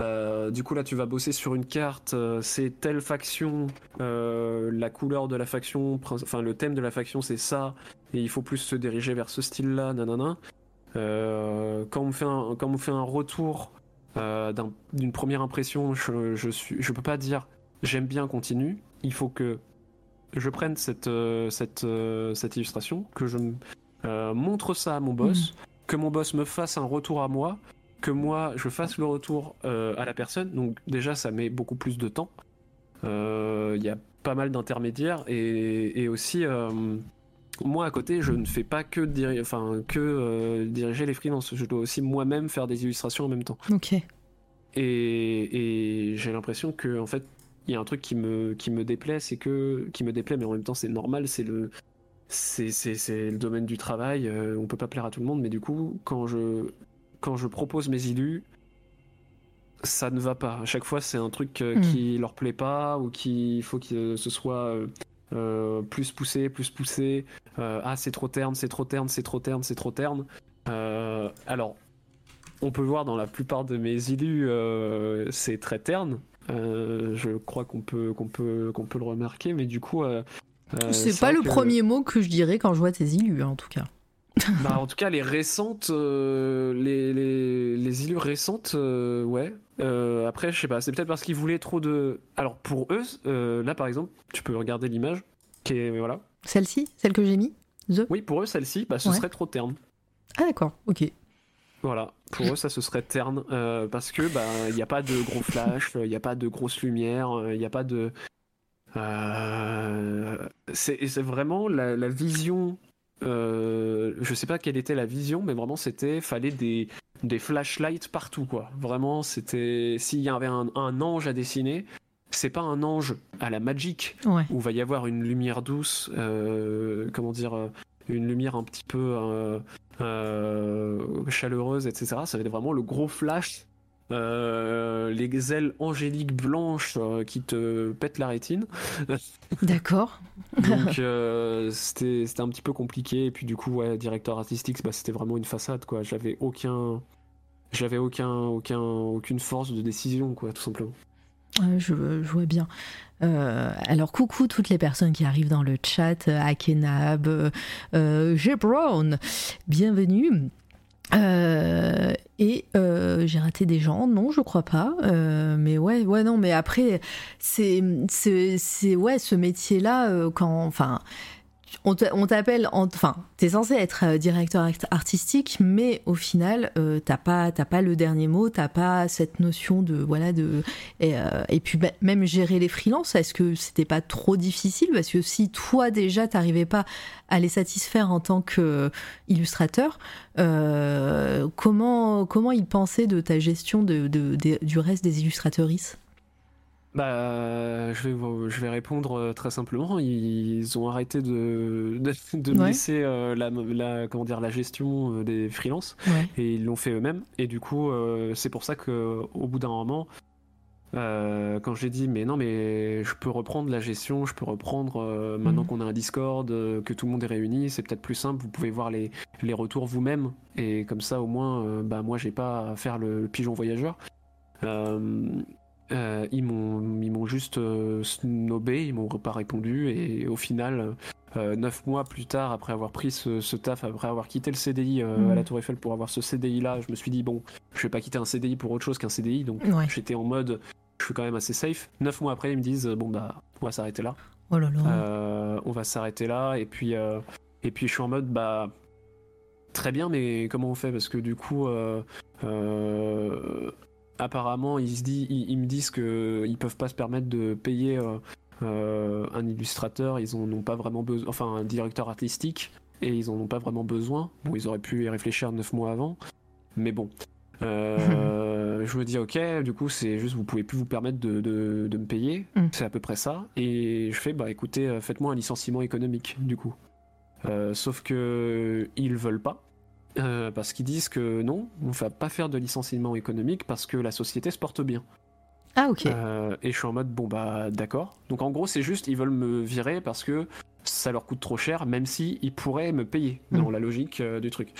euh, du coup là tu vas bosser sur une carte, euh, c'est telle faction, la couleur de la faction, enfin le thème de la faction c'est ça, et il faut plus se diriger vers ce style-là, nanana. quand on me fait un, quand on fait un retour d'une première impression, je, je, suis, je peux pas dire j'aime bien, continue. Il faut que je prenne cette, cette, cette illustration, que je euh, montre ça à mon boss, mm. que mon boss me fasse un retour à moi, que moi je fasse le retour euh, à la personne. Donc déjà ça met beaucoup plus de temps. Euh, il y a pas mal d'intermédiaires et, aussi moi à côté je ne fais pas que, enfin, que diriger les freelances. Je dois aussi moi-même faire des illustrations en même temps. Ok. Et, j'ai l'impression que en fait il y a un truc qui me qui me déplaît, c'est que qui me déplaît, mais en même temps c'est normal, c'est le c'est le domaine du travail, euh, on peut pas plaire à tout le monde, mais du coup, quand je, quand je propose mes élus, ça ne va pas. À chaque fois, c'est un truc euh, hmm. qui leur plaît pas ou qu'il faut que ce soit euh, plus poussé, plus poussé. ah, c'est trop terne, c'est trop terne, c'est trop terne, c'est trop terne. alors, on peut voir dans la plupart de mes élus, c'est très terne. je crois qu'on peut, qu'on peut, qu'on peut le remarquer, mais du coup, euh, c'est pas le premier mot que je dirais quand je vois tes illus, en tout cas. bah, en tout cas, les récentes, euh, les, les, les, illus récentes, euh, ouais. après, je sais pas, c'est peut-être parce qu'ils voulaient trop de. Alors, pour eux, là par exemple, tu peux regarder l'image, qui est. Voilà. Celle-ci? Celle que j'ai mis? The? Oui, pour eux, celle-ci, bah, ce serait trop terne. Ah, d'accord, ok. Voilà, pour eux ça se serait terne parce que bah il n'y a pas de gros flash, il n'y a pas de grosses lumières, il n'y a pas de euh, c'est vraiment la, vision je sais pas quelle était la vision, mais vraiment c'était fallait des des flashlights partout quoi. Vraiment c'était s'il y avait un, ange à dessiner, c'est pas un ange à la Magic où va y avoir une lumière douce, comment dire, une lumière un petit peu chaleureuse, etc. Ça va être vraiment le gros flash euh, les ailes angéliques blanches euh, qui te pètent la rétine. D'accord. Donc euh, c'était un petit peu compliqué et puis du coup ouais, directeur artistique bah, c'était vraiment une façade quoi. J'avais aucun j'avais aucun aucun aucune force de décision quoi tout simplement. je, vois bien. alors coucou toutes les personnes qui arrivent dans le chat, Akenab, euh, G. Brown, bienvenue. Euh, et euh, j'ai raté des gens, non, je crois pas. Euh, mais ouais, ouais, non, mais après, c'est, c'est, ouais, ce métier-là, quand, enfin, on t'appelle, enfin, t'es censé être euh, directeur artistique, mais au final, euh, t'as pas, le dernier mot, t'as pas cette notion de, voilà, de, et, euh, puis bah, même gérer les freelances, est-ce que c'était pas trop difficile? Parce que si toi déjà t'arrivais pas à les satisfaire en tant qu'illustrateur, comment, comment ils pensaient de ta gestion de, du reste des illustratrices? Bah, je vais, je vais répondre euh, très simplement. Ils ont arrêté de, de, laisser euh, la, la, comment dire, la gestion euh, des freelances et ils l'ont fait eux-mêmes. Et du coup, c'est pour ça que au bout d'un moment, quand j'ai dit mais non mais je peux reprendre la gestion, je peux reprendre maintenant mhm. qu'on a un Discord, que tout le monde est réuni, c'est peut-être plus simple. Vous pouvez voir les, les retours vous-même et comme ça au moins, bah moi j'ai pas à faire le, le pigeon voyageur. Euh, ils m'ont ils m'ont juste euh, snobé, ils m'ont pas répondu et au final euh, neuf mois plus tard après avoir pris ce, taf, après avoir quitté le CDI à la mm. Tour Eiffel pour avoir ce CDI là, je me suis dit bon, je vais pas quitter un CDI pour autre chose qu'un CDI donc j'étais en mode je suis quand même assez safe. Neuf mois après ils me disent bon bah on va s'arrêter là. Oh là là. on va s'arrêter là et puis et puis je suis en mode bah très bien mais comment on fait? Parce que du coup apparemment, ils, se ils, me disent qu'ils peuvent pas se permettre de payer euh, euh, un illustrateur, ils en ont pas vraiment besoin, enfin un directeur artistique, et ils en ont pas vraiment besoin. Bon, ils auraient pu y réfléchir neuf mois avant, mais bon. Euh, je me dis ok, du coup c'est juste vous pouvez plus vous permettre de, de, me payer, mm. c'est à peu près ça. Et je fais bah écoutez, faites-moi un licenciement économique du coup. sauf que ils veulent pas. Euh, parce qu'ils disent que non, on ne va pas faire de licenciement économique parce que la société se porte bien. Ah ok. Euh, et je suis en mode bon bah d'accord. Donc en gros c'est juste ils veulent me virer parce que ça leur coûte trop cher, même si ils pourraient me payer dans mm. la logique euh, du truc.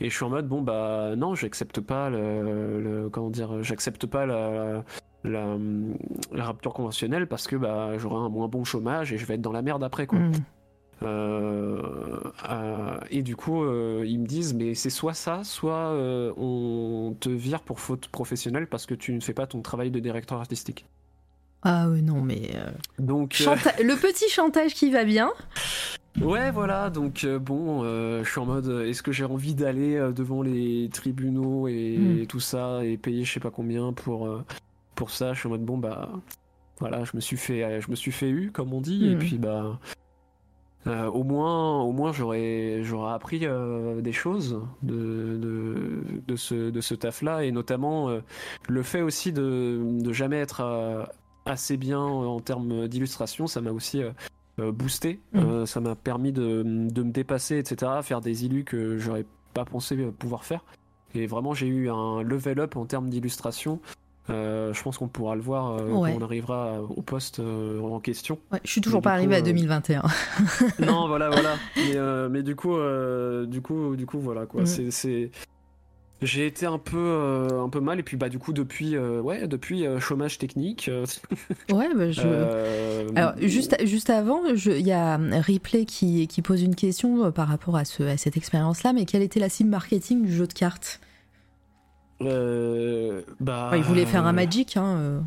Et je suis en mode bon bah non j'accepte pas le, comment dire j'accepte pas la, la, rapture conventionnelle parce que bah j'aurai un moins bon chômage et je vais être dans la merde après quoi. Mm. Euh, euh, et du coup, euh, ils me disent, mais c'est soit ça, soit on te vire pour faute professionnelle parce que tu ne fais pas ton travail de directeur artistique. Ah non, mais... Donc, Le petit chantage qui va bien. Ouais, voilà, donc bon, je suis en mode, est-ce que j'ai envie d'aller devant les tribunaux et, hmm. tout ça et payer je sais pas combien pour, pour ça? Je suis en mode, bon, bah, voilà, je me suis fait, je me suis fait eu, comme on dit, et hmm. puis bah, euh, au moins, au moins j'aurais, j'aurais appris euh, des choses de, de, de, ce, de ce taf-là, et notamment euh, le fait aussi de, de jamais être assez bien en termes d'illustration, ça m'a aussi boosté, mmh. ça m'a permis de, de, me dépasser, etc., faire des illus que j'aurais pas pensé pouvoir faire. Et vraiment, j'ai eu un level up en termes d'illustration euh, je pense qu'on pourra le voir euh, quand on arrivera au poste euh, en question. Ouais, je suis toujours pas arrivé à 2021. non, voilà, voilà. Mais, mais, du coup, du coup, du coup, voilà quoi. Mm. C'est, j'ai été un peu, un peu mal et puis bah du coup depuis, ouais, depuis chômage technique. ouais, bah, je. Alors juste, juste avant, il y a Ripley qui, qui pose une question par rapport à, ce, à cette expérience-là. Mais quelle était la cible marketing du jeu de cartes? Euh, bah, il voulait faire un Magic, hein. Euh.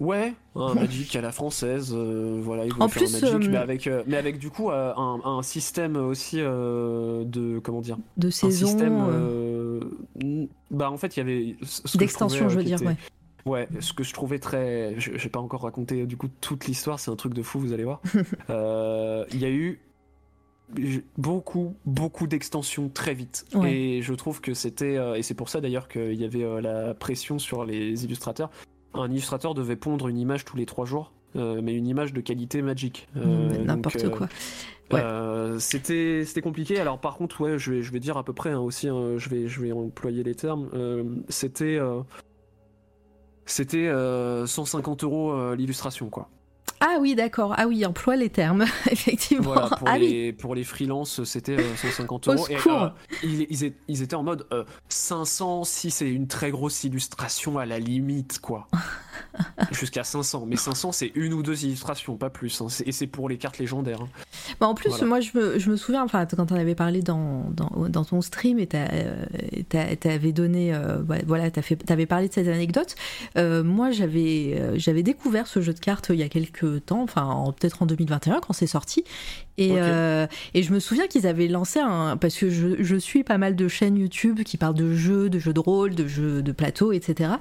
Ouais, un Magic à la française, euh, voilà, il voulait faire plus, un Magic, mais avec, mais avec du coup un, un système aussi de comment dire, de saison. Système, bah en fait il y avait d'extension, je, veux dire, ouais. Ouais, ce que je trouvais très, j'ai pas encore raconté du coup toute l'histoire, c'est un truc de fou, vous allez voir. Il y a eu beaucoup, beaucoup d'extensions très vite. Ouais. Et je trouve que c'était, euh, et c'est pour ça d'ailleurs qu'il y avait euh, la pression sur les illustrateurs. Un illustrateur devait pondre une image tous les trois jours, euh, mais une image de qualité magique. Euh, Mm, donc, N'importe quoi. Ouais. c'était c'était compliqué. Alors par contre, ouais, je vais je vais dire à peu près hein, aussi. hein, je vais je vais employer les termes. C'était c'était euh, 150 euros l'illustration quoi. Ah oui, d'accord. Ah oui, emploie les termes, effectivement. Voilà, pour ah oui. les pour les freelances, c'était euh, 150 Au euros. Et, secours. euh, ils, ils é- ils étaient en mode euh, 500 si c'est une très grosse illustration à la limite quoi. Jusqu'à 500, mais 500 c'est une ou deux illustrations, pas plus. hein. Et c'est pour les cartes légendaires. hein. Bah, en plus, Voilà. moi, je me, je me souviens, enfin, quand on avait parlé dans, dans, dans ton stream et euh, t'avais donné, euh, ouais, voilà, t'avais parlé de cette anecdote. euh, moi, j'avais, découvert ce jeu de cartes il y a quelques temps, enfin, en- peut-être en 2021 quand c'est sorti. Et, euh, et je me souviens qu'ils avaient lancé un, parce que je, je suis pas mal de chaînes YouTube qui parlent de jeux, de jeux de rôle, de jeux de plateau, etc.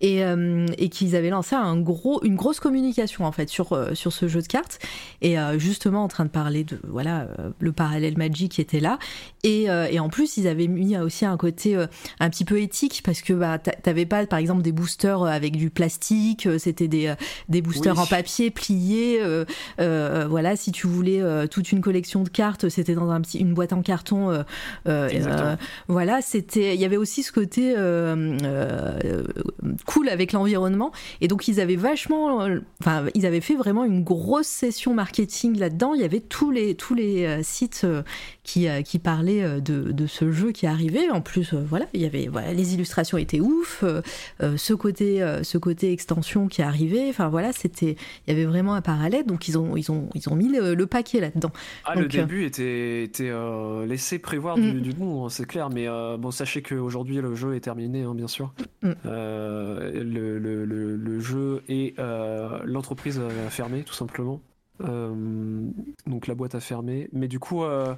Et, euh, et qu'ils avaient lancé un gros, une grosse communication en fait sur, euh, sur ce jeu de cartes et euh, justement en train de parler de voilà le parallèle Magic qui était là et, et en plus ils avaient mis aussi un côté un petit peu éthique parce que bah t'a- t'avais pas par exemple des boosters avec du plastique c'était des, des boosters Oui. en papier pliés voilà si tu voulais toute une collection de cartes c'était dans un petit une boîte en carton euh, euh, euh, voilà c'était il y avait aussi ce côté cool avec l'environnement et donc ils avaient vachement, enfin ils avaient fait vraiment une grosse session marketing là-dedans. Il y avait tous les tous les sites qui euh, qui parlaient euh, de, de ce jeu qui arrivait. En plus, euh, voilà, il y avait voilà, les illustrations étaient ouf, ce côté ce côté extension qui arrivait. Enfin voilà, c'était il y avait vraiment un parallèle. Donc ils ont ils ont ils ont mis le, le paquet là-dedans. Ah, le Donc, début était, était laissé prévoir Mm. du, du bon, hein, c'est clair. Mais bon, sachez qu'aujourd'hui, le jeu est terminé, hein, bien sûr. Mm. Le, le- le- le jeu et l'entreprise a fermé, tout simplement. Euh, donc la boîte a fermé. Mais du coup. euh,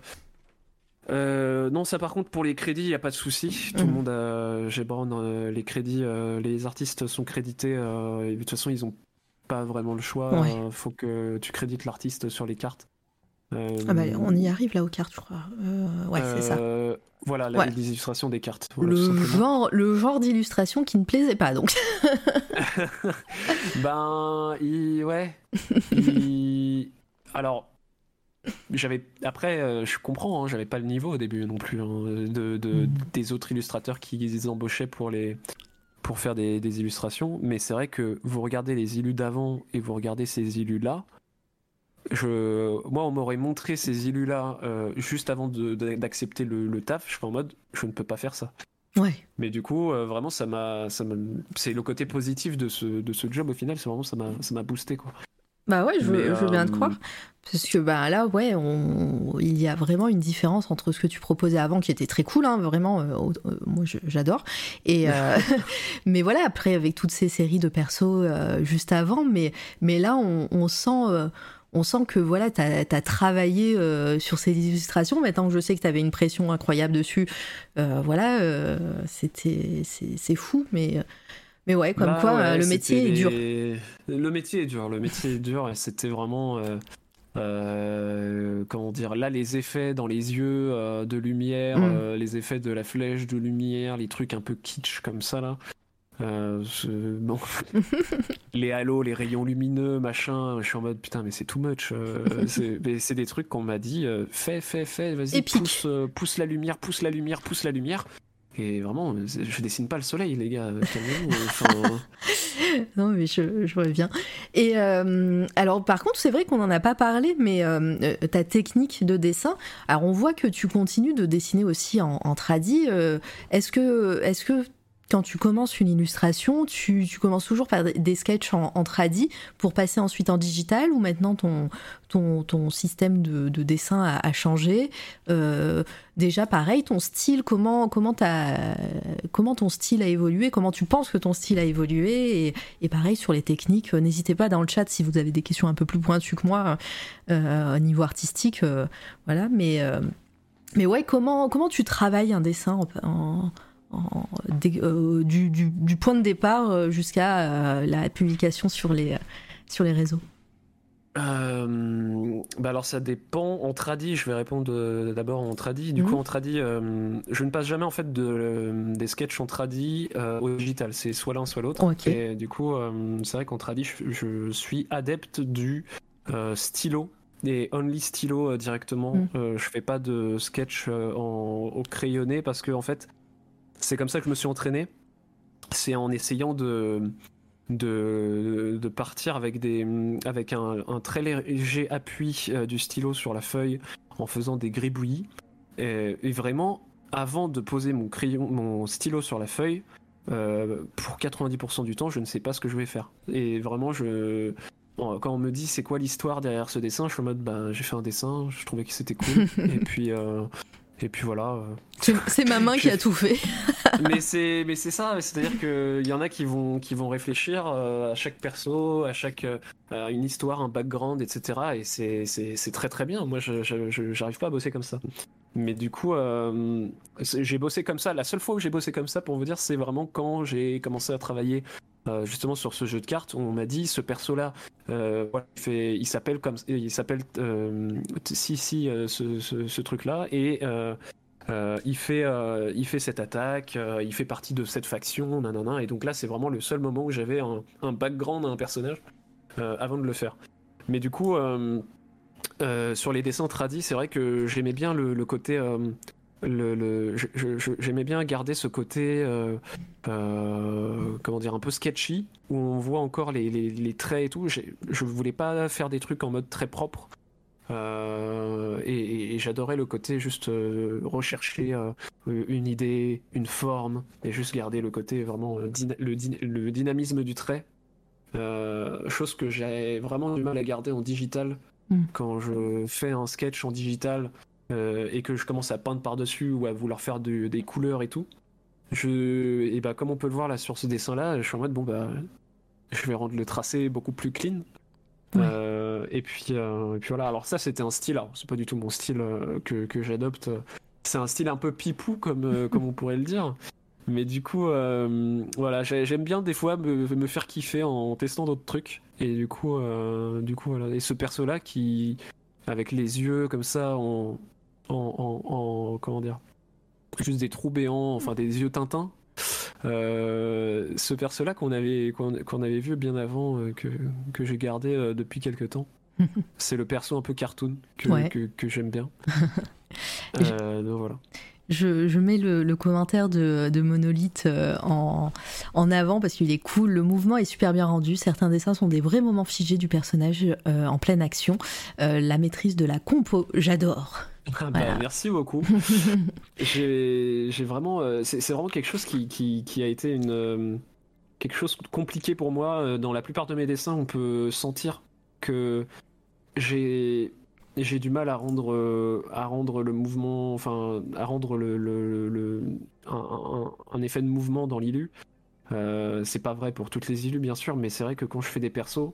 euh, non, ça par contre pour les crédits, il n'y a pas de souci. Tout le Mhm. monde a Gebron, euh, les crédits, euh, les artistes sont crédités. et de toute façon, ils ont pas vraiment le choix. Ouais. faut que tu crédites l'artiste sur les cartes. Ah bah, on y arrive là aux cartes, je crois. Ouais, c'est ça. Voilà, Ouais. les illustrations des cartes. voilà, Le genre, le genre d'illustration qui ne plaisait pas, donc. Ben, il... ouais. il- Alors, j'avais. Après, euh, je comprends, hein, j'avais pas le niveau au début non plus hein, de, de- Mhm. des autres illustrateurs qui les embauchaient pour les pour faire des, des illustrations. Mais c'est vrai que vous regardez les illus d'avant et vous regardez ces illus là. Je, moi, on m'aurait montré ces illus là juste avant d'accepter le, le taf. Je suis en mode, je ne peux pas faire ça. Ouais. Mais du coup, euh, vraiment, ça m'a, ça m'a, c'est le côté positif de ce, de ce job au final. C'est vraiment ça m'a, ça m'a boosté quoi. Bah ouais, je, veux- Mais, je veux bien te euh, croire. Parce que bah là, ouais, on... il y a vraiment une différence entre ce que tu proposais avant, qui était très cool, hein, vraiment. euh, euh, moi, j'adore. Et euh, mais voilà, après avec toutes ces séries de persos euh, juste avant, mais mais là, on, on sent. euh, on sent que voilà, tu as, travaillé euh, sur ces illustrations. Maintenant que je sais que tu avais une pression incroyable dessus, euh, voilà, euh, c'était c'est c'est fou, mais mais ouais, comme Bah quoi ouais, euh, le métier est dur. Le métier est dur. Le métier est dur. Et c'était vraiment. euh, euh, comment dire Là, les effets dans les yeux euh, de lumière, Mm. euh, les effets de la flèche de lumière, les trucs un peu kitsch comme ça là. Bon. les halos, les rayons lumineux, machin. Je suis en mode putain, mais c'est too much. c'est des trucs qu'on m'a dit. fais, fais, fais. Vas-y, pousse, pousse la lumière, pousse la lumière, pousse la lumière. Et vraiment, je dessine pas le soleil, les gars. Calmez-vous. Enfin, Non, mais je, bien. Et euh, alors, par contre, c'est vrai qu'on n'en a pas parlé, mais euh, euh, ta technique de dessin, alors on voit que tu continues de dessiner aussi en, en tradi. euh, est-ce que, est-ce que quand tu commences une illustration, tu, commences toujours par des sketchs en, en pour passer ensuite en digital ou maintenant ton, ton, système de, de dessin a, changé Euh, Déjà, pareil, ton style, comment, comment, comment ton style a évolué Comment tu penses que ton style a évolué et, pareil sur les techniques, euh, n'hésitez pas dans le chat si vous avez des questions un peu plus pointues que moi euh, au niveau artistique, voilà. Mais mais ouais, comment comment tu travailles un dessin en- en- euh, du, du- du point de départ euh, jusqu'à euh, la publication sur les sur les réseaux Euh, bah alors ça dépend. En tradi, je vais répondre d'abord en tradi. Du Mhm. coup, en tradi, euh, je ne passe jamais en fait de, euh, des sketchs en tradi euh, au digital. C'est soit l'un, soit l'autre. Et du coup, c'est vrai qu'en tradi, je, je suis adepte du stylo et only stylo directement. Euh, je fais pas de sketch en, au crayonné parce que en fait, c'est comme ça que je me suis entraîné. C'est en essayant de de, de partir avec, des, avec un, un très léger appui euh, du stylo sur la feuille en faisant des gribouillis. Et, et vraiment, avant de poser mon crayon, mon stylo sur la feuille, euh, pour 90% du temps, je ne sais pas ce que je vais faire. Et vraiment, je, quand on me dit c'est quoi l'histoire derrière ce dessin, je suis en mode bah, j'ai fait un dessin, je trouvais que c'était cool. et puis. euh, et puis voilà. euh. C'est ma main qui a tout fait. mais c'est mais c'est ça, c'est-à-dire que il y en a qui vont qui vont réfléchir euh, à chaque perso, à chaque euh, à une histoire, un background, etc. Et c'est très très bien. Moi, je j'arrive pas à bosser comme ça. Mais du coup, euh, j'ai bossé comme ça. La seule fois où j'ai bossé comme ça, pour vous dire, c'est vraiment quand j'ai commencé à travailler euh, justement sur ce jeu de cartes. On m'a dit ce perso-là, euh, voilà, il s'appelle comme, il s'appelle euh, si si euh, ce, ce, ce truc-là et euh, euh, il fait, euh, il fait cette attaque, euh, il fait partie de cette faction, nanana. Et donc là, c'est vraiment le seul moment où j'avais un, un background à un personnage euh, avant de le faire. Mais du coup, euh, euh, sur les dessins tradis, c'est vrai que j'aimais bien le côté. Le, le- j'aimais bien garder ce côté euh, euh, comment dire un peu sketchy où on voit encore les, les- les traits et tout je voulais pas faire des trucs en mode très propre euh, et, j'adorais le côté juste rechercher une idée, une forme, et juste garder le côté vraiment dyna- le, dyna- le dynamisme du trait. Chose que j'ai vraiment du mal à garder en digital Mm. quand je fais un sketch en digital euh, et que je commence à peindre par-dessus ou à vouloir faire des couleurs et tout. Je, et bah, comme on peut le voir là sur ce dessin-là, je suis en mode bon bah, je vais rendre le tracé beaucoup plus clean. Ouais. Euh, et puis euh, et puis voilà. Alors ça c'était un style. C'est pas du tout mon style que, que j'adopte. C'est un style un peu pipou comme comme on pourrait le dire. Mais du coup, euh, voilà, j'ai- j'aime bien des fois me, me faire kiffer en testant d'autres trucs. Et du coup, euh, du coup, voilà. Et ce perso-là qui, avec les yeux comme ça, en, en, en, en- comment dire, juste des trous béants, enfin des yeux Tintin. Euh, ce perso-là qu'on avait, qu'on avait vu bien avant, euh, que, que j'ai gardé euh, depuis quelques temps. C'est le perso un peu cartoon que, Ouais. que, que j'aime bien. Je- donc voilà. Je, je mets le, le commentaire de, de Monolith en, en avant parce qu'il est cool. Le mouvement est super bien rendu. Certains dessins sont des vrais moments figés du personnage en pleine action. La maîtrise de la compo, j'adore. Ah bah, Voilà. merci beaucoup. j'ai vraiment, euh, c'est vraiment quelque chose qui, qui, qui a été une euh, quelque chose de compliqué pour moi. Euh, Dans la plupart de mes dessins, on peut sentir que j'ai j'ai du mal à rendre euh, à rendre le mouvement, enfin à rendre le, le, le- un, un- un effet de mouvement dans l'illu. C'est pas vrai pour toutes les illus bien sûr, mais c'est vrai que quand je fais des persos,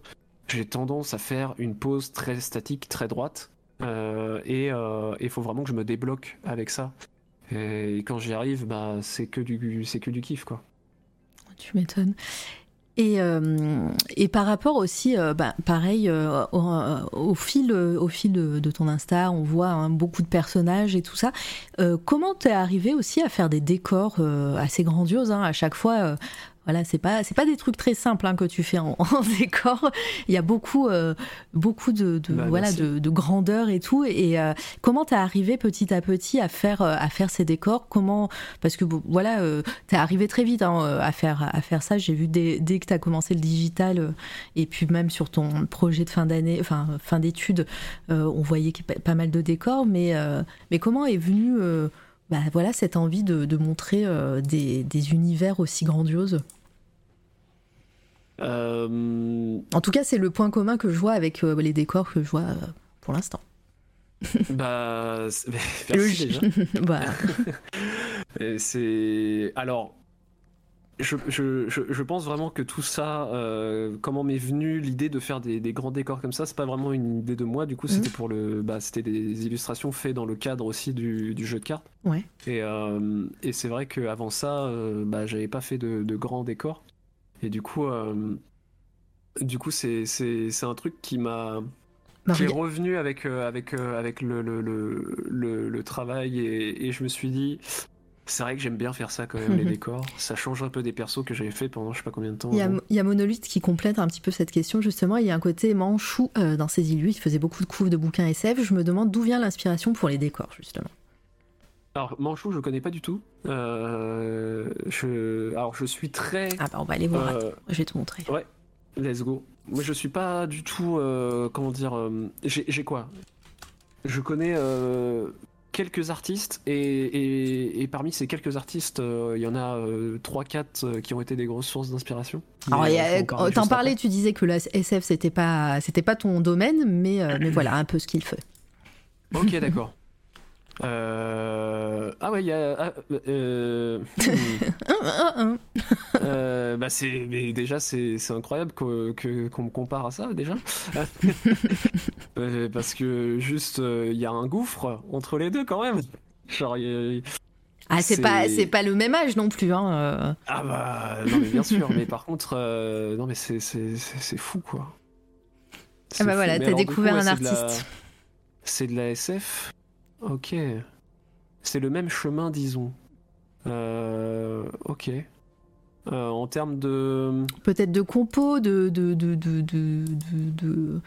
j'ai tendance à faire une pose très statique, très droite. Euh, et il faut vraiment que je me débloque avec ça. Et quand j'y arrive, bah, c'est que du c'est que du kiff quoi. Tu m'étonnes. Et, euh, et par rapport aussi, euh, bah, pareil, euh, au, fil, au fil de, ton Insta, on voit hein, beaucoup de personnages et tout ça. Euh, comment t'es arrivé aussi à faire des décors euh, assez grandioses hein, à chaque fois euh, voilà, c'est pas c'est pas des trucs très simples hein, que tu fais en, en décor. Il y a beaucoup euh, beaucoup de, de Bah, voilà de, de grandeur et tout. Et euh, comment t'es arrivé petit à petit à faire euh, à faire ces décors? Comment parce que voilà, euh, t'es arrivé très vite hein, euh, à faire à faire ça. J'ai vu dès, dès que t'as commencé le digital euh, et puis même sur ton projet de fin d'année, enfin fin d'études, euh, on voyait pas- mal de décors. Mais euh, mais comment est venue euh, bah, voilà cette envie de, de montrer euh, des, des univers aussi grandioses Euh, En tout cas, c'est le point commun que je vois avec euh, les décors que je vois pour l'instant. bah, merci déjà. Bah, C'est alors. Je, je, je, je pense vraiment que tout ça, euh, comment m'est venue l'idée de faire des, des grands décors comme ça, c'est pas vraiment une idée de moi. Du coup, c'était pour le, bah, c'était des illustrations faites dans le cadre aussi du, du jeu de cartes. Ouais. Et, euh, et c'est vrai qu'avant ça, euh, bah, j'avais pas fait de, de grands décors. Et du coup, euh, du coup, c'est, c'est, c'est un truc qui m'a, Bah, J'ai regarde- revenu avec, avec, avec le, le, le, le- le travail et, et je me suis dit, c'est vrai que j'aime bien faire ça quand même, les décors. Ça change un peu des persos que j'avais fait pendant je sais pas combien de temps. Il y, a, avant. il y a Monolith qui complète un petit peu cette question, justement. Il y a un côté manchou euh, dans ses illus. Il faisait beaucoup de couves de bouquins SF. Je me demande d'où vient l'inspiration pour les décors, justement. Alors, Manchou, je connais pas du tout. Euh, je, alors, je suis très. Ah bah on va aller voir. euh, je vais te montrer. Let's go. Moi, je suis pas du tout. comment dire J'ai j'ai quoi? Je connais euh, quelques artistes et, et- et parmi ces quelques artistes, euh, il y en a 3-4 qui ont été des grosses sources d'inspiration. Alors, euh, t'en parlais, tu disais que la SF c'était pas c'était pas ton domaine, mais euh, mais voilà un peu ce qu'il fait. Ok, d'accord. Euh, Ah ouais, il y a. ah, euh, hum. Euh, bah c'est mais déjà c'est c'est incroyable que que- qu'on me compare à ça déjà Euh, parce que juste euh, il y a un gouffre entre les deux quand même genre y a- Ah c'est C'est- pas c'est pas le même âge non plus hein. euh. ah bah non mais bien sûr mais par contre non mais c'est c'est c'est fou quoi Ah bah fou. voilà, Mais t'as alors, découvert coup, ouais, un c'est de la- artiste. c'est de la SF ok c'est le même chemin disons Euh, ok Euh, en termes de Peut-être de compo, de de de de de, de, de-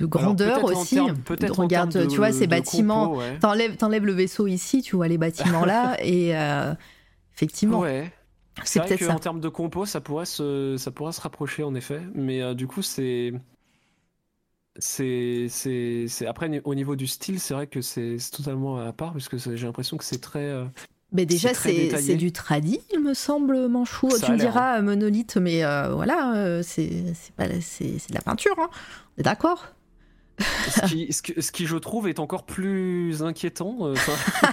de grandeur Alors, en aussi. peut-être en Regarde, de- tu vois ces bâtiments. compo, ouais. T'enlèves t'enlèves le vaisseau ici, tu vois les bâtiments là et euh, effectivement Ouais. c'est vrai peut-être ça. qu'en termes de compo, ça pourrait se, ça pourrait se rapprocher en effet, mais du coup c'est, c'est, c'est, c'est après au niveau du style, c'est vrai que c'est c'est totalement à part puisque j'ai l'impression que c'est très. euh, Mais déjà, C'est du tradi, il me semble, Manchou. Ça tu me diras, euh, monolithe, mais euh, voilà, euh, c'est c'est pas- c'est- c'est de la peinture. Hein. On est d'accord? Ce, qui, ce, que- ce qui je trouve est encore plus inquiétant. enfin,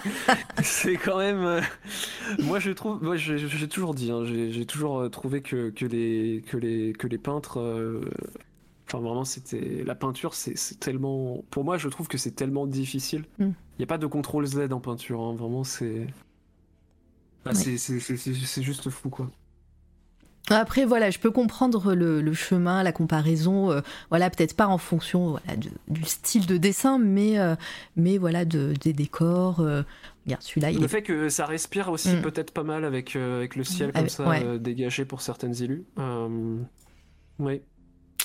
c'est quand même. euh, moi je trouve, moi j'ai j'ai toujours dit, hein, j'ai j'ai toujours trouvé que, que les que les que les peintres. Enfin, vraiment, c'était la peinture, c'est tellement. Pour moi, je trouve que c'est tellement difficile. Il Mm. n'y a pas de contrôle Z en peinture, hein, vraiment, c'est. Ah, Ouais. c'est- juste fou, quoi. Après, voilà, je peux comprendre le, le chemin, la comparaison. euh, voilà, peut-être pas en fonction voilà, de- du style de dessin, mais, euh, mais voilà, de, des décors. euh, regarde, celui-là, il Le est. fait que ça respire aussi Mm. peut-être pas mal avec, avec le ciel comme ça ouais. dégagé pour certaines élus. Oui,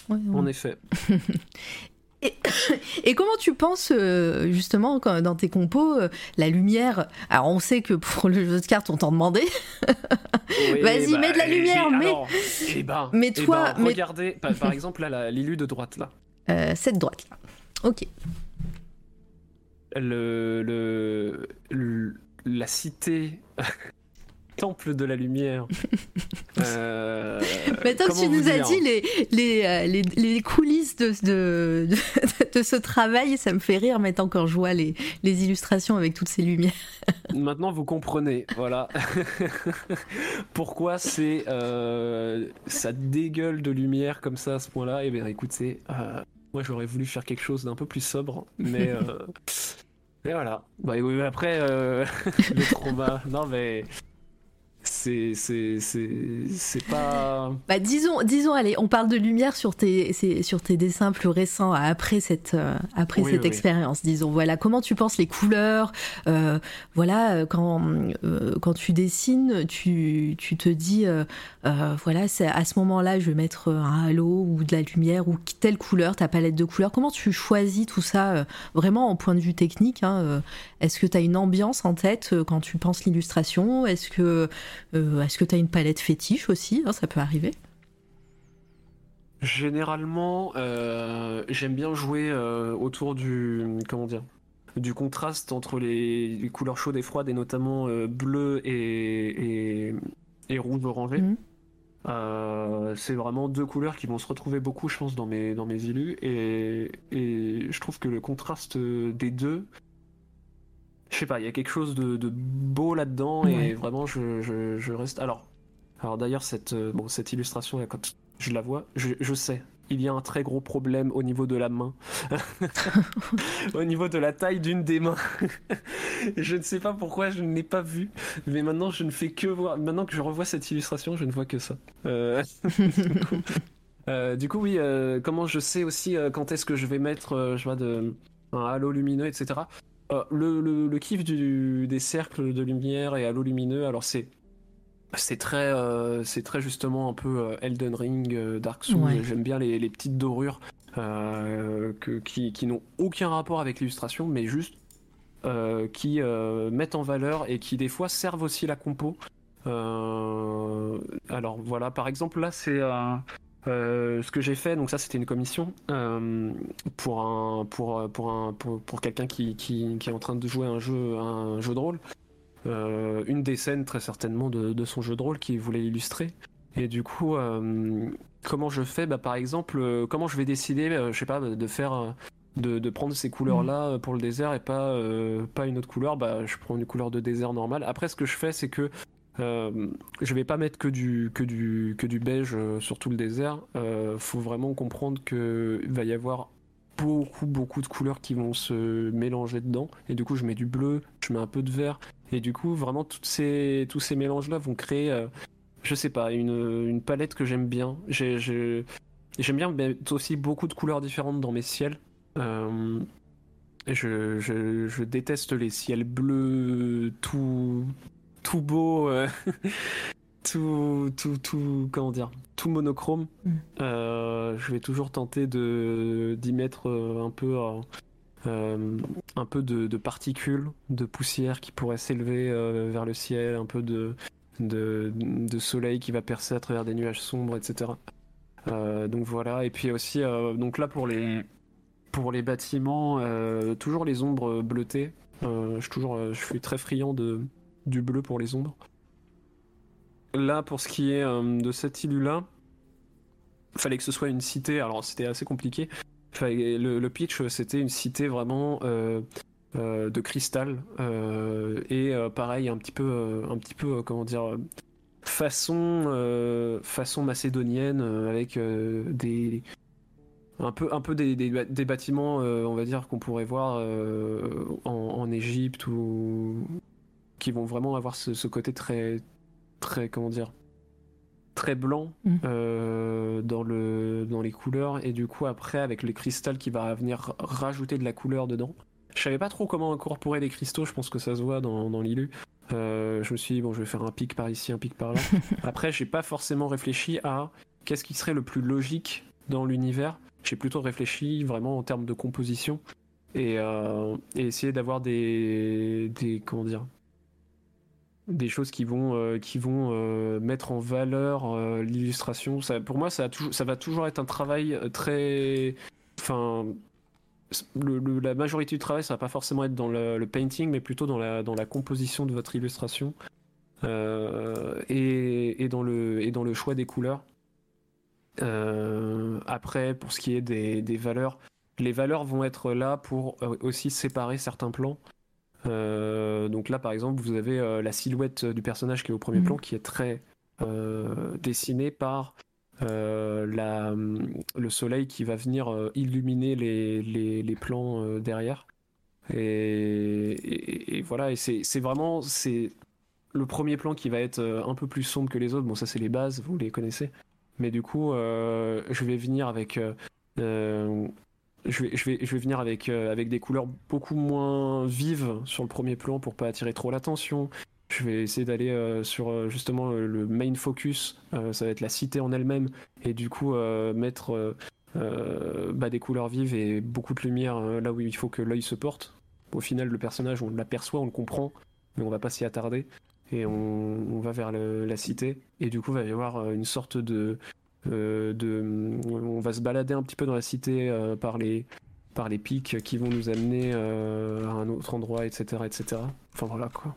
Ouais, ouais. en effet. Et comment tu penses, euh, justement, quand- dans tes compos, euh, la lumière? Alors, on sait que pour le jeu de cartes, on t'en demandait. Oui, Vas-y, mets de la et- lumière, alors, eh ben, Mais eh toi, ben, mais- regardez, par, par exemple, là, l'élu de droite, là. Euh, cette droite-là. Ok. Le, le, le- la cité temple de la lumière. Euh, Maintenant que tu nous as dit les, les, euh, les, les coulisses de, de, de, de ce travail, ça me fait rire maintenant quand je vois les, les illustrations avec toutes ces lumières. Maintenant, vous comprenez, voilà. Pourquoi c'est euh, ça dégueule de lumière comme ça à ce point-là? Eh bien, écoutez, euh, moi j'aurais voulu faire quelque chose d'un peu plus sobre, mais mais voilà. Bah oui, après euh, le trauma, non mais c'est c'est pas. Bah, disons, disons, allez, on parle de lumière sur tes, sur tes dessins plus récents après cette, euh, après Oui, cette oui, expérience. Disons, voilà, comment tu penses les couleurs euh, Voilà, euh, quand, euh, quand tu dessines, tu, tu te dis, euh, euh, voilà, c'est à ce moment-là, je vais mettre un halo ou de la lumière ou telle couleur, ta palette de couleurs. Comment tu choisis tout ça vraiment en point de vue technique hein, Est-ce que tu as une ambiance en tête euh, quand tu penses l'illustration? Est-ce que euh, est-ce que tu as une palette fétiche aussi? Hein, Ça peut arriver. Généralement, euh, j'aime bien jouer euh, autour du comment dire du contraste entre les, les couleurs chaudes et froides et notamment bleu et, et, et rouge orangé. Euh, c'est vraiment deux couleurs qui vont se retrouver beaucoup, je pense, dans mes dans mes illus et, et je trouve que le contraste des deux, je sais pas, il y a quelque chose de, de beau là-dedans Ouais. et vraiment je, je, je reste. Alors, alors d'ailleurs cette euh, bon cette illustration là, quand je la vois, je, je sais. Il y a un très gros problème au niveau de la main, au niveau de la taille d'une des mains. je ne sais pas pourquoi je ne l'ai pas vu, mais maintenant je ne fais que voir. Maintenant que je revois cette illustration, je ne vois que ça. Euh, du coup, du coup, oui, comment je sais aussi quand est-ce que je vais mettre, je vois, de, un halo lumineux, etc. Le, le, kiff du, des cercles de lumière et halo lumineux, alors c'est c'est très, c'est très justement un peu Elden Ring, Dark Souls. J'aime bien les, les, petites dorures que, qui, qui n'ont aucun rapport avec l'illustration, mais juste euh, qui euh, mettent en valeur et qui des fois servent aussi la compo. Euh, alors voilà, par exemple là c'est ce que j'ai fait, donc ça c'était une commission pour un pour pour un pour, quelqu'un qui, qui, qui, est en train de jouer un jeu un jeu de rôle. une des scènes très certainement de, de, son jeu de rôle qui voulait illustrer. Et du coup, comment je fais? Bah, Par exemple, comment je vais décider, je sais pas, de faire de, prendre ces couleurs-là mm. pour le désert et pas, euh, pas une autre couleur, bah, je prends une couleur de désert normale. Après, ce que je fais, c'est que euh, je vais pas mettre que du, que du, que du beige euh, sur tout le désert. Euh, faut vraiment comprendre qu'il va y avoir beaucoup, beaucoup de couleurs qui vont se mélanger dedans. Et du coup, je mets du bleu, je mets un peu de vert. Et du coup, vraiment, toutes ces, tous ces mélanges-là vont créer, je sais pas, une, une palette que j'aime bien. J'aime bien mettre aussi beaucoup de couleurs différentes dans mes ciels. Euh, je, je, déteste les ciels bleus tout, tout beau, euh, tout, tout, tout, comment dire, tout monochrome. Mm. Euh, je vais toujours tenter de d'y mettre un peu, un peu de, particules, de poussière qui pourraient s'élever vers le ciel, un peu de, de, de, soleil qui va percer à travers des nuages sombres, etc. donc voilà. Et puis aussi, donc là pour les pour les bâtiments, euh, toujours les ombres bleutées. Euh, je, toujours, euh, je suis très friand de, du bleu pour les ombres. Là, pour ce qui est de cette île-là, fallait que ce soit une cité. Alors, c'était assez compliqué. le, pitch, c'était une cité vraiment de cristal et pareil, un petit peu, un petit peu, comment dire, façon, façon macédonienne avec des un peu, un peu des, des, bâtiments, euh, on va dire, qu'on pourrait voir euh, en, Égypte ou qui vont vraiment avoir ce, côté très, très, comment dire, très blanc mm. euh, dans, le, dans les couleurs et du coup après avec les cristals qui va venir rajouter de la couleur dedans. Je savais pas trop comment incorporer les cristaux, je pense que ça se voit dans, dans l'illu. je me suis dit, bon, je vais faire un pic par ici, un pic par là. Après, j'ai pas forcément réfléchi à qu'est-ce qui serait le plus logique dans l'univers j'ai plutôt réfléchi vraiment en termes de composition et, euh, essayer d'avoir des, des comment dire des choses qui vont euh, qui vont euh, mettre en valeur l'illustration ça pour moi ça, va toujours être un travail très enfin la majorité du travail ça va pas forcément être dans le, painting mais plutôt dans la dans la composition de votre illustration et, et dans le et dans le choix des couleurs euh, après, pour ce qui est des, des, valeurs, les valeurs vont être là pour euh, aussi séparer certains plans. Euh, donc là, par exemple, vous avez la silhouette du personnage qui est au premier mhm. plan, qui est très dessinée par la, le soleil qui va venir illuminer les, les, les plans derrière. Et, et, voilà, et c'est vraiment c'est le premier plan qui va être un peu plus sombre que les autres. Bon, ça c'est les bases, vous les connaissez. Mais du coup, euh, je vais venir avec. Euh, euh, je vais, je, vais, je vais venir avec, avec des couleurs beaucoup moins vives sur le premier plan pour pas attirer trop l'attention. Je vais essayer d'aller sur justement le main focus, ça va être la cité en elle-même, et du coup mettre bah, des couleurs vives et beaucoup de lumière là où il faut que l'œil se porte. Au final, le personnage, on l'aperçoit, on le comprend, mais on va pas s'y attarder et on, va vers la cité et du coup il va y avoir euh, une sorte de, euh, de on va se balader un petit peu dans la cité euh, par les par les pics qui vont nous amener à un autre endroit etc etc enfin voilà quoi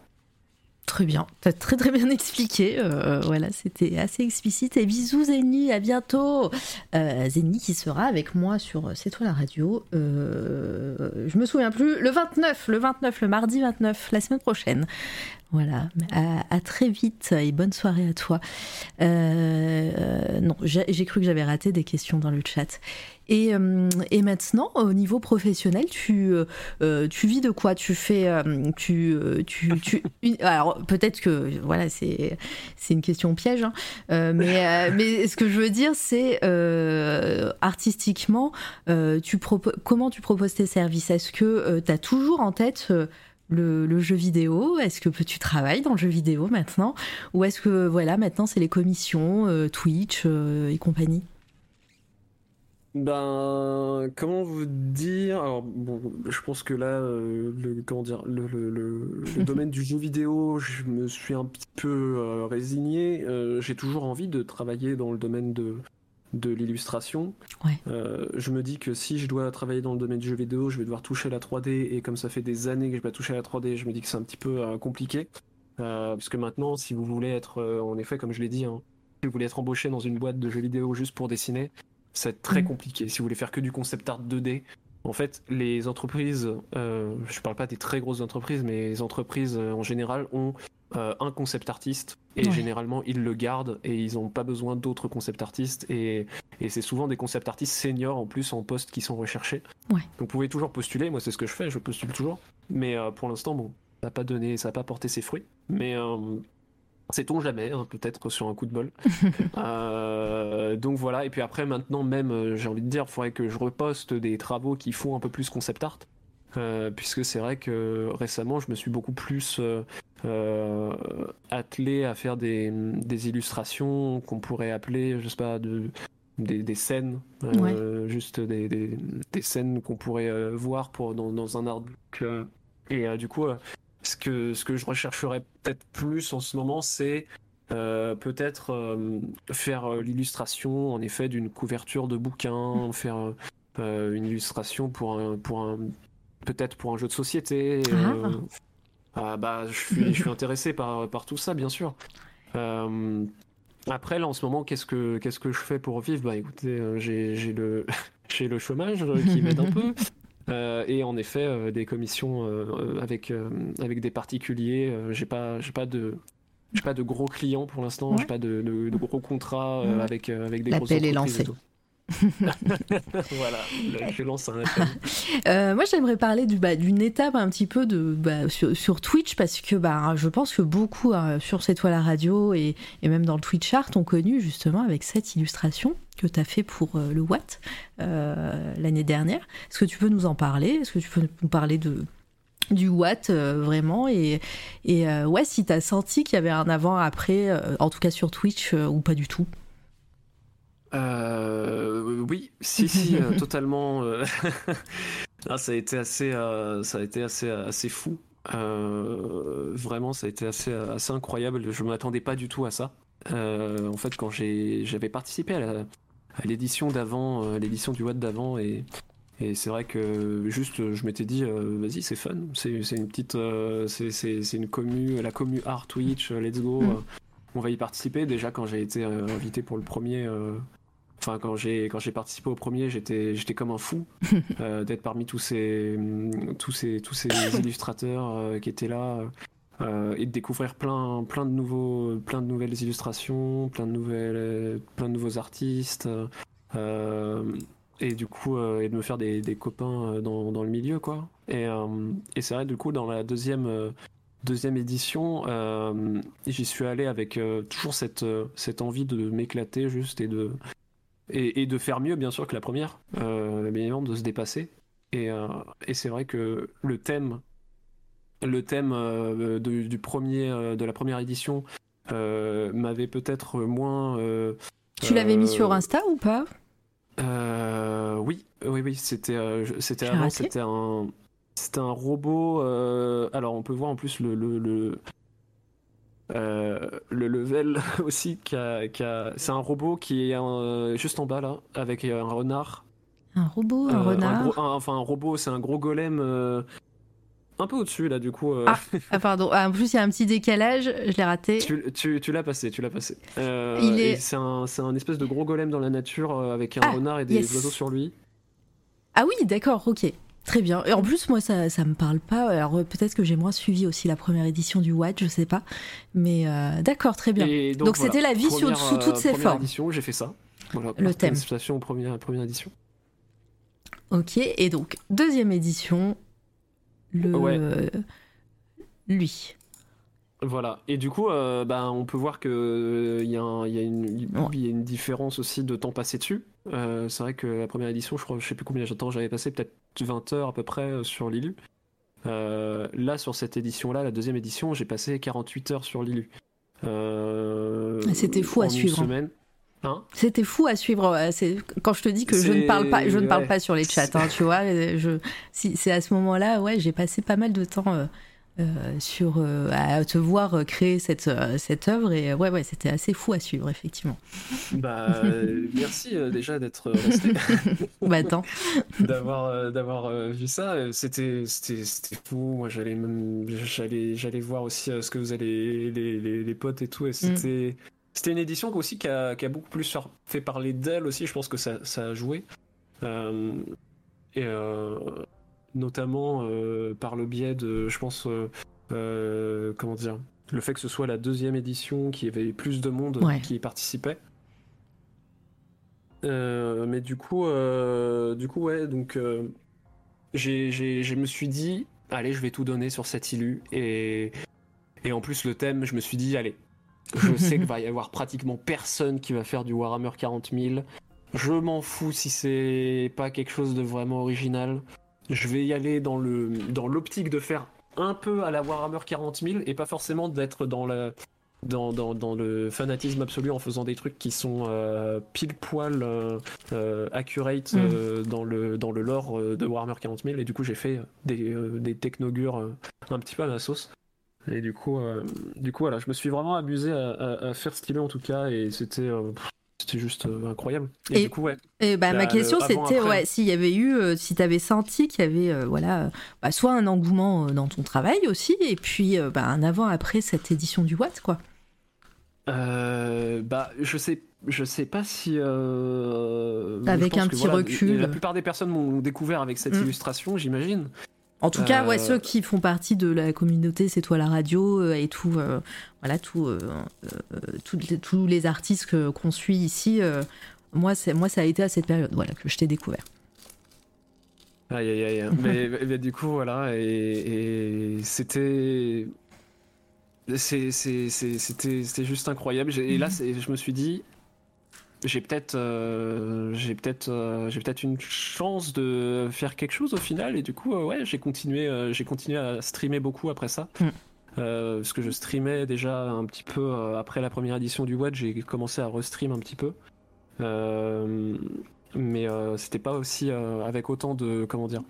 Très bien, tu as très très bien expliqué. voilà, c'était assez explicite. Et bisous Zeni, à bientôt. Euh, Zeni qui sera avec moi sur C'est toi la radio. je me souviens plus, le 29, le 29, le mardi 29, la semaine prochaine. Voilà, à, très vite et bonne soirée à toi. Euh, non, j'ai cru que j'avais raté des questions dans le chat. Et, euh, maintenant, au niveau professionnel, tu, euh, vis de quoi? Tu fais, alors peut-être que voilà, c'est une question piège, hein, mais ce que je veux dire, c'est artistiquement, comment tu proposes tes services? Est-ce que tu as toujours en tête le, jeu vidéo? Est-ce que tu travailles dans le jeu vidéo maintenant? Ou est-ce que voilà maintenant c'est les commissions, euh, Twitch euh, et compagnie? Ben, comment vous dire? Alors, bon, je pense que là, euh, le, comment dire, le, domaine du jeu vidéo, je me suis un petit peu résigné. J'ai toujours envie de travailler dans le domaine de, de l'illustration. Euh, je me dis que si je dois travailler dans le domaine du jeu vidéo, je vais devoir toucher la 3D et comme ça fait des années que je vais toucher la 3D, je me dis que c'est un petit peu euh, compliqué. Euh, parce que maintenant, si vous voulez être, en effet, comme je l'ai dit, hein, si vous voulez être embauché dans une boîte de jeux vidéo juste pour dessiner, c'est très mm. compliqué. Si vous voulez faire que du concept art 2D, en fait, les entreprises, je parle pas des très grosses entreprises, mais les entreprises en général ont euh, un concept artiste et généralement ils le gardent et ils n'ont pas besoin d'autres concept artistes et, c'est souvent des concept artistes seniors en plus en poste qui sont recherchés. Donc vous pouvez toujours postuler, moi c'est ce que je fais, je postule toujours, mais euh, pour l'instant bon, ça n'a pas donné, ça n'a pas porté ses fruits, mais euh, Sait-on jamais, hein, peut-être sur un coup de bol. donc voilà, et puis après maintenant même, j'ai envie de dire, il faudrait que je reposte des travaux qui font un peu plus concept art. puisque c'est vrai que récemment je me suis beaucoup plus euh, attelé à faire des, illustrations qu'on pourrait appeler, je sais pas, de, des, scènes, euh, juste des, des, scènes qu'on pourrait euh, voir pour, dans, dans un artbook. et du coup, ce, que, ce que je rechercherais peut-être plus en ce moment, c'est peut-être faire l'illustration en effet d'une couverture de bouquin, faire une illustration pour un, pour un peut-être pour un jeu de société, ah. Ah, bah, je suis, je suis intéressé par, par tout ça, bien sûr. Euh, après, là, en ce moment, qu'est-ce que, qu'est-ce que je fais pour vivre? Bah, écoutez, euh, j'ai, j'ai, le, j'ai le chômage euh, qui m'aide un peu. et en effet, des commissions avec, avec des particuliers. j'ai pas, j'ai pas de, j'ai pas de gros clients pour l'instant. J'ai pas de, de, gros contrats avec, avec des grosses entreprises. est lancé. voilà, je lance un euh, moi, j'aimerais parler bah, d'une étape un petit peu de, bah, sur, Twitch parce que bah, je pense que beaucoup hein, sur cette toile à radio et, et, même dans le Twitch chart ont connu justement avec cette illustration que tu as fait pour euh, le Watt euh, l'année dernière. Est-ce que tu peux nous en parler? Est-ce que tu peux nous parler de, du Watt vraiment et, et ouais si tu as senti qu'il y avait un avant-après, en tout cas sur Twitch ou pas du tout euh, oui, si, si, euh, totalement. Euh, ça a été assez, ça a été assez, assez fou. vraiment, ça a été assez, assez incroyable. Je m'attendais pas du tout à ça. en fait, quand j'avais participé à l'édition d'avant, l'édition du Watt d'avant, et, et c'est vrai que juste, je m'étais dit, vas-y, c'est fun. C'est une petite, c'est une commu, la commu art Twitch, let's go. Mm. On va y participer. Déjà, quand j'ai été invité pour le premier, Enfin, quand j'ai quand j'ai participé au premier, j'étais j'étais comme un fou euh, d'être parmi tous ces tous ces tous ces illustrateurs euh, qui étaient là euh, et de découvrir plein plein de nouveaux plein de nouvelles illustrations, plein de nouvelles plein de nouveaux artistes et du coup et de me faire des, des copains dans, dans le milieu quoi. Et et c'est vrai du coup dans la deuxième deuxième édition, j'y suis allé avec toujours cette, cette envie de m'éclater juste et de, et, de faire mieux bien sûr que la première, euh, bien de se dépasser. Et, euh, et c'est vrai que le thème, le thème euh, du premier, euh, de la première édition m'avait peut-être moins. tu l'avais mis sur Insta ou pas? Oui, oui, oui. C'était, c'était avant, c'était un, c'était un robot. alors on peut voir en plus le, le euh, le level aussi, qui a, c'est un robot qui est juste en bas là, avec un renard. Un robot, un euh, renard. enfin, un robot, c'est un gros golem. Euh, un peu au-dessus là, du coup. Ah, ah, pardon. Ah, en plus, il y a un petit décalage. Je l'ai raté. Tu, tu, l'as passé, tu l'as passé. il est... C'est un, un, espèce de gros golem dans la nature avec un ah, renard et des oiseaux sur lui. Ah oui, d'accord, ok. Très bien. Et en plus, moi, ça, ça me parle pas. Alors, euh, peut-être que j'ai moins suivi aussi la première édition du Watch, je sais pas. Mais euh, d'accord, très bien. Et Donc, c'était voilà, la vie sous, première, sous toutes euh, ses première formes. édition, j'ai fait ça. Voilà, Le thème. premières, première édition. Ok. Et donc, deuxième édition, le. Ouais. euh, lui. Voilà. Et du coup, euh, ben, on peut voir que euh, il y, a un- il y Ouais. y a une différence aussi de temps passé dessus. Euh, c'est vrai que la première édition, je crois, je sais plus combien de temps j'avais passé, peut-être 20 heures à peu près euh, sur Lilu. Euh, là, sur cette édition-là, la deuxième édition, j'ai passé 48 heures sur Lilu. Euh, Ah, c'était fou à une suivre, hein. semaine. Hein C'était fou à suivre. euh, quand je te dis que je ne parle pas, je ne parle ouais. pas sur les chats, hein, tu vois. euh, Je, si, c'est à ce moment-là, ouais, j'ai passé pas mal de temps euh, euh, sur euh, à te voir euh, créer cette cette œuvre et ouais, ouais, c'était assez fou à suivre, effectivement. Bah, merci déjà d'être resté. bah attends, d'avoir d'avoir vu ça c'était c'était c'était fou moi j'allais même j'allais j'allais voir aussi ce que vous allez les, les, les potes et tout et c'était c'était une édition aussi qui a, qui a beaucoup plus fait parler d'elle aussi je pense que ça, ça a joué. Euh, et euh, notamment euh, par le biais de je pense comment dire le fait que ce soit la deuxième édition qui avait plus de monde Ouais. qui y participait. Euh, mais du coup, euh, du coup, ouais, donc euh, je me suis dit, allez, je vais tout donner sur cette illu. Et et en plus le thème, je me suis dit, allez, je sais qu'il va y avoir pratiquement personne qui va faire du Warhammer 40 000. Je m'en fous si c'est pas quelque chose de vraiment original. Je vais y aller dans le dans l'optique de faire un peu à la Warhammer 40 000 et pas forcément d'être dans la dans, dans, dans le fanatisme absolu en faisant des trucs qui sont euh, pile poil euh, euh, accurate Mm. dans, le, dans le lore de Warhammer 40 000 et du coup j'ai fait des, des technogures un petit peu à ma sauce et du coup, euh, du coup voilà je me suis vraiment amusé à, à- à faire ce qu'il est en tout cas et c'était euh, c'était juste euh, incroyable et, Et- du coup ouais Et bah, ma question c'était ouais, s'il y avait eu, euh, si tu avais senti qu'il y avait euh, voilà, bah, soit un engouement dans ton travail aussi, et puis bah, un avant-après cette édition du Watt, quoi. Bah, je sais, je sais pas si. Avec un que petit recul. La plupart des personnes m'ont découvert avec cette Mm. illustration, j'imagine. En tout cas, ouais, Euh, ceux qui font partie de la communauté C'est toi la radio euh, et tout, euh, voilà, tout, tous les artistes qu'on suit ici. moi, c'est moi, ça a été à cette période, voilà, que je t'ai découvert. Aïe aïe aïe. mais, mais du coup, voilà, et, et c'était. C'était juste incroyable. Et là, c'est- je me suis dit. J'ai peut-être euh, j'ai peut-être euh, j'ai peut-être une chance de faire quelque chose au final. Et du coup euh, ouais j'ai continué j'ai continué à streamer beaucoup après ça. Mm. Parce que je streamais déjà un petit peu après la première édition du Watch j'ai commencé à restream un petit peu. Mais c'était pas aussi avec autant de comment dire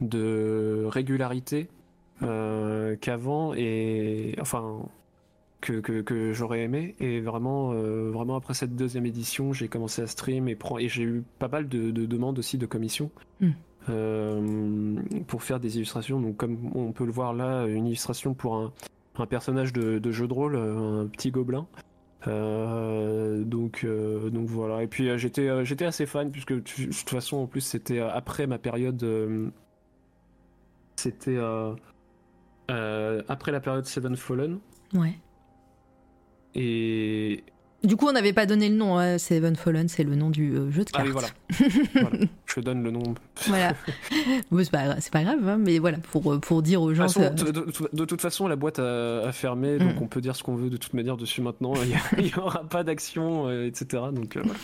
de régularité qu'avant. Et enfin que, que, que j'aurais aimé et vraiment euh, vraiment après cette deuxième édition j'ai commencé à stream et, prend- et j'ai eu pas mal de, de demandes aussi de commissions Mm. euh, pour faire des illustrations donc comme on peut le voir là une illustration pour un, un personnage de, de jeu de rôle un petit gobelin euh, donc, euh, donc voilà. Et puis euh, j'étais, euh, j'étais assez fan puisque de toute façon en plus c'était euh, après ma période, euh, c'était euh, euh, après la période Seven Fallen Ouais. Et Du coup, on n'avait pas donné le nom. hein, Seven Fallen, c'est le nom du euh, jeu de ah cartes. oui voilà. Voilà. Je donne le nom. Voilà. Bon, c'est pas, grave, hein, mais voilà, pour, euh, pour dire aux gens. façon, que- de, de- de toute façon, la boîte a, a fermé, donc Mm. on peut dire ce qu'on veut de toute manière dessus maintenant. Il y a- il y aura pas d'action, euh, etc. Donc euh, voilà.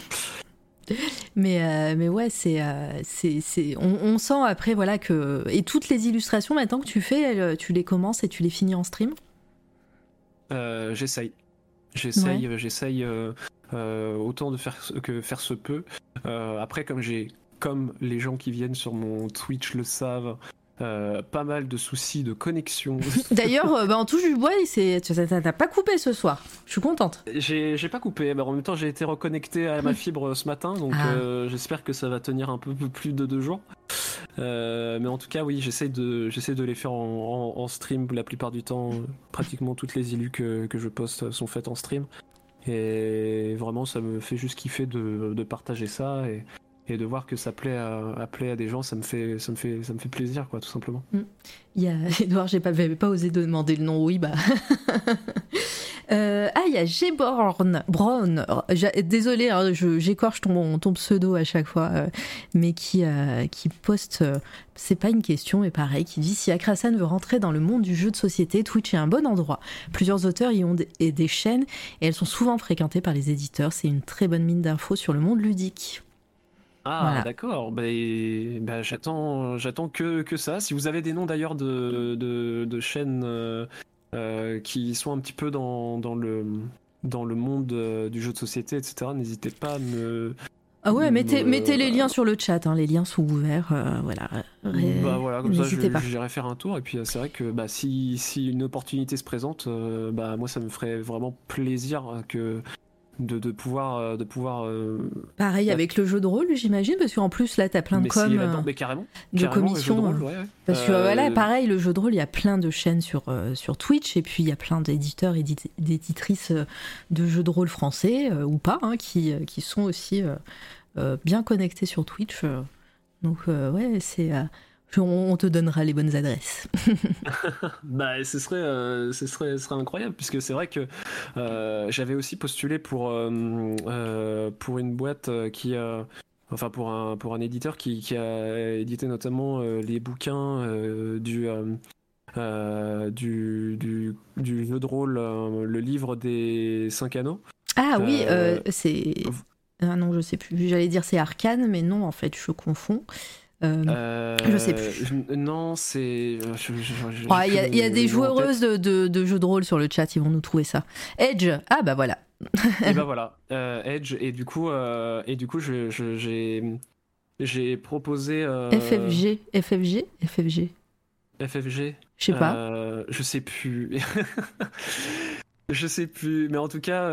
Mais, euh, mais ouais, c'est, euh, c'est, c'est, on, on sent après, voilà, que. Et toutes les illustrations maintenant que tu fais, elles, tu les commences et tu les finis en stream? Euh, j'essaye. J'essaye, j'essaye euh, euh, autant de faire ce- que faire se peut. Euh, après, comme j'ai, comme les gens qui viennent sur mon Twitch le savent, euh, pas mal de soucis de connexion. D'ailleurs, euh, bah, en touche du bois, t'as pas coupé ce soir. Je suis contente. j'ai, pas coupé, mais en même temps, j'ai été reconnecté à ma fibre ce matin, donc Ah. euh, j'espère que ça va tenir un peu plus de deux jours. Mais en tout cas, oui, j'essaie de, de les faire en, en- en stream la plupart du temps. Pratiquement toutes les élus que, que je poste sont faites en stream. Et vraiment, ça me fait juste kiffer de, de partager ça. Et, et de voir que ça plaît à, des gens, ça me fait, ça me fait, ça me fait plaisir, quoi, tout simplement. Mm. Il y a Edouard, j'ai pas, pas osé demander le nom, oui, bah. Euh, ah, il y a Geborn Brown. Désolé, hein, j'écorche ton, pseudo à chaque fois, euh, mais qui, euh, qui poste. c'est pas une question, mais pareil, qui dit si Akrasan veut rentrer dans le monde du jeu de société, Twitch est un bon endroit. Plusieurs auteurs y ont des, des chaînes et elles sont souvent fréquentées par les éditeurs. C'est une très bonne mine d'infos sur le monde ludique. Ah d'accord, ben, ben, j'attends, j'attends que, que ça. Si vous avez des noms d'ailleurs de, de, chaînes euh, euh, qui sont un petit peu dans, dans, le, dans le monde euh, du jeu de société, etc., n'hésitez pas à me... Ah ouais, mettez, mettez les liens sur le chat, hein, les liens sont ouverts, voilà. Bah voilà, comme ça j'irai faire un tour, et puis c'est vrai que bah, si, si une opportunité se présente, bah moi ça me ferait vraiment plaisir que de, pouvoir euh, de pouvoir euh, pareil avec le jeu de rôle j'imagine parce qu'en plus là t'as plein de com euh, mais carrément, de commissions parce que voilà pareil le jeu de rôle il y a plein de chaînes sur sur Twitch et puis il y a plein d'éditeurs et d'éditrices de jeux de rôle français ou pas hein, qui, qui sont aussi bien connectés sur Twitch donc ouais c'est on te donnera les bonnes adresses. bah, ce serait, euh, ce serait, ce serait incroyable puisque c'est vrai que euh, j'avais aussi postulé pour euh, pour une boîte qui enfin pour un pour un éditeur qui, qui a édité notamment les bouquins du, du, du du jeu de rôle le livre des cinq anneaux. Ah oui, c'est ah non, je sais plus. J'allais dire c'est Arcane, mais non, en fait, je confonds. Euh, je sais plus. non, c'est. Ah, il y, a des joueuses de, jeux de rôle sur le chat, ils vont nous trouver ça. Edge, ah bah voilà. et bah voilà, euh, Edge, et du coup, euh, et du coup j'ai j'ai proposé. FFG, FFG, FFG. FFG Je sais pas. je sais plus. Je sais plus, mais en tout cas,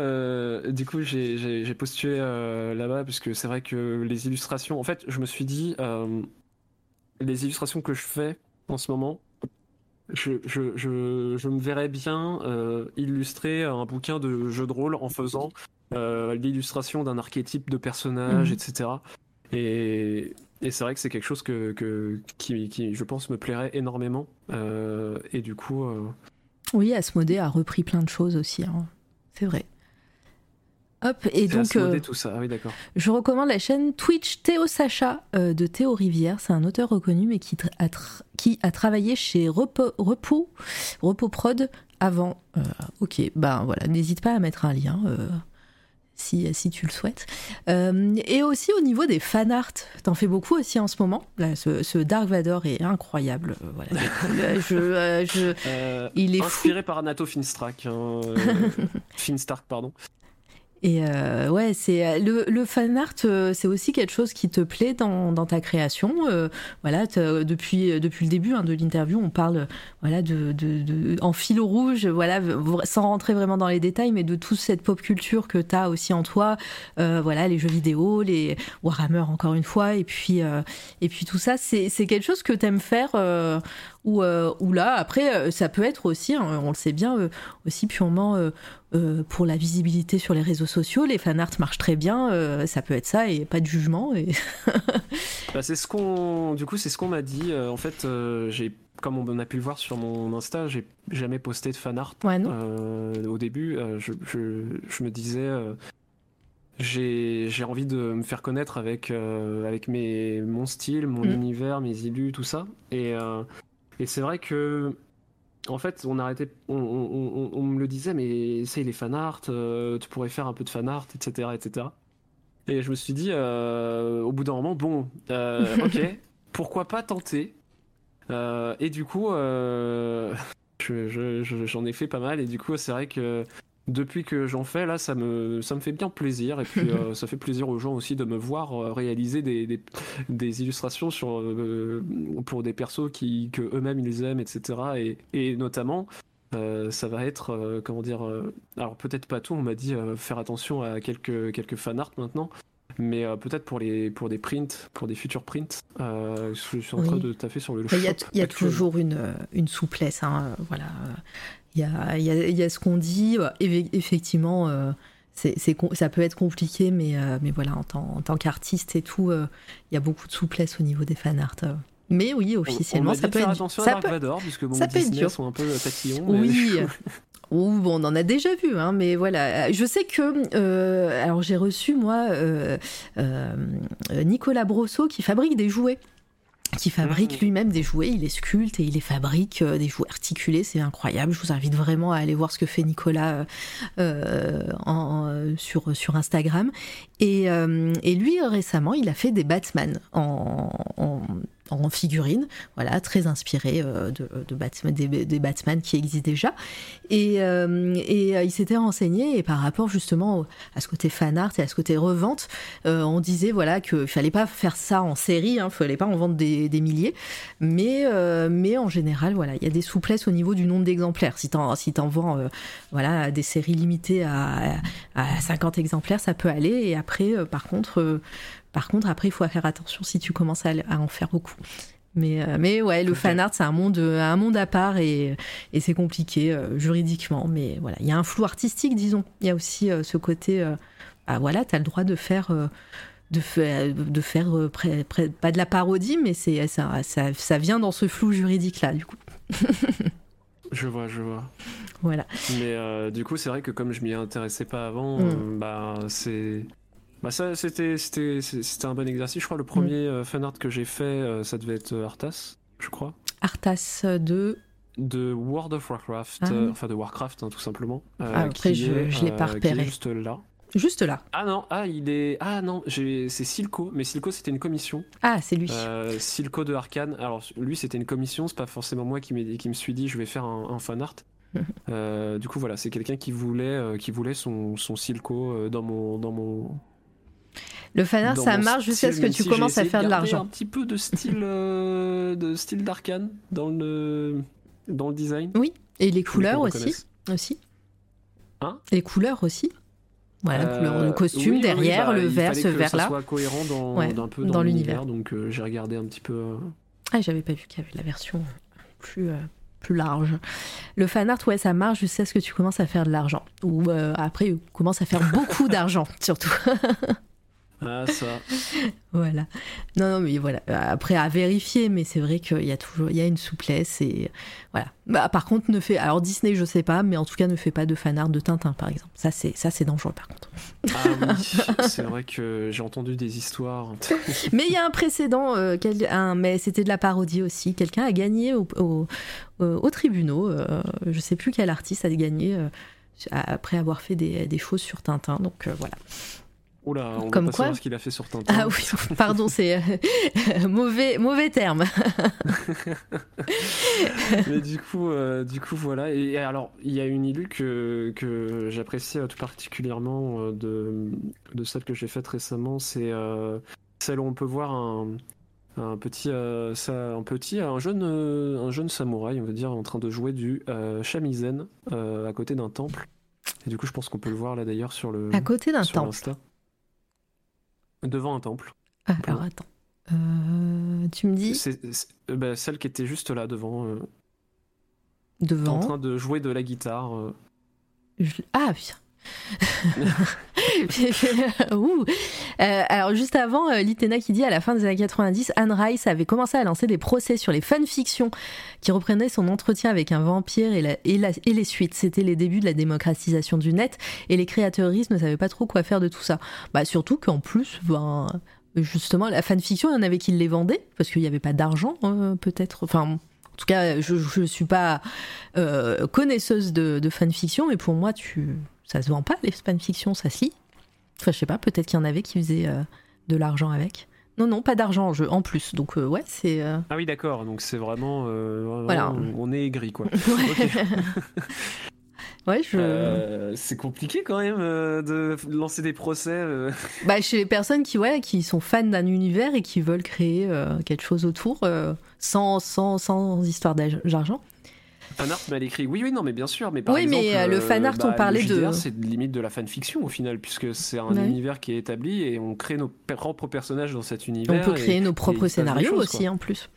du coup, j'ai postulé là-bas parce que c'est vrai que les illustrations. En fait, je me suis dit, les illustrations que je fais en ce moment, je, je, je, je me verrais bien euh, illustrer un bouquin de jeu de rôle en faisant euh, l'illustration d'un archétype de personnage, mhm. etc. Et, et c'est vrai que c'est quelque chose que, que, qui, qui, je pense, me plairait énormément. Euh, et du coup. Oui, Asmodée a repris plein de choses aussi. Hein. C'est vrai. Hop, et donc. Euh, tout ça. Ah oui, d'accord. Je recommande la chaîne Twitch Théo Sacha euh, de Théo Rivière. C'est un auteur reconnu, mais qui, a, qui a travaillé chez Repos, Repos, Repos Prod avant. Euh, ok, ben voilà, n'hésite pas à mettre un lien. Si, si, tu le souhaites. et aussi au niveau des fan art, t'en fais beaucoup aussi en ce moment. Là, ce, Dark Vador est incroyable. voilà, je, il est inspiré par Anato Finstrak, hein, Finstark, pardon. Et euh, ouais, c'est euh, le, le, fan art, euh, c'est aussi quelque chose qui te plaît dans, dans ta création. voilà, depuis depuis le début hein, de l'interview, on parle voilà de, de, de, en fil rouge, voilà, sans rentrer vraiment dans les détails, mais de toute cette pop culture que tu as aussi en toi. voilà, les jeux vidéo, les Warhammer encore une fois, et puis et puis tout ça, c'est c'est quelque chose que t'aimes faire. Ou, ou là, après, ça peut être aussi, hein, on le sait bien, aussi purement euh, pour la visibilité sur les réseaux sociaux, les fan art marchent très bien, euh, ça peut être ça et pas de jugement. Et... bah, c'est ce qu'on, du coup, c'est ce qu'on m'a dit. Euh, en fait, j'ai, comme on a pu le voir sur mon Insta, j'ai jamais posté de fan art. au début, je, je, je, me disais, j'ai, envie de me faire connaître avec avec mes mon style, mon mm. univers, mes illus, tout ça. Et et c'est vrai que en fait, on arrêtait, on, me le disait, mais c'est les fan art, euh, tu pourrais faire un peu de fan art, etc., etc. Et je me suis dit, euh, au bout d'un moment, bon, euh, ok, pourquoi pas tenter? Et du coup, j'en ai fait pas mal, et du coup, c'est vrai que depuis que j'en fais là ça me ça me fait bien plaisir. Et puis euh, ça fait plaisir aux gens aussi de me voir euh, réaliser des, des, des illustrations sur euh, pour des persos qui que eux-mêmes ils aiment etc et, et notamment ça va être comment dire alors peut-être pas tout on m'a dit faire attention à quelques quelques fan art maintenant. Mais peut-être pour les pour des prints pour des futurs prints je suis en train de taffer sur le il y a, y a toujours une, une souplesse hein, voilà il y a, y, a, y a, ce qu'on dit, effectivement, euh, c'est, ça peut être compliqué, mais, euh, mais voilà, en tant, en tant qu'artiste et tout, euh, il y a beaucoup de souplesse au niveau des fanarts. euh. Mais oui, officiellement, on ça peut être attention à ça Dark peut- Vador, puisque bon, ça peut être dur. sont un peu tatillons. Oui. Ou bon, on en a déjà vu, hein, mais voilà. Je sais que, euh, alors j'ai reçu moi euh, euh, Nicolas Brosseau qui fabrique des jouets, qui fabrique Mhm. lui-même des jouets. Il les sculpte et il les fabrique euh, des jouets articulés. C'est incroyable. Je vous invite vraiment à aller voir ce que fait Nicolas euh, euh, en- sur sur Instagram. Et, euh, et lui récemment, il a fait des Batman en, en en figurine, voilà, très inspiré euh, de, Batman, des, des Batman qui existent déjà. Et, euh, et euh, il s'était renseigné et par rapport justement à ce côté fan art et à ce côté revente, on disait voilà qu'il fallait pas faire ça en série, il fallait pas en vendre des, milliers, mais mais en général voilà, il y a des souplesses au niveau du nombre d'exemplaires. Si t'en si t'en vends voilà des séries limitées à, à 50 exemplaires, ça peut aller. Et après, par contre. Par contre, après, il faut faire attention si tu commences à, à en faire beaucoup. Mais, euh, mais ouais, le fan art, c'est un monde, euh, un monde à part et, et c'est compliqué euh, juridiquement. Mais voilà, il y a un flou artistique, disons. Il y a aussi euh, ce côté, bah voilà, tu as le droit de faire. de faire, de pas de la parodie, mais c'est ça, ça, ça vient dans ce flou juridique là, du coup. Je vois, je vois. Voilà. Mais du coup, c'est vrai que comme je m'y intéressais pas avant, Mm. bah c'est. Bah ça, c'était, c'était, c'était un bon exercice. Je crois le premier euh, fan art que j'ai fait, euh, ça devait être euh, Arthas, je crois. Arthas 2, De World of Warcraft, Ah. euh, enfin de Warcraft hein, tout simplement. euh, Ah, après, je- est, je l'ai pas euh, repéré. juste là. juste là. Ah non, ah il est, ah non, c'est Silco, mais Silco c'était une commission. Ah, c'est lui. Euh, Silco de Arkane. Alors lui c'était une commission, c'est pas forcément moi qui, qui me suis dit je vais faire un, un fan art. Euh, du coup voilà, c'est quelqu'un qui voulait, euh, qui voulait son, son Silco euh, dans mon, dans mon. Le fan art, dans ça marche jusqu'à ce que tu commences à faire de garder l'argent. Un petit peu de style, euh, de style d'Arkane dans le, dans le design. Et les couleurs le aussi. aussi. Hein? Les couleurs aussi. Voilà, Euh, couleur, le oui, costume oui, oui, derrière, bah, le vert, ce vert-là. soit cohérent dans, Ouais, d'un peu dans dans, l'univers. Donc euh, j'ai regardé un petit peu. euh, Ah, j'avais pas vu qu'il y avait la version plus, euh, plus large. Le fan art, ouais, ça marche jusqu'à ce que tu commences à faire de l'argent. Ou euh, après, tu commences à faire beaucoup d'argent, surtout. Ah ça. voilà. Non, non, mais voilà. Après, à vérifier, mais c'est vrai qu'il y a toujours, il y a une souplesse et voilà. Bah, par contre, ne fait, alors Disney, je sais pas, mais en tout cas, ne fait pas de fan art de Tintin, par exemple. Ça, c'est, ça, c'est dangereux, par contre. Ah oui, c'est vrai que j'ai entendu des histoires. Mais il y a un précédent, euh, quel- un- mais c'était de la parodie aussi. Quelqu'un a gagné au, au, au- aux tribunaux. euh, je sais plus quel artiste a gagné euh, après avoir fait des, des choses sur Tintin. Donc voilà. Oula, on Comme va pas quoi savoir ce qu'il a fait sur Tintin. Ah oui, pardon, c'est euh, mauvais, mauvais terme. Mais du coup, euh, du coup, voilà. Et alors, il y a une illu que, que j'apprécie euh, tout particulièrement de, de celle que j'ai faite récemment. C'est euh, celle où on peut voir un, un petit, ça, un petit, un jeune, un jeune samouraï, on va dire, en train de jouer du shamisen à côté d'un temple. Et du coup, je pense qu'on peut le voir là d'ailleurs sur le À côté d'un sur temple. Insta. Devant un temple. Ah, alors attends. Euh, tu me dis C'est c'est- euh, bah, celle qui était juste là devant, euh, en devant. train de jouer de la guitare. euh. Je- Ah putain. Ouh. Euh, alors juste avant, euh, Litena qui dit à la fin des années 90, Anne Rice avait commencé à lancer des procès sur les fanfictions qui reprenaient son entretien avec un vampire et, la- et les suites. C'était les débuts de la démocratisation du net et les créateuristes ne savaient pas trop quoi faire de tout ça. Bah surtout qu'en plus, ben, justement, la fanfiction, il y en avait qui les vendaient parce qu'il n'y avait pas d'argent euh, peut-être. Enfin, en tout cas, je ne suis pas euh, connaisseuse de, de fanfiction, mais pour moi, tu, ça se vend pas les fanfictions, ça se lit. Enfin, je sais pas, peut-être qu'il y en avait qui faisaient euh, de l'argent avec. Non, non, pas d'argent en jeu, en plus. Donc, euh, ouais, c'est. euh, Ah oui, d'accord. Donc c'est vraiment, vraiment, Voilà. on est aigri quoi. Ouais, je. C'est compliqué quand même de lancer des procès. Bah, chez les personnes qui, ouais, qui sont fans d'un univers et qui veulent créer quelque chose autour, sans, sans, sans histoire d'argent. Fanart mal écrit. Oui, oui, non, mais bien sûr. Mais par Oui, exemple, mais, euh, le fanart, on bah, parlait le JDR, de- C'est limite de la fanfiction au final, puisque c'est un univers qui est établi et on crée nos propres personnages dans cet On univers. peut et- créer nos et propres scénarios aussi, en plus,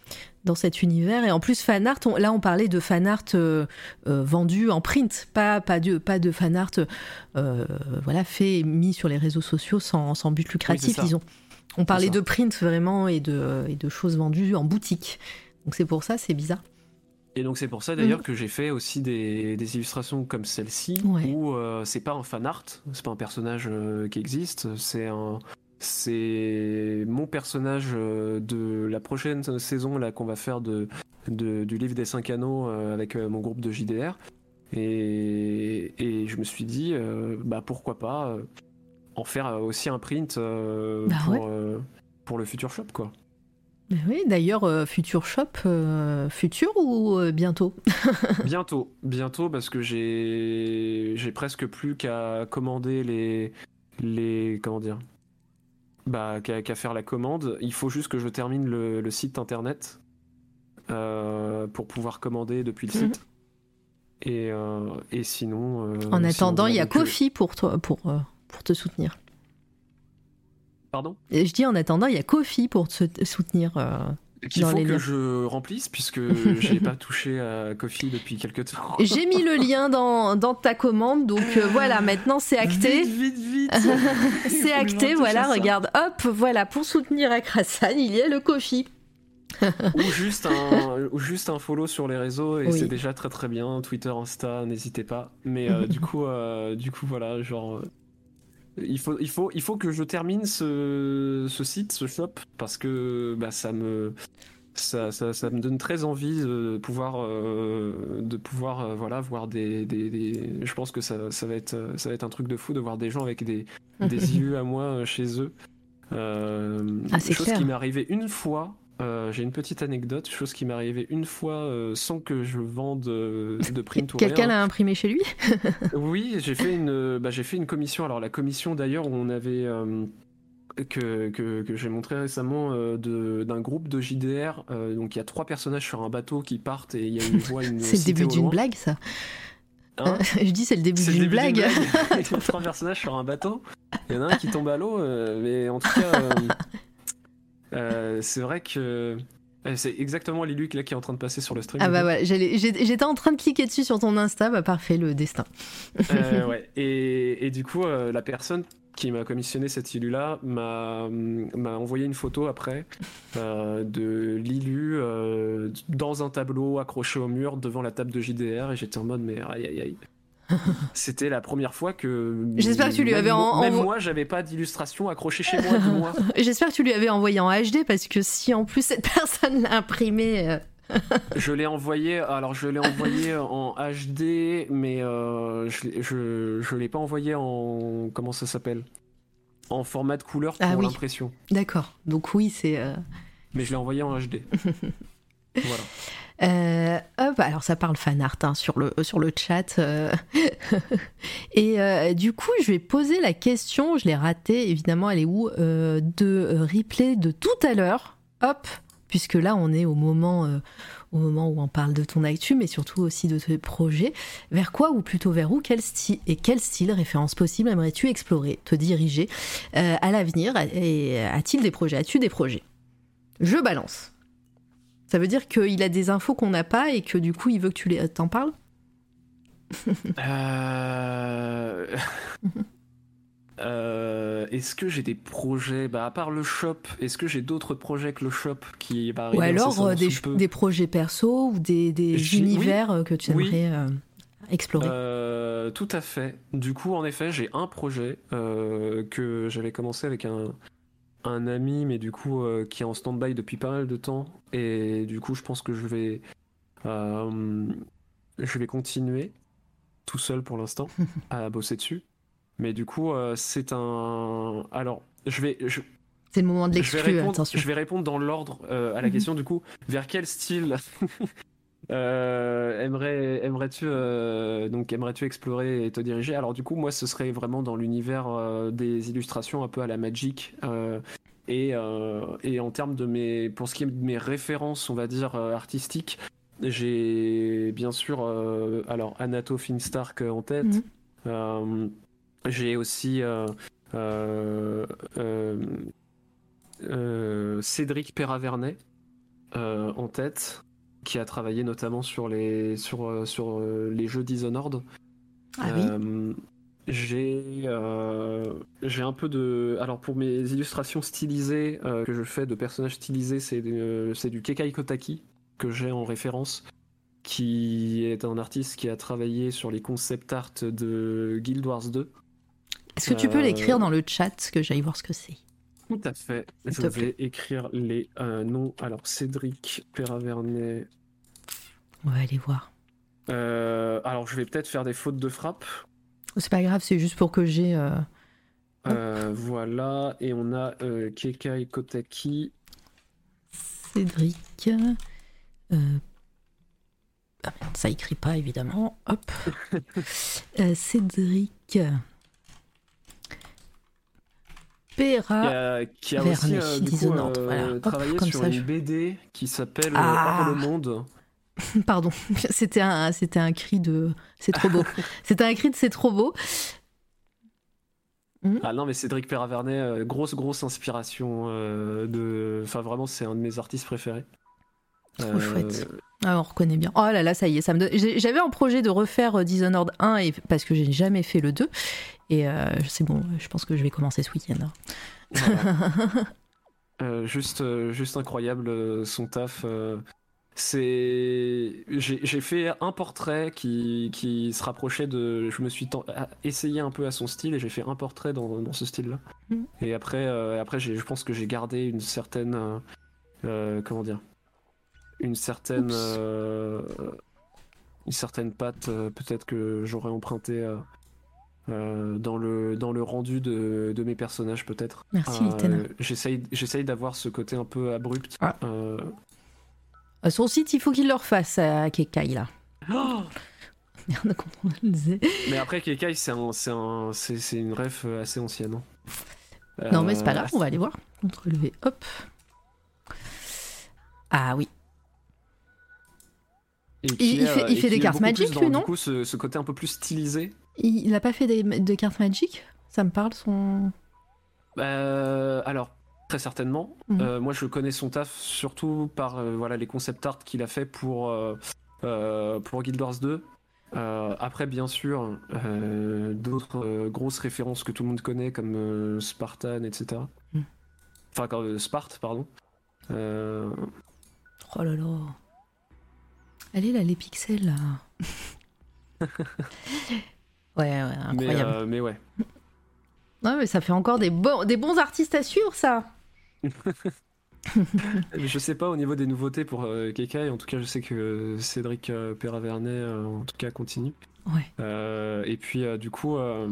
dans cet univers. Et en plus, fan art, on- là, on parlait de fan art euh, euh, vendu en print, pas, pas, de, pas de fan art euh, voilà, fait et mis sur les réseaux sociaux sans, sans but lucratif, disons. On parlait de print vraiment et de, et de choses vendues en boutique. Donc c'est pour ça, c'est bizarre. Et donc c'est pour ça d'ailleurs que j'ai fait aussi des, des illustrations comme celle-ci Ouais. où euh, c'est pas un fan art, c'est pas un personnage euh, qui existe, c'est un c'est mon personnage euh, de la prochaine saison là qu'on va faire de, de- du livre des cinq anneaux avec mon groupe de JDR et, et je me suis dit bah pourquoi pas en faire aussi un print Bah pour, ouais. pour le futur shop quoi. Mais oui, d'ailleurs, euh, Future Shop, euh, futur ou euh, bientôt? Bientôt, bientôt parce que j'ai j'ai presque plus qu'à commander les les comment dire bah qu'à faire la commande. Il faut juste que je termine le, le site internet euh, pour pouvoir commander depuis le Mhm. site. Et, et sinon. En attendant, il y a Kofi pour, toi, pour, pour te soutenir. Pardon. Et je dis en attendant, il y a Kofi pour te soutenir. euh, Qu'il faut les que liens. je remplisse puisque j'ai pas touché à Kofi depuis quelques temps. J'ai mis le lien dans, dans ta commande, donc euh, voilà, maintenant c'est acté. Vite, vite, vite. C'est acté, voilà, ça. regarde, hop, voilà, pour soutenir Akrasan, il y a le Kofi. ou juste un ou juste un follow sur les réseaux et Oui. c'est déjà très très bien Twitter Insta n'hésitez pas mais euh, du coup euh, du coup voilà genre il faut il faut il faut que je termine ce, ce site ce shop parce que bah ça me ça, ça, ça me donne très envie de pouvoir euh, de pouvoir euh, voilà voir des, des, des- je pense que ça, ça va être ça va être un truc de fou de voir des gens avec des des illus à moi euh, chez eux. Euh, Ah, c'est chose clair. qui m'est arrivée une fois. Euh, J'ai une petite anecdote, chose qui m'est arrivée une fois euh, sans que je vende euh, de print ou Quelqu'un l'a imprimé chez lui Oui, j'ai fait une, bah, j'ai fait une commission. Alors la commission d'ailleurs, où on avait que, que, que j'ai montré récemment de- d'un groupe de JDR. donc il y a trois personnages sur un bateau qui partent et il y a une voix, une C'est le début d'une blague, ça. Hein? Je dis, c'est le début C'est le d'une début d'une blague. blague. Il y a trois personnages sur un bateau. Il y en a un qui tombe à l'eau, mais en tout cas, euh, c'est vrai que euh, c'est exactement Liluc là qui est en train de passer sur le stream. Ah bah j'ai- j'étais en train de cliquer dessus sur ton Insta, bah parfait, le destin. Euh, ouais. et, et du coup, euh, la personne qui m'a commissionné cette illu là m'a m'a envoyé une photo après euh, de l'illu euh, dans un tableau accroché au mur devant la table de JDR et j'étais en mode mais aïe aïe aïe. C'était la première fois que. J'espère que tu lui même avais moi- en- Même moi, j'avais pas d'illustration accrochée chez moi, dis-moi. J'espère que tu lui avais envoyé en HD, parce que si en plus cette personne l'a imprimé... euh, Je l'ai envoyé, alors je l'ai envoyé en HD, mais euh, je, l'ai- je, je l'ai pas envoyé en. Comment ça s'appelle? En format de couleur pour Ah oui. l'impression. D'accord, donc oui, c'est... euh, Mais je l'ai envoyé en HD. voilà. Euh, hop, alors ça parle fan art hein, sur, le, sur le chat. euh. Et euh, du coup, je vais poser la question, je l'ai ratée, évidemment, elle est où De replay de tout à l'heure. Hop, puisque là, on est au moment, au moment où on parle de ton actu, mais surtout aussi de tes projets. Vers quoi, ou plutôt vers où, quel style et quel style, référence possible, aimerais-tu explorer, te diriger à l'avenir? Et a-t-il des projets? As-tu des projets? Je balance. Ça veut dire qu'il a des infos qu'on n'a pas et que du coup il veut que tu les... t'en parles? Euh... euh, Est-ce que j'ai des projets? Bah, à part le shop, est-ce que j'ai d'autres projets que le shop qui va arriver Ou alors euh, des, projets perso ou des, univers euh, que tu Oui. aimerais euh, explorer? Euh, tout à fait. Du coup, en effet, j'ai un projet que j'avais commencé avec un, un ami, mais du coup, euh, qui est en stand-by depuis pas mal de temps. Et du coup, je pense que je vais, euh, je vais continuer tout seul pour l'instant à bosser dessus. Mais du coup, euh, c'est un. Alors, je vais, je, C'est le moment de je vais l'exclure, répondre, je vais répondre dans l'ordre à la Mhm. question du coup. Vers quel style euh, aimerais, aimerais-tu euh, donc aimerais-tu explorer et te diriger? Alors du coup, moi, ce serait vraiment dans l'univers euh, des illustrations un peu à la Magic. et, et en termes de mes, pour ce qui est de mes références, on va dire artistiques, j'ai bien sûr alors Anato Finstark en tête. Mhm. J'ai aussi Cédric Perravernet en tête, qui a travaillé notamment sur les sur euh, sur euh, les jeux Dishonored. Ah oui. Euh, j'ai euh, un peu de alors pour mes illustrations stylisées euh, que je fais de personnages stylisés c'est euh, du Kekai Kotaki que j'ai en référence qui est un artiste qui a travaillé sur les concept art de Guild Wars 2 Est-ce que tu peux l'écrire dans le chat que j'aille voir ce que c'est? Tout à fait je vais écrire les euh, noms alors Cédric Perravernet On va aller voir. Euh, alors je vais peut-être faire des fautes de frappe C'est pas grave, c'est juste pour que j'ai. euh, voilà et on a Kekai Kotaki Cédric. Ah merde, ça écrit pas évidemment. Hop. Euh, Qui Pera. a, qui a aussi euh, du coup, Dishonored, euh, voilà. Hop, travaillé comme sur ça, une je- BD qui s'appelle euh, Ah. Le monde. Pardon, c'était un, c'était un cri de. C'est trop beau. c'était un cri de c'est trop beau. Ah non mais Cédric Perravernet, euh, grosse grosse inspiration euh, de, enfin vraiment c'est un de mes artistes préférés. Trop chouette. Ah, on reconnaît bien. Oh là là, ça y est, ça me donne- J'avais en projet de refaire euh, Dishonored 1 et... parce que j'ai jamais fait le 2. Et euh, c'est bon, je pense que je vais commencer ce week-end. hein. Voilà. Euh, juste, euh, juste incroyable euh, son taf. euh, c'est, j'ai j'ai fait un portrait qui, qui se rapprochait de. Je me suis ten- essayé un peu à son style et j'ai fait un portrait dans, dans ce style-là. Mm. Et après, euh, après, j'ai- je pense que j'ai gardé une certaine, euh, euh, comment dire, une certaine, euh, une certaine patte. euh, Peut-être que j'aurais emprunté. euh, euh, dans le dans le rendu de, de mes personnages peut-être Merci, euh, j'essaye j'essaye d'avoir ce côté un peu abrupt Ah. Son site, il faut qu'il le refasse à Kekai là. Oh Merde, comment on le disait. mais après Kekai c'est un, c'est un, c'est, c'est une ref assez ancienne hein. Non, mais c'est pas grave, on va aller voir. Ctrl V, hop. Ah oui. Et il fait- il et fait des cartes dans, lui, du non coup ce, ce côté un peu plus stylisé Il n'a pas fait des, de cartes Magic Ça me parle son. Euh, alors très certainement Mhm. Euh, moi je connais son taf surtout par euh, voilà les concept art qu'il a fait pour euh, pour Guild Wars 2 Euh, après bien sûr d'autres grosses références que tout le monde connaît comme Spartan etc Mhm. enfin Sparte pardon Oh là là. Elle est là, les pixels là. ouais, ouais, mais, incroyable. euh, mais ouais Non, mais ça fait encore des bons, des bons artistes à suivre, ça. je sais pas au niveau des nouveautés pour euh, Kekai en tout cas je sais que Cédric euh, Perravernet euh, en tout cas continue Ouais. Euh, et puis euh, du coup, euh,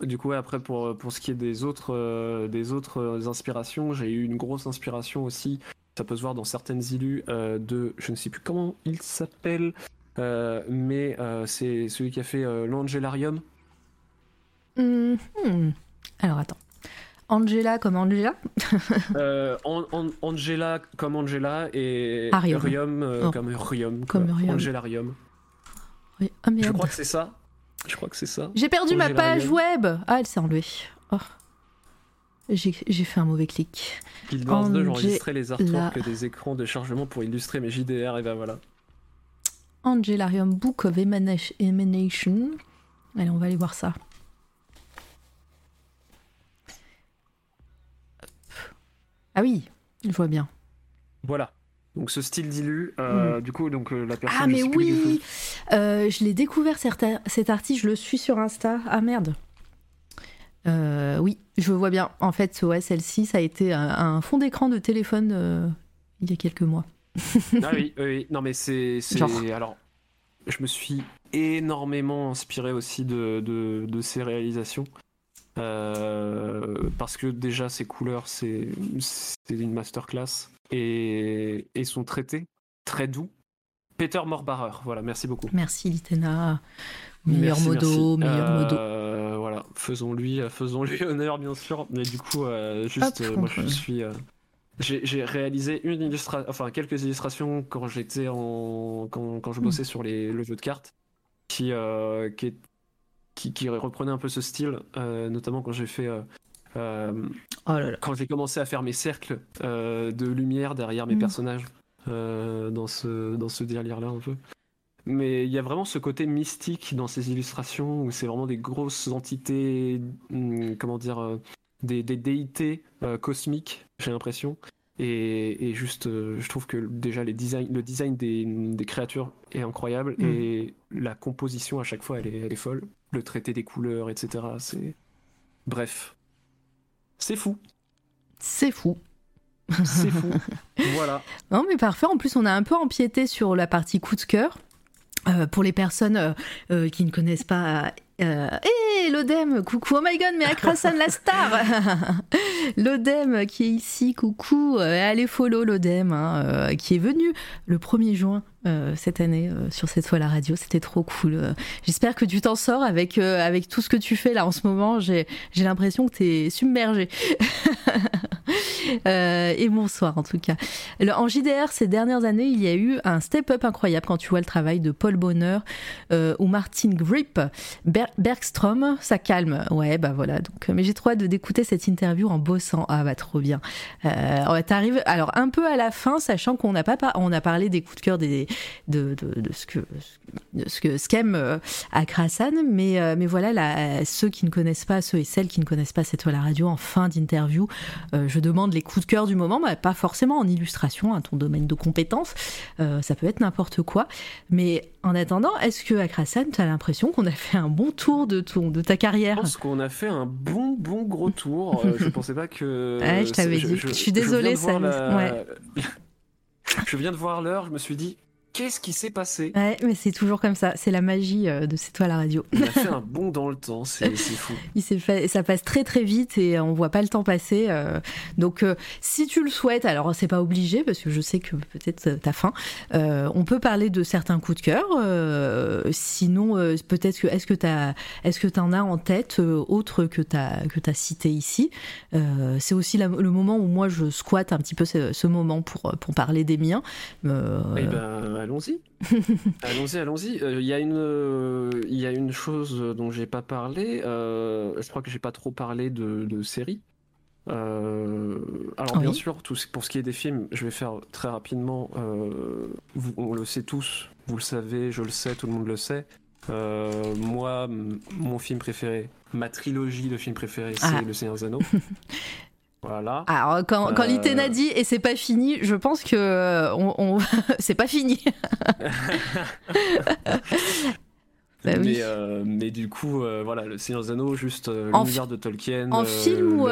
du coup ouais, après pour pour ce qui est des autres euh, des autres euh, inspirations, j'ai eu une grosse inspiration aussi. Ça peut se voir dans certaines illus euh, de je ne sais plus comment il s'appelle, euh, mais euh, c'est celui qui a fait l'Angelarium. Mhm. Alors attends. Angela comme Angela? Euh, An- An- Angela comme Angela et Arium. Rium euh, Oh. comme Rium. Comme quoi. Rium. Angelarium. Oui. Ah Je crois que c'est ça. Je crois que c'est ça. J'ai perdu ma page web. Ah, elle s'est enlevée. Oh. J'ai fait un mauvais clic. Guild Wars 2, Angela- j'enregistrais les artworks des écrans de chargement pour illustrer mes JDR et ben voilà. Angelarium Book of Emana- Emanation. Allez, on va aller voir ça. Ah oui, je vois bien. Voilà. Donc ce style dilu, euh, du coup, donc euh, la personne. Ah mais oui Euh, Je l'ai découvert cet artiste, je le suis sur Insta. Ah merde. Euh, oui, je vois bien. En fait, ouais, celle-ci, ça a été un, un fond d'écran de téléphone euh, il y a quelques mois. Ah oui, oui, oui. Non mais c'est, alors, je me suis énormément inspiré aussi de, de, de ses réalisations. Euh, parce que déjà ses couleurs c'est c'est une masterclass et, et son traité très doux. Peter Morbarer, voilà, merci beaucoup. Merci Litena. Meilleur Merci, modo, merci. meilleur modo. Euh, Voilà, faisons-lui, faisons-lui honneur bien sûr. Mais du coup, euh, juste, Hop, euh, moi je suis, euh, j'ai réalisé une illustration, enfin quelques illustrations quand j'étais en, quand, quand je bossais sur les, le jeu de cartes, qui, euh, qui, qui, qui, reprenait un peu ce style, euh, notamment quand j'ai fait, euh, oh là là. quand j'ai commencé à faire mes cercles de lumière derrière mes mm. personnages dans ce dans ce délire là un peu. Mais il y a vraiment ce côté mystique dans ces illustrations où c'est vraiment des grosses entités, hmm, comment dire, des, des déités cosmiques, j'ai l'impression, et, juste, euh, je trouve que déjà les design, le design des, créatures est incroyable mm. et la composition à chaque fois elle est, elle est folle. Le traité des couleurs, etc. C'est bref, c'est fou. C'est fou. C'est fou. voilà. Non mais parfait. En plus, on a un peu empiété sur la partie coup de cœur. Euh, pour les personnes euh, qui ne connaissent pas euh, hey, l'Odem, coucou, oh my god, mais Akrasan la star. L'Odem qui est ici, coucou, euh, allez follow l'Odem, hein, euh, qui est venu le 1er juin euh, cette année sur cette fois la radio, c'était trop cool. J'espère que tu t'en sors avec, avec tout ce que tu fais là en ce moment, j'ai l'impression que tu es submergé. et bonsoir en tout cas. en JDR, ces dernières années, il y a eu un step-up incroyable quand tu vois le travail de Paul Bonheur ou Martin Grip. Bergstrom, ça calme. Ouais, bah voilà. Donc, mais j'ai trop hâte d'écouter cette interview en bossant. Ah bah trop bien. Euh, T'arrives alors un peu à la fin, sachant qu'on n'a pas a parlé des coups de cœur des de, de, de ce que de ce que ce qu'aime euh, Akrasan, mais euh, mais voilà là, ceux qui ne connaissent pas, ceux et celles qui ne connaissent pas cette la radio en fin d'interview, euh, je demande les coups de cœur du moment, bah, pas forcément en illustration, hein, ton domaine de compétence, ça peut être n'importe quoi, mais en attendant, est-ce que Akrasan, tu as l'impression qu'on a fait un bon tour de, ton, de ta carrière? Je pense qu'on a fait un bon, bon gros tour. Je pensais pas que. je t'avais dit. Je, suis désolée, ça. je viens de voir l'heure, je me suis dit, Qu'est-ce qui s'est passé Ouais, mais c'est toujours comme ça. C'est la magie euh, de C'est toi la radio. On a fait un bond dans le temps, c'est fou. Il fait, ça passe très très vite et on voit pas le temps passer. Euh. donc, euh, si tu le souhaites, alors c'est pas obligé parce que je sais que peut-être t'as faim. on peut parler de certains coups de cœur. sinon, peut-être que est-ce que t'as, est-ce que t'en as en tête autre que t'as que t'as cité ici C'est aussi le moment où moi je squatte un petit peu ce, moment pour pour parler des miens. Eh ben allons-y. allons-y, allons-y. Euh, il y, a une, euh, il y a une chose dont j'ai pas parlé. Euh, je crois que j'ai pas trop parlé de, séries. alors bien sûr, tout, pour ce qui est des films, je vais faire très rapidement. on le sait tous, vous le savez, je le sais, tout le monde le sait. moi, mon film préféré, ma trilogie de films préférés, c'est ah. Le Seigneur des Anneaux. Voilà. Alors quand, quand euh... dit et c'est pas fini, je pense que euh, on, c'est pas fini. bah, mais, oui. euh, mais, du coup, voilà, le Seigneur des Anneaux, juste l'univers de Tolkien. En film ou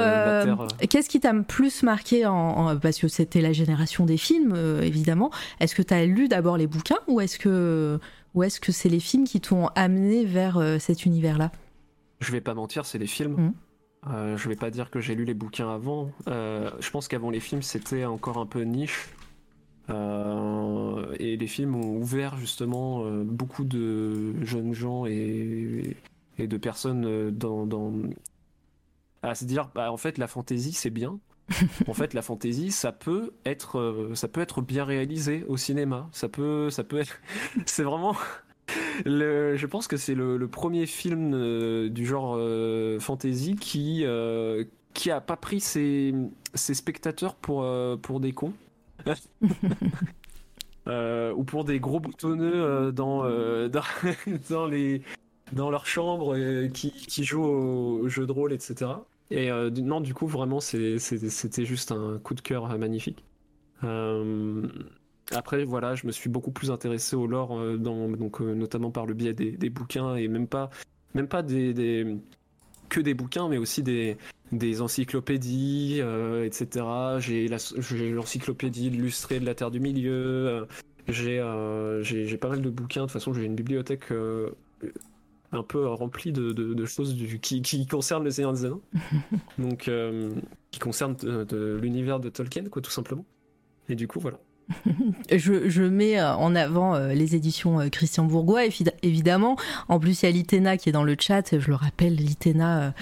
qu'est-ce qui t'a plus marqué en, parce que c'était la génération des films, évidemment. Est-ce que tu as lu d'abord les bouquins ou est-ce que ou est-ce que c'est les films qui t'ont amené vers cet univers-là? Je vais pas mentir, c'est les films. Mmh. Euh, je vais pas dire que j'ai lu les bouquins avant. Euh, je pense qu'avant les films, c'était encore un peu niche. Euh, et les films ont ouvert justement beaucoup de jeunes gens et, de personnes dans, à se dire bah, en fait la fantaisie c'est bien en fait la fantaisie ça peut être ça peut être bien réalisé au cinéma ça peut ça peut être c'est vraiment je pense que c'est le, premier film euh, du genre euh, fantasy qui euh, qui a pas pris ses, spectateurs pour pour des cons. ou pour des gros boutonneux dans, dans, les dans leur chambre qui, qui jouent au, jeu de rôle etc et non du coup vraiment c'était juste un coup de cœur magnifique après, voilà, je me suis beaucoup plus intéressé au lore, euh, dans, donc, euh, notamment par le biais des, bouquins et même pas, même pas des, que des bouquins, mais aussi des, des encyclopédies, euh, etc. J'ai l'encyclopédie illustrée de la Terre du Milieu. j'ai j'ai pas mal de bouquins. De toute façon, j'ai une bibliothèque un peu remplie de, de, choses du, qui, qui, concernent le Seigneur des Anneaux. donc, qui concernent l'univers de Tolkien, quoi, tout simplement. Et du coup, voilà. Je, mets en avant les éditions Christian Bourgois, évidemment. En plus, il y a Litena qui est dans le chat. Je le rappelle, Litena,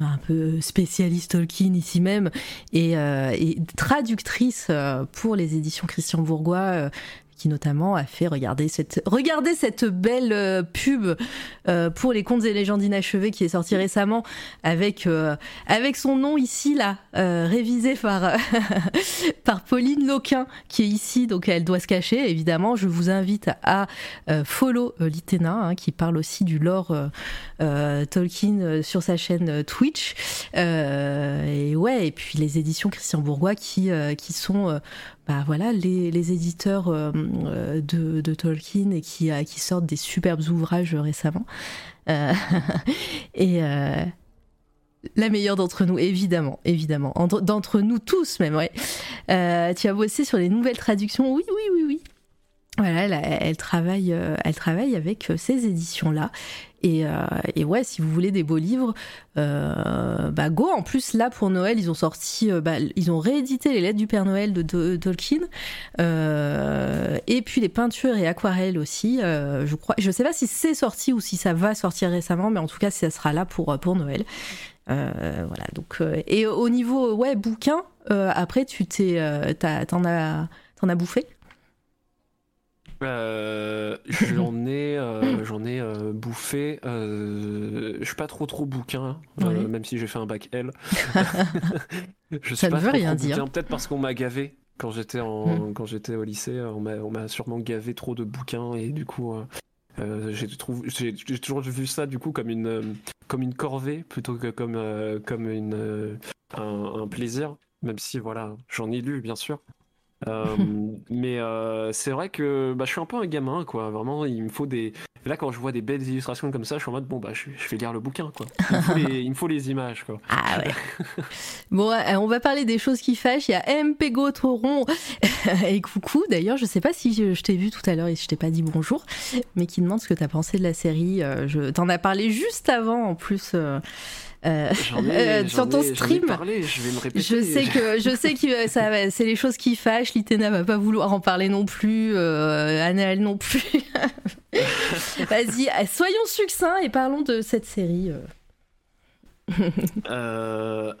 un peu spécialiste Tolkien ici même, et, et traductrice pour les éditions Christian Bourgois qui notamment a fait regarder cette, regarder cette belle euh, pub euh, pour les contes et légendes inachevées qui est sortie récemment avec, euh, avec son nom ici, là, révisé par, par Pauline Loquin, qui est ici, donc elle doit se cacher, évidemment. Je vous invite à follow Litena, hein, qui parle aussi du lore Tolkien sur sa chaîne Twitch. et ouais, et puis les éditions Christian Bourgois qui, qui sont bah voilà, les, les éditeurs euh, euh, de, de, Tolkien et qui, euh, qui sortent des superbes ouvrages récemment. et la meilleure d'entre nous, évidemment, évidemment. D'entre nous tous même, ouais. tu as bossé sur les nouvelles traductions Oui, oui, oui, oui. Voilà, elle, travaille, elle travaille avec ces éditions-là. Euh, et, ouais, si vous voulez des beaux livres, euh, bah go. En plus, là pour Noël, ils ont sorti, euh, bah, ils ont réédité les lettres du Père Noël de, Tolkien, et puis les peintures et aquarelles aussi. je crois, je sais pas si c'est sorti ou si ça va sortir récemment, mais en tout cas, ça sera là pour pour Noël. voilà. Donc, et au niveau ouais bouquin, après tu t'es, t'en as, t'en as bouffé? Euh, j'en ai, euh, j'en ai euh, bouffé. je suis pas trop trop bouquin, même si j'ai fait un bac L. je Ça ne veut rien dire. Peut-être parce qu'on m'a gavé quand j'étais en, hmm. quand j'étais au lycée. On m'a sûrement gavé trop de bouquins et du coup. j'ai toujours vu ça du coup comme une comme une corvée plutôt que comme comme une un, plaisir même si voilà j'en ai lu bien sûr euh, mais euh, c'est vrai que bah, je suis un peu un gamin, quoi. Vraiment, il me faut des. Là, quand je vois des belles illustrations comme ça, je suis en mode bon, bah, je, vais lire le bouquin, quoi. Il me faut les, images, quoi. Ah ouais. bon, euh, on va parler des choses qui fâchent. Il y a MP Gautron et coucou. D'ailleurs, je sais pas si je, t'ai vu tout à l'heure et je t'ai pas dit bonjour, mais qui demande ce que t'as pensé de la série. Je t'en as parlé juste avant, en plus. Euh, euh, sur ton stream. je vais me répéter. Je sais que je sais que ça, c'est les choses qui fâchent. Litena va pas vouloir en parler non plus. Euh, non plus. Vas-y, euh, soyons succincts et parlons de cette série.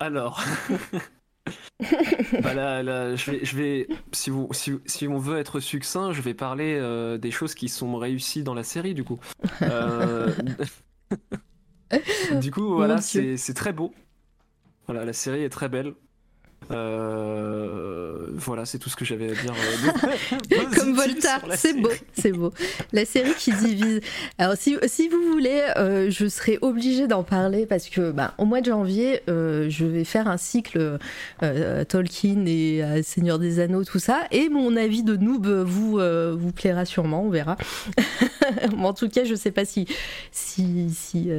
alors. bah là, je vais, je vais si, vous, si, si, on veut être succinct, je vais parler des choses qui sont réussies dans la série, du coup. du coup, voilà, c'est très beau. Voilà, la série est très belle. Euh, voilà, c'est tout ce que j'avais à dire. Euh, Comme Volta, c'est beau, c'est beau. La série qui divise. Alors, si, si vous voulez, euh, je serai obligée d'en parler parce que, bah, au mois de janvier, je vais faire un cycle Tolkien et Seigneur des Anneaux, tout ça, et mon avis de noob vous vous plaira sûrement, on verra. en tout cas, je sais pas si si si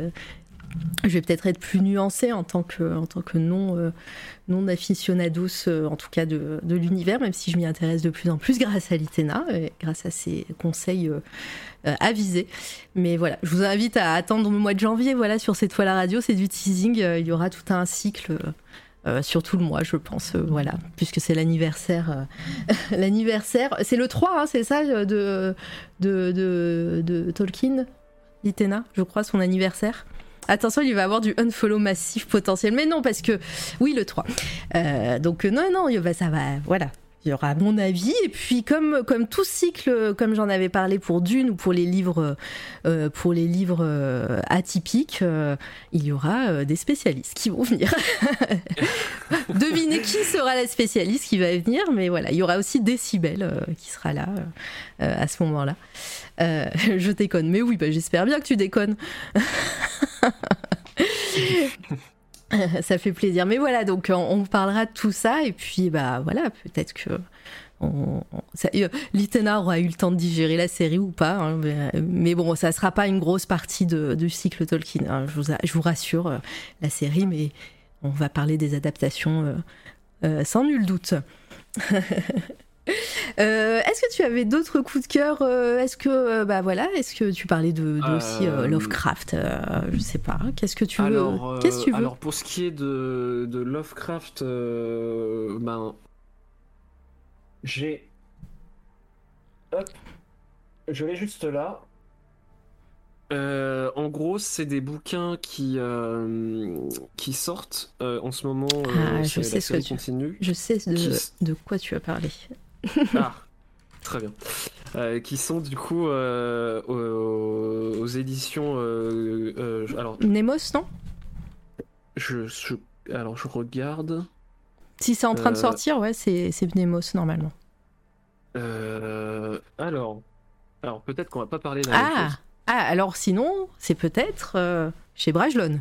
je vais peut-être être plus nuancée en tant que, non, euh, aficionados, euh, en tout cas de, l'univers, même si je m'y intéresse de plus en plus grâce à l'ITENA, grâce à ses conseils euh, avisés. Mais voilà, je vous invite à attendre le mois de janvier, voilà, sur cette fois la radio, c'est du teasing, il y aura tout un cycle. sur tout le mois, je pense, voilà, puisque c'est l'anniversaire. l'anniversaire, c'est le 3, hein, c'est ça, de, Tolkien, l'ITENA, je crois, son anniversaire. Attention, il va avoir du unfollow massif potentiel. Mais non, parce que oui, le 3. Euh, donc non, non, ça va. Voilà. Il y aura mon avis. Et puis, comme, comme tout cycle, comme j'en avais parlé pour Dune ou pour les livres, euh, pour les livres euh, atypiques, il y aura des spécialistes qui vont venir. Devinez qui sera la spécialiste qui va venir. Mais voilà, il y aura aussi Décibel qui sera là à ce moment-là. je déconne. Mais oui, bah, j'espère bien que tu déconnes. ça fait plaisir. Mais voilà, donc on, parlera de tout ça et puis bah voilà, peut-être que euh, Litena aura eu le temps de digérer la série ou pas, hein, mais, bon, ça sera pas une grosse partie de, du cycle Tolkien. Hein, je, vous, rassure, euh, la série, mais on va parler des adaptations euh, sans nul doute. Euh, est-ce que tu avais d'autres coups de cœur euh, Est-ce que euh, bah voilà, est-ce que tu parlais de, aussi Lovecraft Je sais pas. Qu'est-ce que tu veux alors, Qu'est-ce que tu veux Alors pour ce qui est de, de Lovecraft, ben j'ai hop, je l'ai juste là. Euh, en gros, c'est des bouquins qui, euh, qui sortent euh, en ce moment. Ah, je sais ce que tu- continue. Je sais de, Qui- de quoi tu as parlé. Ah, très bien. Euh, qui sont du coup euh, aux, aux éditions. euh, alors, Nemos, non? Je, je- alors, je regarde. Si c'est en train de sortir, ouais, c'est Nemos normalement. Alors, alors peut-être qu'on va pas parler de la même Ah, chose. ah, alors sinon, c'est peut-être chez Brajlon.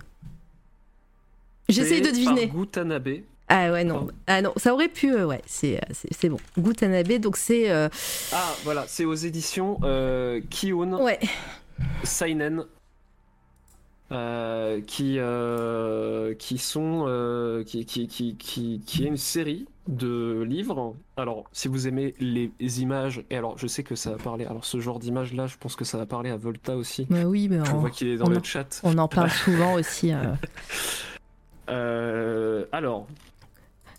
J'essaye de deviner. Par Gutanabe. Ah ouais, non. Ah non, ça aurait pu, euh, ouais, c'est c'est- bon. Gutanabe, donc c'est. euh, Ah, voilà, c'est aux éditions euh, Kiun ouais. Seinen. euh, qui, euh, qui sont euh, qui, qui, qui, qui, qui est une série de livres. Alors, si vous aimez les images, et alors je sais que ça va parler. Alors, ce genre d'image là, je pense que ça va parler à Volta aussi. Bah oui, mais Je on, vois qu'il est dans le en- chat. on en parle souvent aussi. euh. Euh, alors,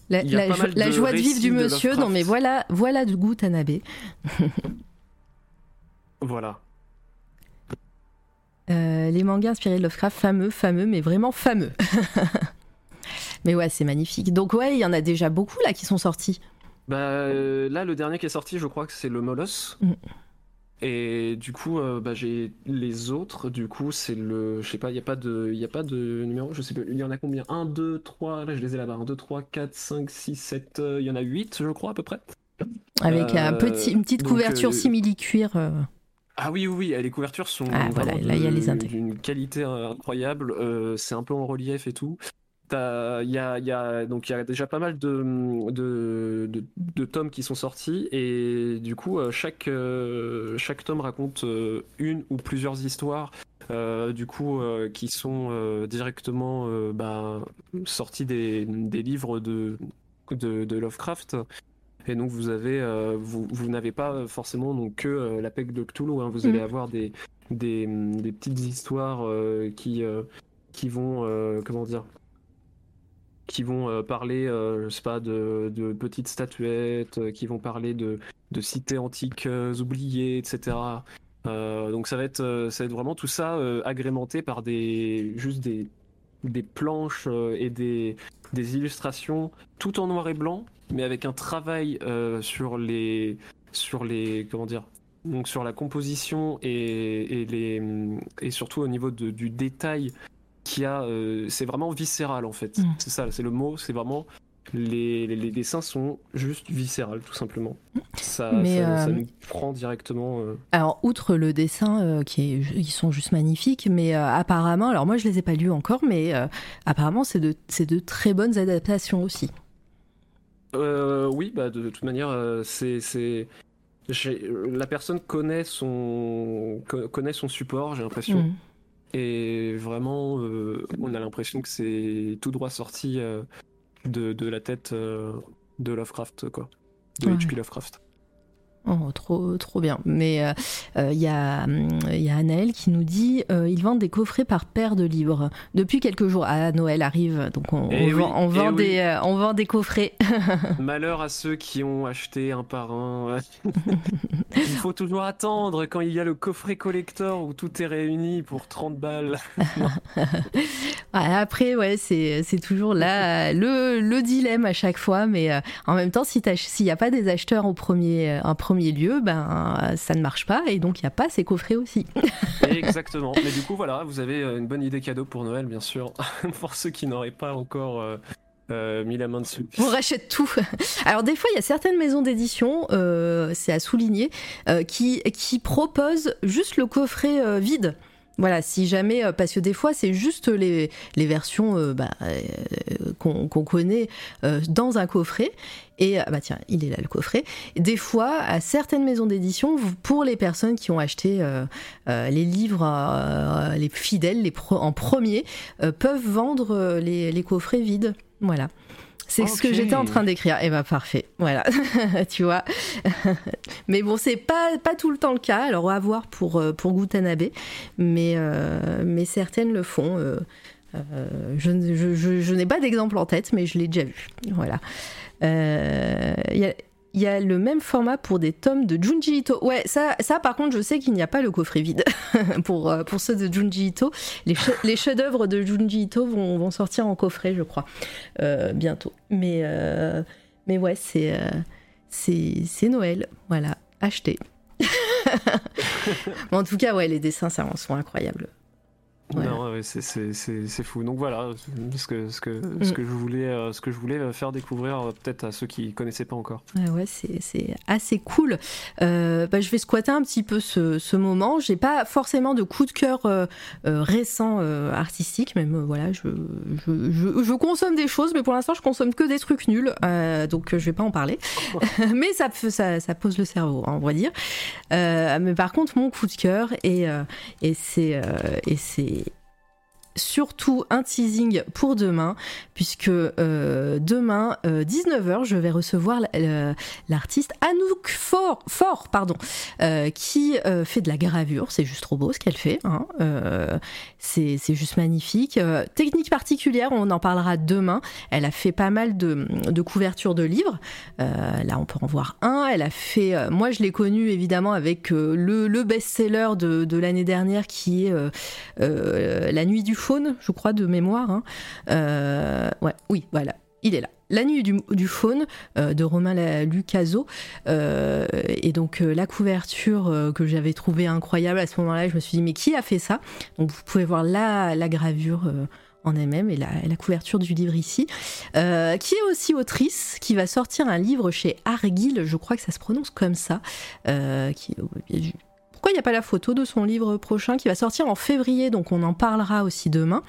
La, jo- joie de vivre du monsieur, non mais voilà, voilà de Gutanabe. voilà. Euh, les mangas inspirés de Lovecraft, fameux, fameux, mais vraiment fameux. mais ouais, c'est magnifique. Donc ouais, il y en a déjà beaucoup là qui sont sortis. Bah euh, là, le dernier qui est sorti, je crois que c'est le Moloss. Mm. Et du coup, euh, bah, j'ai les autres. Du coup, c'est le, je sais pas, il y a pas de, y a pas de numéro. Je sais pas, il y en a combien? 1, 2, 3. Là, je les ai là-bas. 1, 2, 3, 4, 5, 6, 7. euh, Il y en a 8, je crois à peu près. Avec un Euh, petit, une petite donc, couverture euh, simili-cuir. euh. Ah oui, oui, oui. Les couvertures sont Ah, voilà, là, il y a les d'une qualité incroyable. Euh, c'est un peu en relief et tout. Il y a, il y a- donc il y a déjà pas mal de, de, de, de tomes qui sont sortis et du coup euh, chaque, euh, chaque tome raconte euh, une ou plusieurs histoires euh, du coup euh, qui sont euh, directement bah, sorties des, des livres de, de, de Lovecraft. Et donc vous avez, vous, vous n'avez pas forcément donc que euh, la PEC de Cthulhu, hein. vous allez Mhm. avoir des, des, des petites histoires qui, qui vont, comment dire, qui vont euh, parler, euh, je sais pas, de, petites statuettes, euh, qui vont parler de, de cités antiques oubliées, etc. Donc ça va être, ça va être vraiment tout ça agrémenté par des, juste des, des planches et des, des illustrations tout en noir et blanc, mais avec un travail sur les, sur les, comment dire, donc sur la composition et, et les, et surtout au niveau de- du détail qui a, euh, c'est vraiment viscéral en fait. Mm. C'est ça, c'est le mot, c'est vraiment les, les, les dessins sont juste viscérales tout simplement. Ça, Mais, ça, ça euh, nous prend directement. euh, Alors, outre le dessin, euh, qui est, ils sont juste magnifiques, mais apparemment, alors moi je les ai pas lus encore, mais apparemment c'est de, c'est de très bonnes adaptations aussi. Oui, bah de, toute manière, c'est, la personne connaît son, co- connaît son support, j'ai l'impression, Mm. Et vraiment, euh, on a l'impression que c'est tout droit sorti euh, de, de la tête euh, de Lovecraft, quoi, de Ouais. H.P. Lovecraft. Oh, trop, trop bien. Mais il y, a, y a Anaël qui nous dit euh, ils vendent des coffrets par paire de livres. Depuis quelques jours, ah, Noël arrive, donc on, Eh on oui, vend, on, eh oui. des, euh, on vend des coffrets. Malheur à ceux qui ont acheté un par un. il faut toujours attendre quand il y a le coffret collector où tout est réuni pour 30 balles. Après, ouais, c'est toujours là le, le dilemme à chaque fois, mais euh, en même temps, s'il n'y a pas des acheteurs au premier, euh, un premier lieu, ben ça ne marche pas, et donc il n'y a pas ces coffrets aussi. Exactement. Mais du coup, voilà, vous avez euh, une bonne idée cadeau pour Noël, bien sûr, pour ceux qui n'auraient pas encore euh, euh, mis la main dessus. On rachète tout. Alors des fois, il y a certaines maisons d'édition, euh, c'est à souligner, euh, qui, qui proposent juste le coffret vide. Voilà, si jamais, parce que des fois, c'est juste les, les versions bah, qu'on connaît dans un coffret. Et ah bah tiens, il est là le coffret. Des fois, à certaines maisons d'édition, pour les personnes qui ont acheté euh, euh, les livres, euh, les fidèles, les pro- en premier, peuvent vendre les, les coffrets vides. Voilà. C'est ce que j'étais en train d'écrire. Et bah parfait, voilà, tu vois. mais bon, c'est pas pas tout le temps le cas. Alors à voir pour pour Gutanabe, mais euh, mais certaines le font. euh, je, ne- je, n'ai pas d'exemple en tête, mais je l'ai déjà vu. Voilà. Euh, Il y a, il y a le même format pour des tomes de Junji Ito. Ouais, ça, ça par contre, je sais qu'il n'y a pas le coffret vide pour, euh, pour ceux de Junji Ito. Les, chefs-d'œuvre de Junji Ito vont, sortir en coffret, je crois, euh, bientôt. Mais, euh, mais ouais, c'est, c'est, Noël. Voilà, achetez. en tout cas, ouais, les dessins, ça, sont incroyables. Non, c'est fou. Donc voilà, ce que, ce que, ce mm. que, je, voulais, euh, ce que je voulais faire découvrir euh, peut-être à ceux qui connaissaient pas encore. ouais, c'est assez cool. Euh, bah, je vais squatter un petit peu ce, ce moment. J'ai pas forcément de coup de cœur récent artistique, même voilà, je, je, je, consomme des choses, mais pour l'instant, je consomme que des trucs nuls, donc je vais pas en parler. mais ça, ça, ça, pose le cerveau, hein, on va dire. mais par contre, mon coup de cœur, et, et c'est surtout un teasing pour demain, puisque euh, demain, 19h, euh, je vais recevoir l'artiste Anouk Fort, pardon, euh, qui fait de la gravure. C'est juste trop beau ce qu'elle fait. Hein. c'est juste magnifique. technique particulière, on en parlera demain. Elle a fait pas mal de, de couvertures de livres. là, on peut en voir un. Elle a fait, moi je l'ai connue évidemment avec le, le best-seller de, de l'année dernière qui est La Nuit du faune, je crois, de mémoire. Hein. Euh, ouais, oui, voilà, il est là. La nuit du, faune euh, de Romain Lucaso euh, et donc la couverture que j'avais trouvée incroyable à ce moment-là, je me suis dit mais qui a fait ça? Donc vous pouvez voir la, la gravure en elle-même et la, la, couverture du livre ici, qui est aussi autrice, qui va sortir un livre chez Argyle, je crois que ça se prononce comme ça, qui, il n'y a pas la photo de son livre prochain qui va sortir en février, donc on en parlera aussi demain.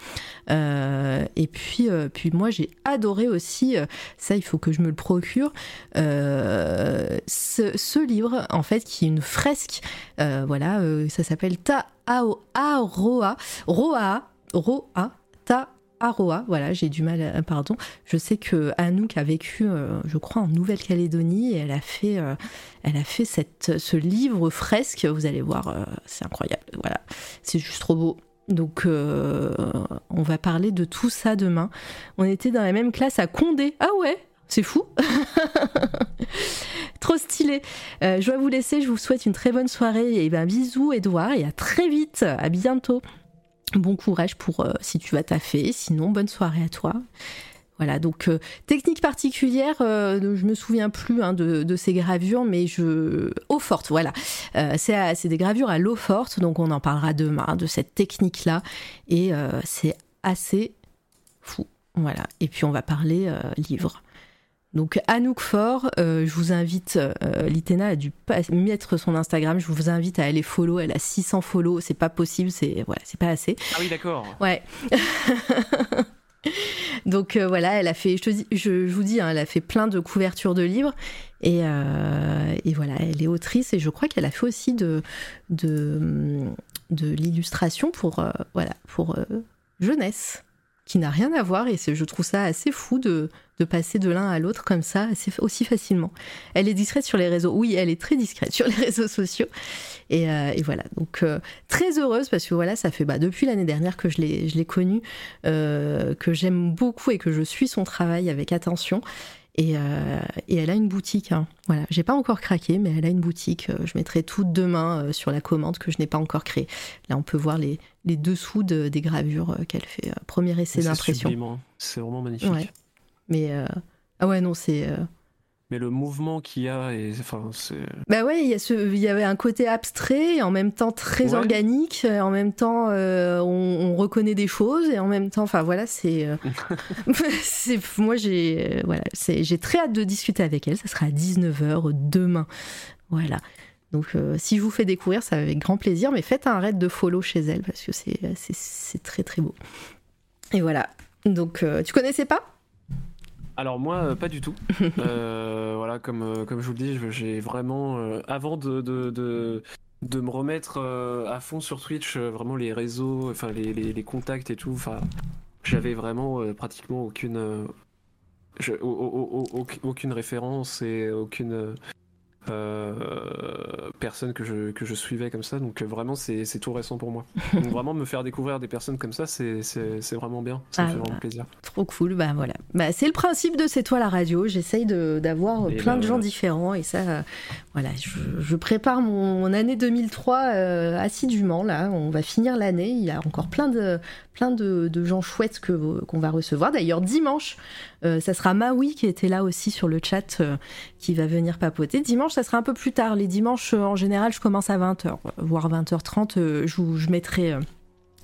Euh, et puis, euh, puis moi j'ai adoré aussi, euh, ça il faut que je me le procure, ce, livre en fait qui est une fresque, voilà, ça s'appelle Ta Roa, Roa, Roa, Aroa, voilà, j'ai du mal, à, pardon. Je sais que Anouk a vécu, euh, je crois, en Nouvelle-Calédonie et elle a fait, euh, elle a fait ce livre fresque. Vous allez voir, euh, c'est incroyable. Voilà, c'est juste trop beau. Donc, on va parler de tout ça demain. On était dans la même classe à Condé. Ah ouais, c'est fou. Trop stylé. je dois vous laisser. Je vous souhaite une très bonne soirée et ben bisous Edouard et à très vite. À bientôt. Bon courage pour euh, si tu vas taffer, sinon bonne soirée à toi. Voilà, donc euh, technique particulière, euh, je me souviens plus hein, de, ces gravures, mais je eau forte, voilà. c'est des gravures à l'eau forte, donc on en parlera demain de cette technique-là, et c'est assez fou, voilà. Et puis on va parler livre. Donc Anouk Fort, euh, je vous invite, euh, Litena a dû mettre son Instagram, je vous invite à aller follow, elle a 600 follow, c'est pas possible, c'est voilà, c'est pas assez. Ah oui, d'accord. Ouais. Donc euh, voilà, elle a fait, je, te dis, je, vous dis, hein, elle a fait plein de couvertures de livres. Et, et voilà, elle est autrice. Et je crois qu'elle a fait aussi de de, de l'illustration pour voilà pour jeunesse qui n'a rien à voir. Et je trouve ça assez fou de, de passer de l'un à l'autre comme ça assez, aussi facilement. Elle est discrète sur les réseaux, oui, elle est très discrète sur les réseaux sociaux et, euh, et voilà donc euh, très heureuse parce que voilà ça fait bah, depuis l'année dernière que je l'ai je l'ai connue, euh, que j'aime beaucoup et que je suis son travail avec attention et, et, elle a une boutique. Hein. Voilà, j'ai pas encore craqué, mais elle a une boutique. je mettrai tout demain sur la commande que je n'ai pas encore créée. Là, on peut voir les, les dessous de, des gravures qu'elle fait. premier essai d'impression. Hein. C'est vraiment magnifique. Mais ah ouais, non, c'est mais le mouvement qu'il y a et enfin c'est bah ouais il y a ce il y avait un côté abstrait et en même temps très organique. En même temps euh, on, reconnaît des choses et en même temps enfin voilà c'est euh, moi j'ai voilà c'est j'ai très hâte de discuter avec elle. Ça sera à 19h demain. Voilà. Donc euh, si je vous fais découvrir ça avec grand plaisir mais faites un raid de follow chez elle parce que c'est c'est très très beau. Et voilà. Donc tu connaissais pas? Alors moi, euh, pas du tout. Euh, voilà, comme, euh, comme je vous le dis, j'ai vraiment, avant de, de, de, me remettre à fond sur Twitch, vraiment les réseaux, enfin les, les, contacts et tout, enfin, j'avais vraiment pratiquement aucune, aucune référence et aucune personnes que je, que je suivais comme ça. Donc vraiment, c'est tout récent pour moi. donc vraiment, me faire découvrir des personnes comme ça, c'est vraiment bien. Ça me ah fait vraiment plaisir. Trop cool. Bah voilà. Bah, c'est le principe de C'est toi la radio. J'essaye d'avoir plein bah, de gens différents. Et ça, voilà, je, prépare mon, année 2003 assidûment. Là, on va finir l'année. Il y a encore plein de, plein de, gens chouettes qu'on va recevoir. D'ailleurs, dimanche, euh, ça sera Maui qui était là aussi sur le chat euh, qui va venir papoter. Dimanche, ça sera un peu plus tard. Les dimanches, euh, en général, je commence à 20h, voire 20h30. je, je mettrai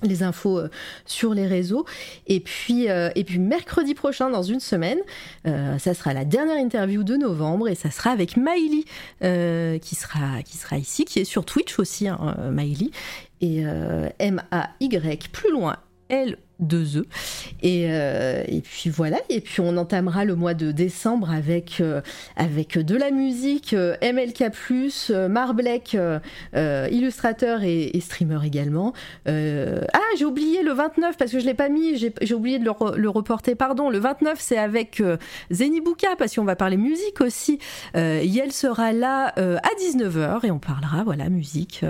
les infos sur les réseaux. Et puis, et puis mercredi prochain, dans une semaine, ça sera la dernière interview de novembre et ça sera avec Maïli qui, sera, qui sera ici, qui est sur Twitch aussi, hein, Maïli. Et M-A-Y, plus loin, L 2 œufs. Et, euh, et, puis voilà, et puis on entamera le mois de décembre avec, euh, avec de la musique, euh, MLK, Marblek, illustrateur et, streamer également. ah, j'ai oublié le 29 parce que je l'ai pas mis, j'ai oublié de le, reporter, pardon. Le 29, c'est avec Zenibuka parce qu'on va parler musique aussi. Yel sera là à 19h et on parlera, voilà, musique.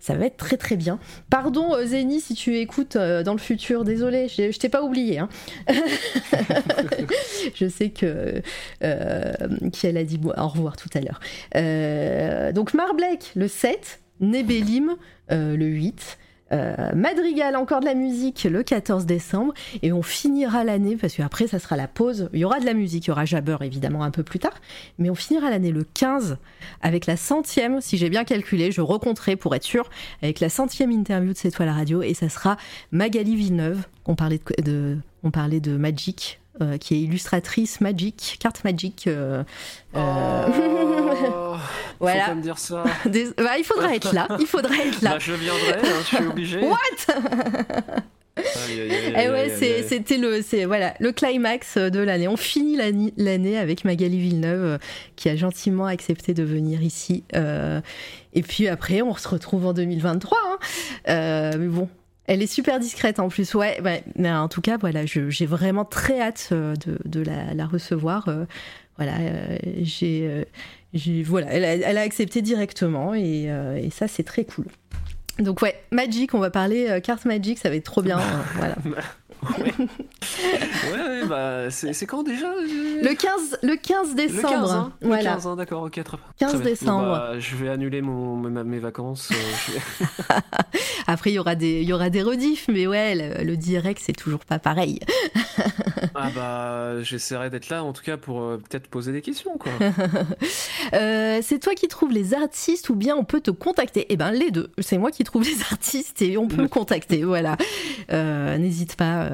ça va être très très bien. Pardon, Zeni, si tu écoutes dans le futur, désolé je, t'ai pas oublié. Hein. je sais que euh, qu'elle a dit au revoir tout à l'heure. Euh, donc Marblek le 7, Nebelim euh, le 8. Madrigal, encore de la musique le 14 décembre, et on finira l'année, parce qu'après ça sera la pause, il y aura de la musique, il y aura Jabber évidemment un peu plus tard, mais on finira l'année le 15 avec la centième, si j'ai bien calculé, je recompterai pour être sûr, avec la centième interview de C'est toi la radio, et ça sera Magali Villeneuve, on parlait de, on parlait de Magic, euh, qui est illustratrice Magic, carte Magic. Euh, euh, oh, voilà. Faut me dire ça. Bah, il faudra être là. Il faudra être là. Bah, je viendrai, hein, je suis obligé. What? Et ouais, c'était le, c'est voilà, le climax de l'année. On finit l'année avec Magali Villeneuve qui a gentiment accepté de venir ici. et puis après, on se retrouve en 2023. Hein. mais bon, elle est super discrète en plus, ouais. mais en tout cas, voilà, j'ai vraiment très hâte euh, de, la, recevoir. Euh, voilà, euh, j'ai, voilà, elle a, accepté directement et, ça, c'est très cool. Donc ouais, Magic, on va parler carte Magic, ça va être trop bien. voilà. ouais, bah, c'est quand déjà le 15, le 15 décembre. Le 15, hein. voilà. 15 hein, d'accord, ok, 15 décembre. Bah, je vais annuler mon, mes vacances. Euh, Après, il y aura des, y aura des rediffs, mais ouais, le, direct, c'est toujours pas pareil. ah bah, j'essaierai d'être là, en tout cas, pour euh, peut-être poser des questions, quoi. Euh, c'est toi qui trouves les artistes ou bien on peut te contacter? Eh ben, les deux. C'est moi qui trouve les artistes et on peut me contacter, voilà. N'hésite pas euh, euh,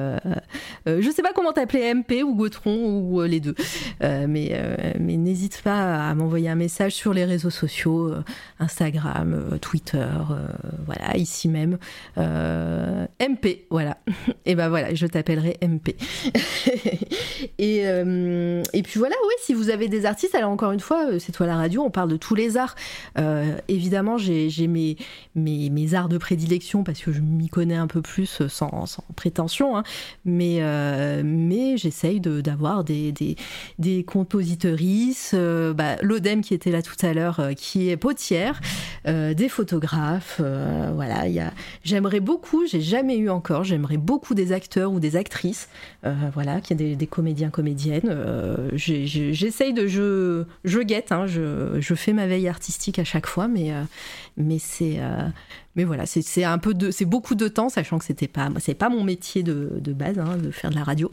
je sais pas comment t'appeler MP ou Gautron ou euh, les deux, mais, mais n'hésite pas à m'envoyer un message sur les réseaux sociaux, Instagram, Twitter, voilà, ici même. MP, voilà. Et ben voilà, je t'appellerai MP. et, et puis voilà, oui, si vous avez des artistes, alors encore une fois, c'est toi la radio, on parle de tous les arts. évidemment, j'ai mes, mes, mes, arts de prédilection parce que je m'y connais un peu plus sans, sans prétention. Hein mais, euh, mais j'essaye d'avoir des, des, des euh, bah, l'Odem qui était là tout à l'heure, euh, qui est potière, des photographes, voilà, j'aimerais beaucoup, j'ai jamais eu encore, j'aimerais beaucoup des acteurs ou des actrices, voilà, qui des, des comédiens, comédiennes. J'essaye de, je, je guette, hein, je, je, fais ma veille artistique à chaque fois, mais, mais c'est mais voilà, c'est un peu de, c'est beaucoup de temps, sachant que c'était pas, c'est pas mon métier de, de base, hein, de faire de la radio.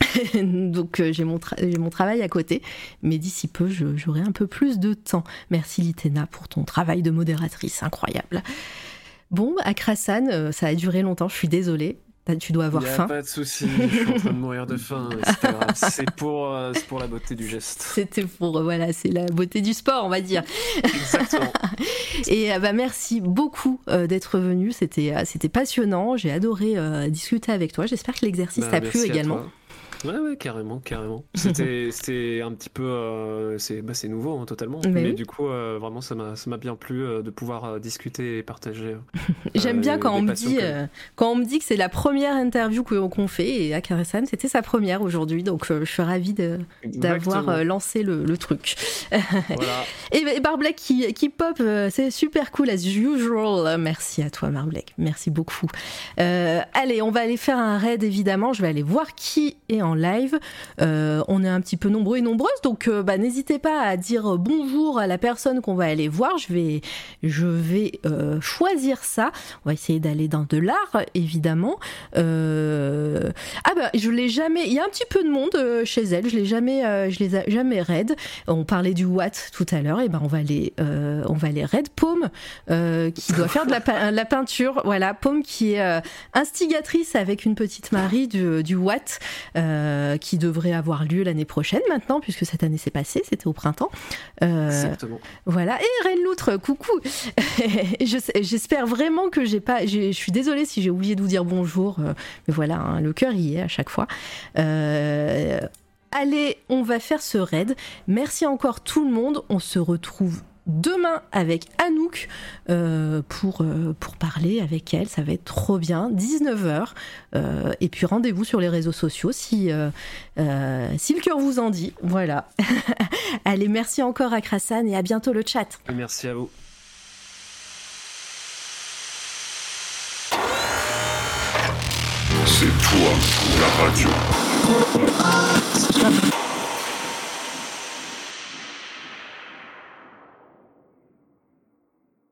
Donc euh, j'ai mon, mon, travail à côté, mais d'ici peu j'aurai un peu plus de temps. Merci Litena pour ton travail de modératrice incroyable. Bon, à Krasan, euh, ça a duré longtemps, je suis désolée. Tu dois avoir faim. Pas de souci, je suis en train de mourir de faim. C'est pour, euh, pour la beauté du geste. C'était pour, voilà, c'est la beauté du sport, on va dire. Exactement. Et bah, merci beaucoup euh, d'être venu. C'était, c'était passionnant. J'ai adoré discuter avec toi. J'espère que l'exercice bah, t'a plu également. Ouais, ouais, carrément, carrément. C'était, c'était un petit peu, euh, c'est, bah, c'est nouveau, hein, totalement. Mais, du coup, euh, vraiment, ça m'a, ça m'a bien plu euh, de pouvoir discuter et partager. J'aime bien quand on me dit, quand on me dit que c'est la première interview qu'on fait, et à Karesan, c'était sa première aujourd'hui, donc je suis ravie d'avoir lancé le, le truc. voilà. et, Barblack qui, qui pop, c'est super cool as usual. Merci à toi, Barblack. Merci beaucoup. allez, on va aller faire un raid évidemment. Je vais aller voir qui est en live. Euh, on est un petit peu nombreux et nombreuses, donc euh, bah, n'hésitez pas à dire bonjour à la personne qu'on va aller voir. Je vais, euh, choisir ça. On va essayer d'aller dans de l'art, évidemment. Ah bah je l'ai jamais. Il y a un petit peu de monde chez elle. Je l'ai jamais, je les ai jamais raid. On parlait du Watt tout à l'heure. Et ben on va aller, on va aller raid Paume qui doit faire de la, peinture. Voilà, Paume qui est instigatrice avec une petite Marie du, Watt. Euh, qui devrait avoir lieu l'année prochaine maintenant, puisque cette année s'est passée, c'était au printemps. Euh, Exactement. Voilà. Et Reine Loutre, coucou. J'espère vraiment que j'ai pas. Je suis désolée si j'ai oublié de vous dire bonjour, euh, mais voilà, hein, le cœur y est à chaque fois. allez, on va faire ce raid. Merci encore tout le monde. On se retrouve demain avec Anouk euh, pour, euh, pour parler avec elle. Ça va être trop bien. 19h. Euh, et puis rendez-vous sur les réseaux sociaux si, si le cœur vous en dit. Voilà. Allez, merci encore à Krasan et à bientôt le chat. Merci à vous. C'est toi la radio.